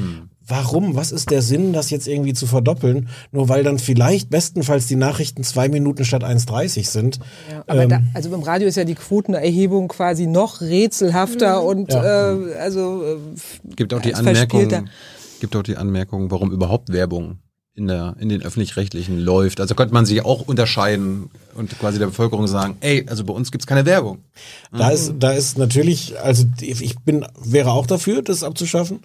warum? Was ist der Sinn, das jetzt irgendwie zu verdoppeln? Nur weil dann vielleicht bestenfalls die Nachrichten zwei Minuten statt 1,30 sind. Ja, aber da, also im Radio ist ja die Quotenerhebung quasi noch rätselhafter und äh, also äh, Gibt auch die. Anmerkung, gibt auch die Anmerkung, warum überhaupt Werbung in der in den öffentlich-rechtlichen läuft. Also könnte man sich auch unterscheiden und quasi der Bevölkerung sagen, ey, also bei uns gibt's keine Werbung. Da ist, da ist natürlich, also ich bin, wäre auch dafür, das abzuschaffen.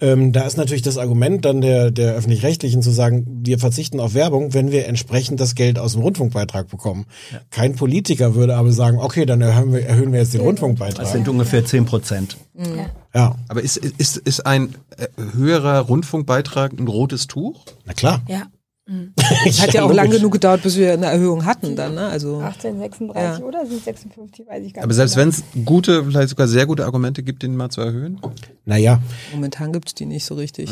Ähm, da ist natürlich das Argument dann der, der öffentlich-rechtlichen zu sagen, wir verzichten auf Werbung, wenn wir entsprechend das Geld aus dem Rundfunkbeitrag bekommen. Kein Politiker würde aber sagen, okay, dann erhöhen wir, erhöhen wir jetzt den Das Rundfunkbeitrag. sind ungefähr 10 Prozent. Ja, Aber ist, ist, ist ein äh, höherer Rundfunkbeitrag ein rotes Tuch? na klar. Ja. [LAUGHS] es hat ja auch lang genug gedauert, bis wir eine Erhöhung hatten dann, ne? Also 1836 Ja. oder sind 56, weiß ich gar Aber nicht. selbst genau. wenn es gute, vielleicht sogar sehr gute Argumente gibt, den mal zu erhöhen? Naja, momentan gibt's die nicht so richtig.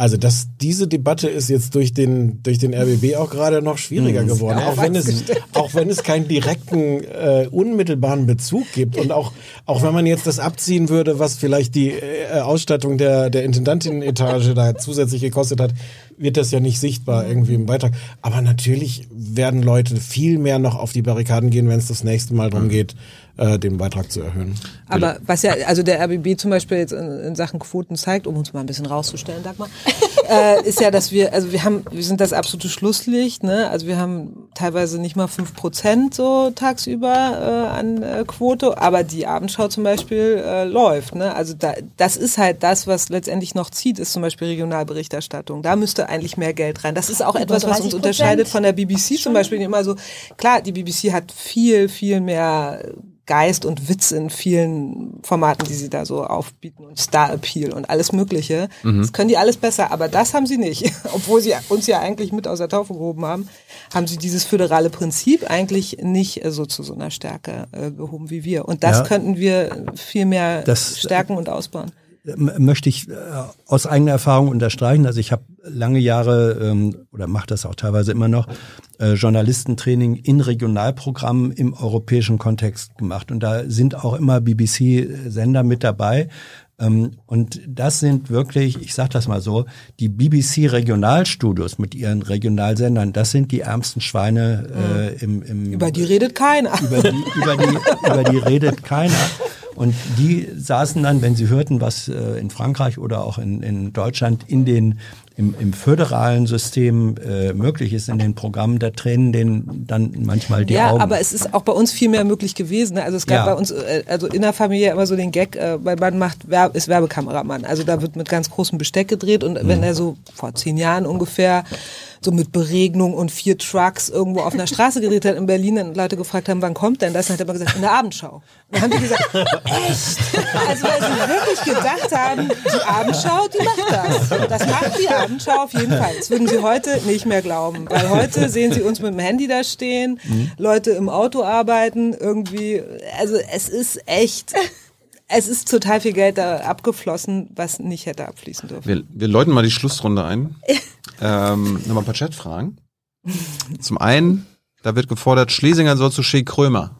Also das, diese Debatte ist jetzt durch den, durch den RBB auch gerade noch schwieriger geworden. Auch wenn, es, auch wenn es keinen direkten, äh, unmittelbaren Bezug gibt und auch, auch wenn man jetzt das abziehen würde, was vielleicht die äh, Ausstattung der, der Intendantinnenetage da zusätzlich gekostet hat, wird das ja nicht sichtbar irgendwie im Beitrag. Aber natürlich werden Leute viel mehr noch auf die Barrikaden gehen, wenn es das nächste Mal darum geht, äh, den Beitrag zu erhöhen. Aber was ja, also der RBB zum Beispiel jetzt in, in Sachen Quoten zeigt, um uns mal ein bisschen rauszustellen, Dagmar, [LAUGHS] äh, ist ja, dass wir, also wir haben, wir sind das absolute Schlusslicht, ne? Also wir haben teilweise nicht mal fünf Prozent so tagsüber äh, an äh, Quote, aber die Abendschau zum Beispiel äh, läuft, ne? Also da, das ist halt das, was letztendlich noch zieht, ist zum Beispiel Regionalberichterstattung. Da müsste eigentlich mehr Geld rein. Das ist auch Über etwas, was 30%. uns unterscheidet von der BBC zum Beispiel. Die Immer so, klar, die BBC hat viel, viel mehr Geist und Witz in vielen Formaten, die sie da so aufbieten und Star Appeal und alles Mögliche. Das können die alles besser, aber das haben sie nicht. [LAUGHS] Obwohl sie uns ja eigentlich mit aus der Taufe gehoben haben, haben sie dieses föderale Prinzip eigentlich nicht äh, so zu so einer Stärke äh, gehoben wie wir. Und das Ja. könnten wir viel mehr Das- stärken und ausbauen. Möchte ich äh, aus eigener Erfahrung unterstreichen. Also ich habe lange Jahre ähm, oder mache das auch teilweise immer noch äh, Journalistentraining in Regionalprogrammen im europäischen Kontext gemacht und da sind auch immer BBC-Sender mit dabei. Ähm, und das sind wirklich, ich sage das mal so, die BBC-Regionalstudios mit ihren Regionalsendern. Das sind die ärmsten Schweine äh, im, im Über die redet keiner. über die, über die, über die redet keiner. Und die saßen dann, wenn sie hörten, was äh, in Frankreich oder auch in, in Deutschland in den, im, im föderalen System äh, möglich ist, in den Programmen, da tränen denen dann manchmal die ja, Augen. aber es ist auch bei uns viel mehr möglich gewesen. ne? Also es gab Ja. bei uns, äh, also in der Familie immer so den Gag, äh, mein Mann macht Werb ist Werbekameramann. Also da wird mit ganz großem Besteck gedreht und Mhm. wenn er so vor zehn Jahren ungefähr so mit Beregnung und vier Trucks irgendwo auf einer Straße gedreht hat in Berlin und Leute gefragt haben, wann kommt denn das? Dann hat er immer gesagt, in der Abendschau. Und dann haben die gesagt, echt? Also weil sie wirklich gedacht haben, die Abendschau, die macht das. Das macht die Abendschau auf jeden Fall. Das würden sie heute nicht mehr glauben. Weil heute sehen sie uns mit dem Handy da stehen, Leute im Auto arbeiten, irgendwie. Also es ist echt, es ist total viel Geld da abgeflossen, was nicht hätte abfließen dürfen. Wir, wir läuten mal die Schlussrunde ein. [LAUGHS] ähm, Nochmal ein paar Chatfragen. Zum einen, da wird gefordert, Schlesinger soll zu Shea Krömer.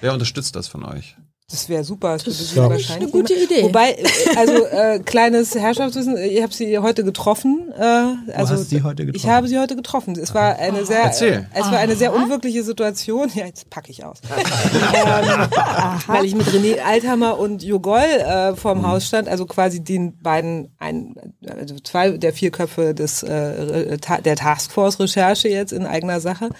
Wer unterstützt das von euch? Das wäre super. Das, würde sie glaub wahrscheinlich eine gute. Idee. Wobei, äh, also äh, kleines Herrschaftswissen, ich habe sie heute getroffen. Äh, also, hast sie heute Ich getroffen? habe sie heute getroffen. Es war eine sehr, Erzähl. es war eine sehr unwirkliche Situation. Ja, jetzt packe ich aus. [LAUGHS] ähm, weil ich mit René Althammer und Jogol äh, vorm Haus stand, also quasi den beiden, ein, also zwei der vier Köpfe des, äh, Ta- der Taskforce-Recherche jetzt in eigener Sache.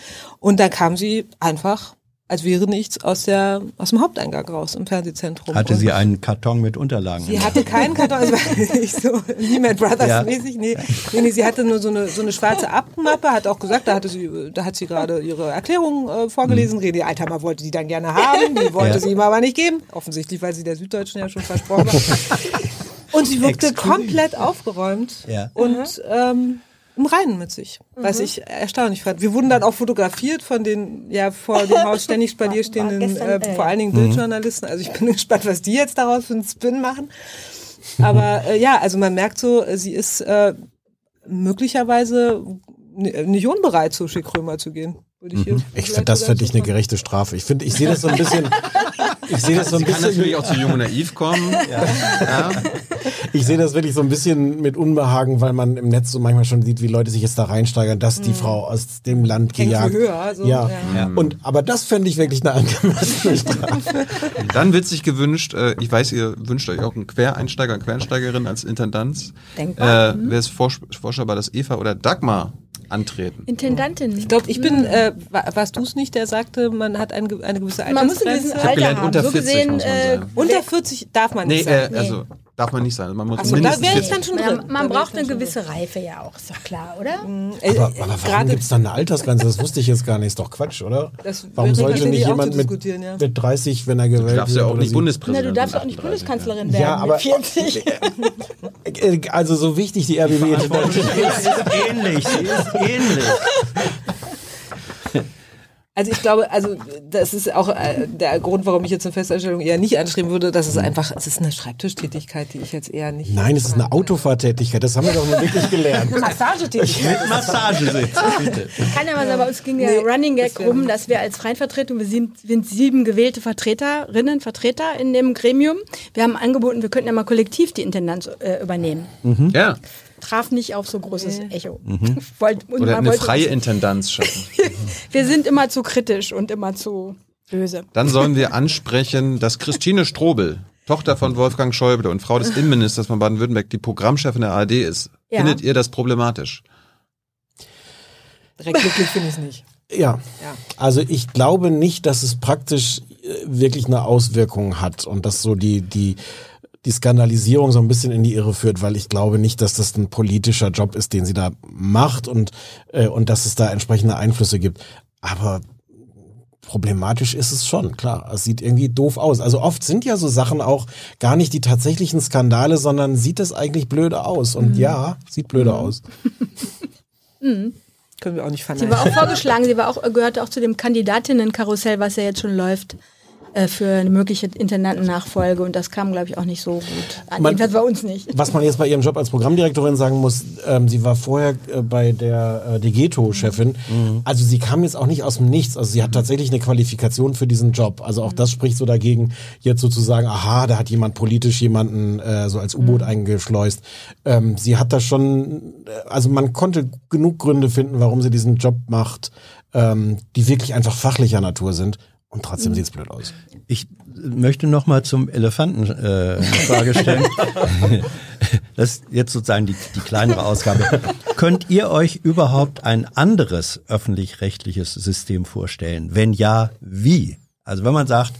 Und da kam sie einfach als wäre nichts aus der aus dem Haupteingang raus im Fernsehzentrum. Hatte Und sie einen Karton mit Unterlagen. Sie hatte keinen Karton, es war nicht so Lehman Brothers Ja. mäßig, nee. nee, nee, sie hatte nur so eine so eine schwarze Aktenmappe, hat auch gesagt, da hatte sie, da hat sie gerade ihre Erklärung äh, vorgelesen. René Althammer wollte die dann gerne haben, die wollte Ja. sie ihm aber nicht geben, offensichtlich, weil sie der Süddeutschen ja schon versprochen war. Und sie wirkte Exklusiv. komplett aufgeräumt Ja. und ähm, im Reinen mit sich, was ich erstaunlich fand. Wir wurden dann auch fotografiert von den ja vor dem Haus ständig [LAUGHS] spalier stehenden, gestern, äh, äh, vor allen Dingen Bildjournalisten. Also ich bin [LAUGHS] gespannt, was die jetzt daraus für einen Spin machen. Aber äh, ja, also man merkt so, äh, sie ist äh, möglicherweise n- nicht unbereit, zu Schick Römer zu gehen. Würde ich, hier Ich finde, das sogar finde ich eine so gerechte Strafe. Ich finde, ich sehe das so ein bisschen, [LAUGHS] ich sehe das so ein Kann bisschen, natürlich auch zu Jung und Naiv kommen. [LAUGHS] Ja. ich sehe das wirklich so ein bisschen mit Unbehagen, weil man im Netz so manchmal schon sieht, wie Leute sich jetzt da reinsteigern, dass die Frau aus dem Land Hängt gejagt. höher, so, ja. ja. Und, aber das fände ich wirklich eine angemessene [LAUGHS] Strafe. Dann wird sich gewünscht, äh, ich weiß, ihr wünscht euch auch einen Quereinsteiger, eine Quereinsteigerin als Intendanz. Denkbar. Äh, Wäre es vorstellbar, dass Eva oder Dagmar antreten? Intendantin. Ich glaube, ich bin, äh, wa- warst du es nicht, der sagte, man hat ein, ge- eine gewisse man muss ein Altersgrenze? gewisses Alter gelernt, haben. unter so 40 gesehen, äh. Unter 40 darf man Nee, nicht äh, sein. also darf man nicht sein. Man muss da mindestens wäre ich 40. dann schon man, drin. man Da ich braucht dann eine gewisse Reife ja auch, ist doch klar, oder? drin. Äh, Aber, äh, aber warum gerade- gibt es da eine Altersgrenze? Das wusste ich jetzt gar nicht. Ist doch Quatsch, oder? Das warum sollte nicht jemand mit, diskutieren, ja. mit 30, wenn er gewählt Du darfst ja auch nicht Bundespräsident du darfst auch nicht 38, Bundeskanzlerin Ja, werden aber- mit 40. [LAUGHS] Äh, Also so wichtig die RBB ist. [LAUGHS] ist ähnlich, sie ist ähnlich. Also ich glaube, also das ist auch äh, der Grund, warum ich jetzt eine Festanstellung eher nicht anstreben würde. Das ist einfach, es ist eine Schreibtischtätigkeit, die ich jetzt eher nicht. Nein, es ist eine Autofahrtätigkeit. Das haben wir doch mal wirklich gelernt. [LAUGHS] Eine Massagetätigkeit. Mit [LAUGHS] Massagesitz, bitte. Kann ja mal sagen, bei uns ging der Nee, Running Gag rum, dass wir als Freienvertretung, wir sind, sind sieben gewählte Vertreterinnen, Vertreter in dem Gremium. Wir haben angeboten, wir könnten ja mal kollektiv die Intendanz äh, übernehmen. Ja. Traf nicht auf so großes Echo. [LAUGHS] Wollt, und Oder man eine freie uns- Intendanz schaffen. [LAUGHS] Wir sind immer zu kritisch und immer zu böse. Dann sollen wir ansprechen, dass Christine Strobel, Tochter von Wolfgang Schäuble und Frau des Innenministers von Baden-Württemberg, die Programmchefin der ARD ist. Ja. Findet ihr das problematisch? Direkt glücklich finde ich es nicht. [LAUGHS] Ja. Ja. Also ich glaube nicht, dass es praktisch äh, wirklich eine Auswirkung hat und dass so die, die, die Skandalisierung so ein bisschen in die Irre führt, weil ich glaube nicht, dass das ein politischer Job ist, den sie da macht und, äh, und dass es da entsprechende Einflüsse gibt. Aber problematisch ist es schon, klar. Es sieht irgendwie doof aus. Also oft sind ja so Sachen auch gar nicht die tatsächlichen Skandale, sondern sieht es eigentlich blöde aus. Und ja, sieht blöde aus. [LAUGHS] Können wir auch nicht Sie verneinen. war auch [LAUGHS] vorgeschlagen, sie war auch, gehörte auch zu dem Kandidatinnenkarussell, was ja jetzt schon läuft, für eine mögliche Intendantennachfolge. Und das kam, glaube ich, auch nicht so gut. an. Man- Jedenfalls bei uns nicht. Was man jetzt bei ihrem Job als Programmdirektorin sagen muss, ähm, sie war vorher äh, bei der äh, Degeto-Chefin. Also sie kam jetzt auch nicht aus dem Nichts. Also sie hat tatsächlich eine Qualifikation für diesen Job. Also auch das spricht so dagegen, jetzt sozusagen, aha, da hat jemand politisch jemanden äh, so als U-Boot eingeschleust. Ähm, sie hat da schon, äh, also man konnte genug Gründe finden, warum sie diesen Job macht, ähm, die wirklich einfach fachlicher Natur sind. Und trotzdem sieht's blöd aus. Ich möchte noch mal zum Elefanten äh, eine Frage stellen. [LAUGHS] Das ist jetzt sozusagen die, die kleinere Ausgabe. Könnt ihr euch überhaupt ein anderes öffentlich-rechtliches System vorstellen? Wenn ja, wie? Also wenn man sagt,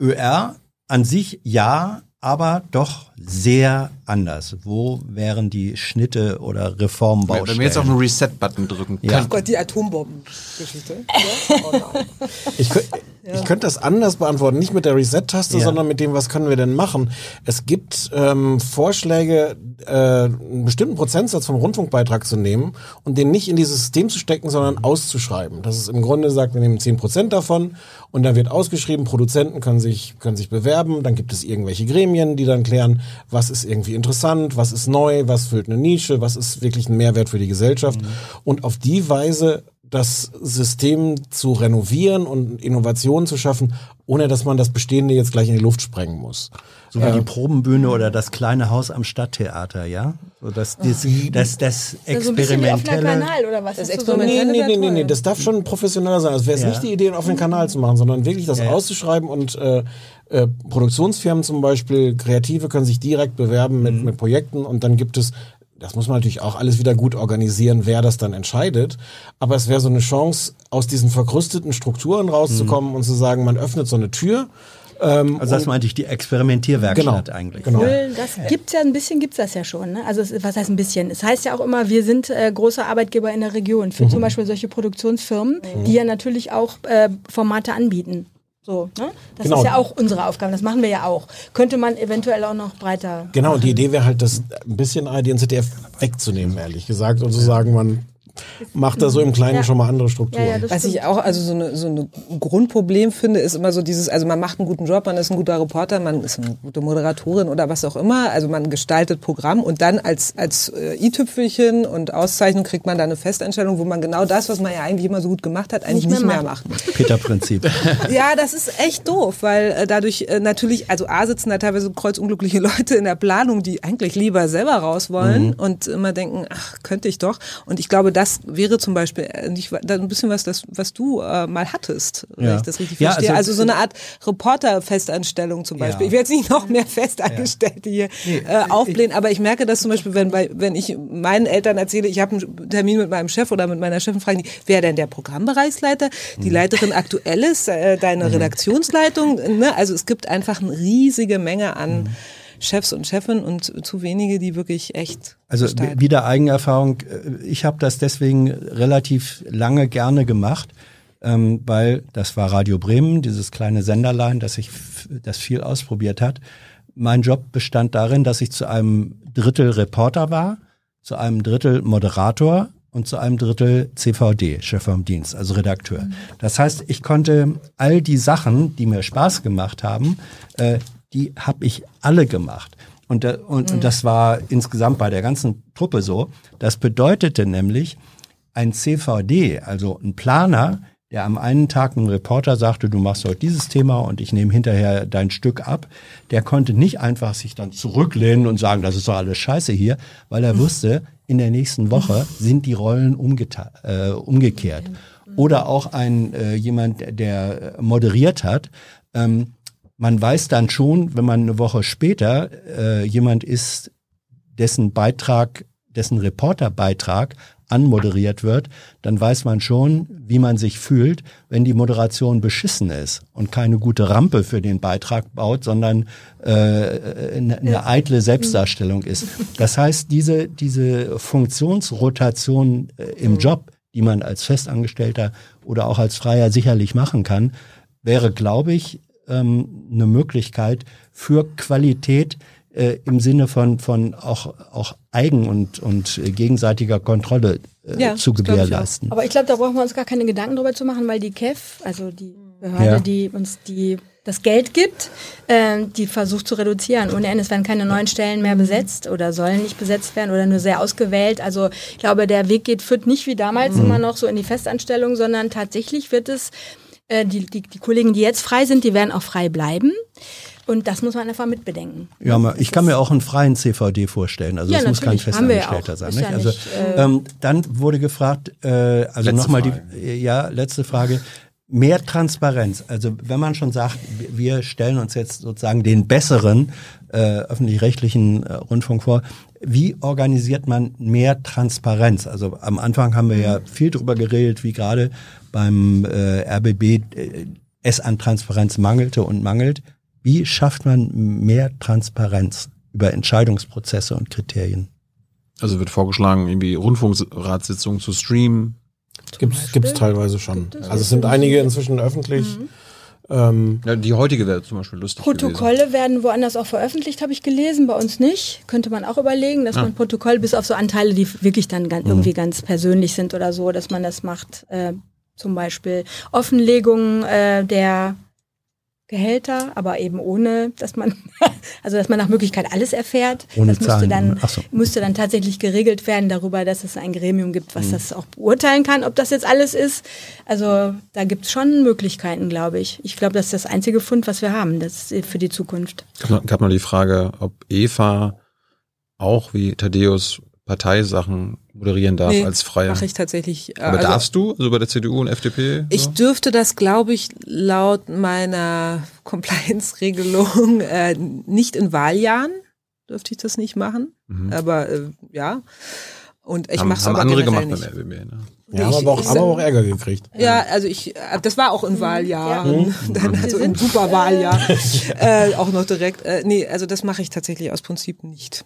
ÖR an sich ja, aber doch sehr anders. Wo wären die Schnitte oder Reformbaustellen? Wenn wir jetzt auf den Reset-Button drücken Ja. Oh Gott, die Atombombengeschichte. [LAUGHS] Ja? Oh. Ich, könnt- ich könnte das anders beantworten, nicht mit der Reset-Taste, Ja. sondern mit dem, was können wir denn machen. Es gibt ähm, Vorschläge, äh, einen bestimmten Prozentsatz vom Rundfunkbeitrag zu nehmen und den nicht in dieses System zu stecken, sondern auszuschreiben. Das ist im Grunde sagt, wir nehmen 10 Prozent davon und dann wird ausgeschrieben, Produzenten können sich, können sich bewerben, dann gibt es irgendwelche Gremien, die dann klären, was ist irgendwie interessant, was ist neu, was füllt eine Nische, was ist wirklich ein Mehrwert für die Gesellschaft. Und auf die Weise das System zu renovieren und Innovationen zu schaffen, ohne dass man das Bestehende jetzt gleich in die Luft sprengen muss. So wie die Probenbühne oder das kleine Haus am Stadttheater, ja? So das, das, das, das Das ist so ein experimentelle. Kanal oder was? Das Ist so Experiment- Nee, nee, nee, nee, nee, das darf schon professioneller sein. Also wäre es Ja. nicht die Idee, einen offenen Kanal zu machen, sondern wirklich das Ja, auszuschreiben und äh, äh, Produktionsfirmen zum Beispiel, Kreative können sich direkt bewerben mit, mit Projekten und dann gibt es, das muss man natürlich auch alles wieder gut organisieren, wer das dann entscheidet. Aber es wäre so eine Chance, aus diesen verkrusteten Strukturen rauszukommen und zu sagen, man öffnet so eine Tür. Ähm, Also das meinte ich, die Experimentierwerkstatt Genau, eigentlich. genau. Das gibt's ja ein bisschen, gibt's das ja schon. Ne? Also es, was heißt ein bisschen? Es heißt ja auch immer, wir sind äh, großer Arbeitgeber in der Region für Mhm. zum Beispiel solche Produktionsfirmen, die ja natürlich auch äh, Formate anbieten. So, ne? Das Genau. ist ja auch unsere Aufgabe, das machen wir ja auch. Könnte man eventuell auch noch breiter. Genau, und die Idee wäre halt, das ein bisschen ARD und ZDF wegzunehmen, ehrlich gesagt, und zu sagen, man macht da so im Kleinen Ja. schon mal andere Strukturen. Ja, ja, Was ich auch, also so eine, so eine Grundproblem finde, ist immer so dieses, also man macht einen guten Job, man ist ein guter Reporter, man ist eine gute Moderatorin oder was auch immer, also man gestaltet Programm und dann als, als äh, i-Tüpfelchen und Auszeichnung kriegt man da eine Festanstellung, wo man genau das, was man ja eigentlich immer so gut gemacht hat, eigentlich Nicht nicht mehr mehr macht. Peter-Prinzip. [LAUGHS] Ja, das ist echt doof, weil äh, dadurch äh, natürlich, also A sitzen da teilweise kreuzunglückliche [LAUGHS] Leute in der Planung, die eigentlich lieber selber raus wollen und immer denken, ach, könnte ich doch. Und ich glaube, das wäre zum Beispiel äh, nicht wa- da ein bisschen was, das, was du äh, mal hattest, wenn Ja. ich das richtig Ja, verstehe. also- Also, so eine Art Reporter-Festanstellung zum Beispiel. Ja. Ich will jetzt nicht noch mehr Festangestellte hier äh, aufblähen, aber ich merke das zum Beispiel, wenn, bei, wenn ich meinen Eltern erzähle, ich habe einen Termin mit meinem Chef oder mit meiner Chefin, fragen die, wer denn der Programmbereichsleiter, die Leiterin aktuelles, äh, deine Redaktionsleitung. Ne? Also es gibt einfach eine riesige Menge an Chefs und Chefinnen und zu wenige, die wirklich echt Also gestalten. wieder Eigenerfahrung. Äh, Ich habe das deswegen relativ lange gerne gemacht, ähm, weil das war Radio Bremen, dieses kleine Senderlein, das ich das viel ausprobiert hat. Mein Job bestand darin, dass ich zu einem Drittel Reporter war, zu einem Drittel Moderator und zu einem Drittel CVD, Chef vom Dienst, also Redakteur. Das heißt, ich konnte all die Sachen, die mir Spaß gemacht haben, äh, die habe ich alle gemacht. Und, und, und das war insgesamt bei der ganzen Truppe so. Das bedeutete nämlich, ein CVD, also ein Planer, der am einen Tag einem Reporter sagte, du machst heute dieses Thema und ich nehme hinterher dein Stück ab, der konnte nicht einfach sich dann zurücklehnen und sagen, das ist doch alles scheiße hier, weil er wusste, in der nächsten Woche sind die Rollen äh, umgekehrt. Oder auch ein äh, jemand, der moderiert hat, ähm, man weiß dann schon, wenn man eine Woche später äh, jemand ist, dessen Beitrag, dessen Reporterbeitrag anmoderiert wird, dann weiß man schon, wie man sich fühlt, wenn die Moderation beschissen ist und keine gute Rampe für den Beitrag baut, sondern äh, eine, eine eitle Selbstdarstellung ist. Das heißt, diese, diese Funktionsrotation äh, im Job, die man als Festangestellter oder auch als Freier sicherlich machen kann, wäre, glaube ich, ähm, eine Möglichkeit für Qualität äh, im Sinne von, von auch, auch Eigen- und, und äh, gegenseitiger Kontrolle äh, Ja, zu glaub ich gewährleisten. Aber ich glaube, da brauchen wir uns gar keine Gedanken drüber zu machen, weil die KEF, also die Behörde, Ja. die uns die das Geld gibt, ähm, die versucht zu reduzieren. Ohne Ende, es werden keine neuen Stellen mehr besetzt oder sollen nicht besetzt werden oder nur sehr ausgewählt. Also ich glaube, der Weg geht, führt nicht wie damals immer noch so in die Festanstellung, sondern tatsächlich wird es, äh, die, die, die Kollegen, die jetzt frei sind, die werden auch frei bleiben. Und das muss man einfach mitbedenken. Ja, ma- ich kann mir auch einen freien CVD vorstellen. Also Ja, es muss kein ja Festangestellter sein. Nicht? ja also nicht, äh, ähm, dann wurde gefragt, äh, also nochmal die, ja letzte Frage. Mehr Transparenz. Also wenn man schon sagt, wir- wir stellen uns jetzt sozusagen den besseren äh, öffentlich-rechtlichen äh, Rundfunk vor, wie organisiert man mehr Transparenz? Also am Anfang haben wir ja viel drüber geredet, wie gerade beim äh, RBB äh, es an Transparenz mangelte und mangelt. Wie schafft man mehr Transparenz über Entscheidungsprozesse und Kriterien? Also wird vorgeschlagen, irgendwie Rundfunkratssitzungen zu streamen. Gibt's, gibt's teilweise schon. Gibt es Also es sind einige inzwischen öffentlich. Ähm, Ja, die heutige wäre zum Beispiel lustig gewesen. Protokolle werden woanders auch veröffentlicht, habe ich gelesen, bei uns nicht. Könnte man auch überlegen, dass man Protokoll bis auf so Anteile, die wirklich dann ganz, irgendwie ganz persönlich sind oder so, dass man das macht. Äh, zum Beispiel Offenlegung äh, der Gehälter, aber eben ohne, dass man, [LAUGHS] also dass man nach Möglichkeit alles erfährt. Ohne das müsste Zahlen. dann, so. müsste dann tatsächlich geregelt werden darüber, dass es ein Gremium gibt, was das auch beurteilen kann, ob das jetzt alles ist. Also da gibt es schon Möglichkeiten, glaube ich. Ich glaube, das ist das einzige Fund, was wir haben, das ist für die Zukunft. Gab noch, gab noch die Frage, ob Eva auch wie Thaddeus Parteisachen moderieren darf Nee, als Freier. Mache ich tatsächlich. äh, Aber also- darfst du, also bei der CDU und FDP? Ich so? dürfte das, glaube ich, laut meiner Compliance-Regelung [LAUGHS] äh, nicht in Wahljahren dürfte ich das nicht machen. Aber äh, ja. Und ich mache es haben aber andere gemacht nicht. beim RBB. Ne? ja, haben Ich- aber auch, ich- haben aber auch Ärger gekriegt. Ja, also ich, äh, das war auch in Wahljahren, [LAUGHS] dann Wir also im sind- Superwahljahr, [LAUGHS] äh, auch noch direkt. Äh, nee, also das mache ich tatsächlich aus Prinzip nicht.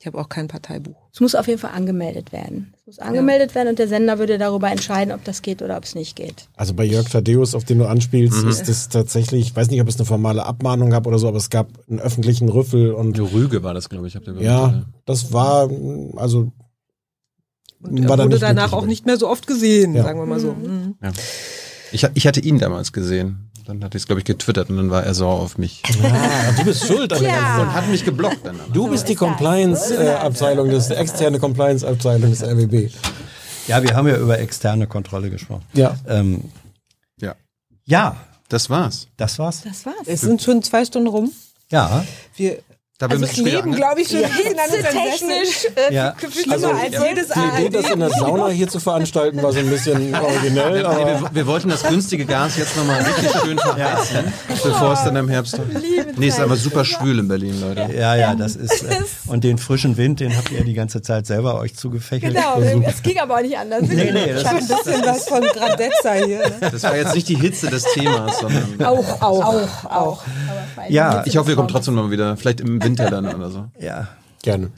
Ich habe auch kein Parteibuch. Es muss auf jeden Fall angemeldet werden. Es muss angemeldet werden und der Sender würde darüber entscheiden, ob das geht oder ob es nicht geht. Also bei Jörg Thaddeus, auf den du anspielst, ist das tatsächlich, ich weiß nicht, ob es eine formale Abmahnung gab oder so, aber es gab einen öffentlichen Rüffel und Rüge war das, glaube ich. Habt ihr ja, das war, also Und er war wurde danach auch nicht mehr so oft gesehen, Ja. sagen wir mal so. Mhm. Ich, ich hatte ihn damals gesehen. Dann hatte ich es, glaube ich, getwittert und dann war er sauer auf mich. Ah, du bist schuld an der ganzen Und hat mich geblockt dann. Du bist die Compliance-Abteilung des, externe Compliance-Abteilung des RWB. Ja, wir haben ja über externe Kontrolle gesprochen. Ja. Ähm, Ja, ja, das war's. das war's. Das war's. Es sind schon zwei Stunden rum. Ja, Wir Da haben wir ein bisschen später leben, ange- glaube ich, schon an unseren Sesseln. ja. Schlimmer Also, als jedes Die Idee, das in der Sauna hier zu veranstalten, war so ein bisschen [LAUGHS] originell, Nee, aber wir, wir wollten das günstige Gas jetzt nochmal richtig schön [LAUGHS] verheizen, bevor es dann im Herbst. Nee, ist aber super schwül in Berlin, Leute. Ja, ja, das ist. Äh, und den frischen Wind, den habt ihr die ganze Zeit selber euch zugefächelt. Genau, es ging aber auch nicht anders. Nee, nee, das Ich habe ein bisschen was von Gradezza hier. Ne? Das war jetzt nicht die Hitze des Themas, sondern Auch, auch, auch, auch. Ja, ich hoffe, ihr kommt trotzdem mal wieder, vielleicht im Winter dann oder so. ja. gerne.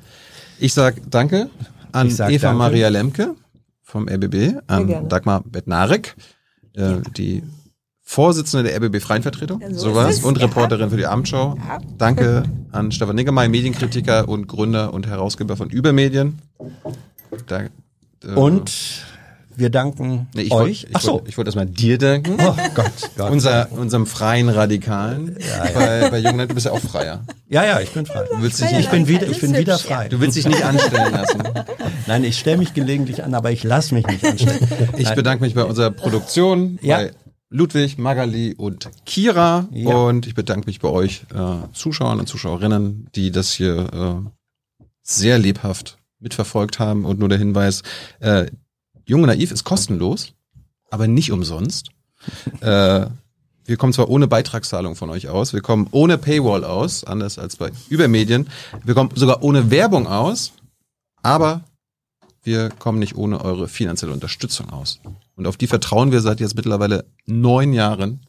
Ich sag Danke an sag Eva danke. Maria Lemke vom RBB, an. Dagmar Bednarek, äh, die Vorsitzende der RBB Freienvertretung, sowas, und Reporterin für die Abendschau. Danke an Stefan Niggemeier, Medienkritiker und Gründer und Herausgeber von Übermedien. Da, äh, Und wir danken nee, ich wollte euch. ich wollt, ich wollt erstmal dir danken. Oh Gott, Gott. [LAUGHS] Unser, unserem freien Radikalen. Bei, bei Jungen, du bist ja auch freier. ja, ja, ich bin frei. Du willst dich Ich bin wieder, ich bin wieder frei. du willst dich nicht anstellen lassen. [LAUGHS] Nein, ich stelle mich gelegentlich an, aber ich lasse mich nicht anstellen. Ich Nein. bedanke mich bei unserer Produktion, Ja. bei Ludwig, Magali und Kira. Ja. Und ich bedanke mich bei euch äh, Zuschauern und Zuschauerinnen, die das hier äh, sehr lebhaft mitverfolgt haben. Und nur der Hinweis, äh, Jung und Naiv ist kostenlos, aber nicht umsonst. äh, wir kommen zwar ohne Beitragszahlung von euch aus, wir kommen ohne Paywall aus, anders als bei Übermedien. Wir kommen sogar ohne Werbung aus, aber wir kommen nicht ohne eure finanzielle Unterstützung aus. Und auf die vertrauen wir seit jetzt mittlerweile neun Jahren.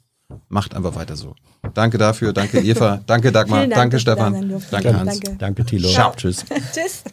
Macht einfach weiter so. Danke dafür, danke [LAUGHS] Eva, danke Dagmar, Dank, danke Stefan, danke Hans. Danke. Danke, Thilo. Ciao. Tschüss. [LAUGHS] Tschüss.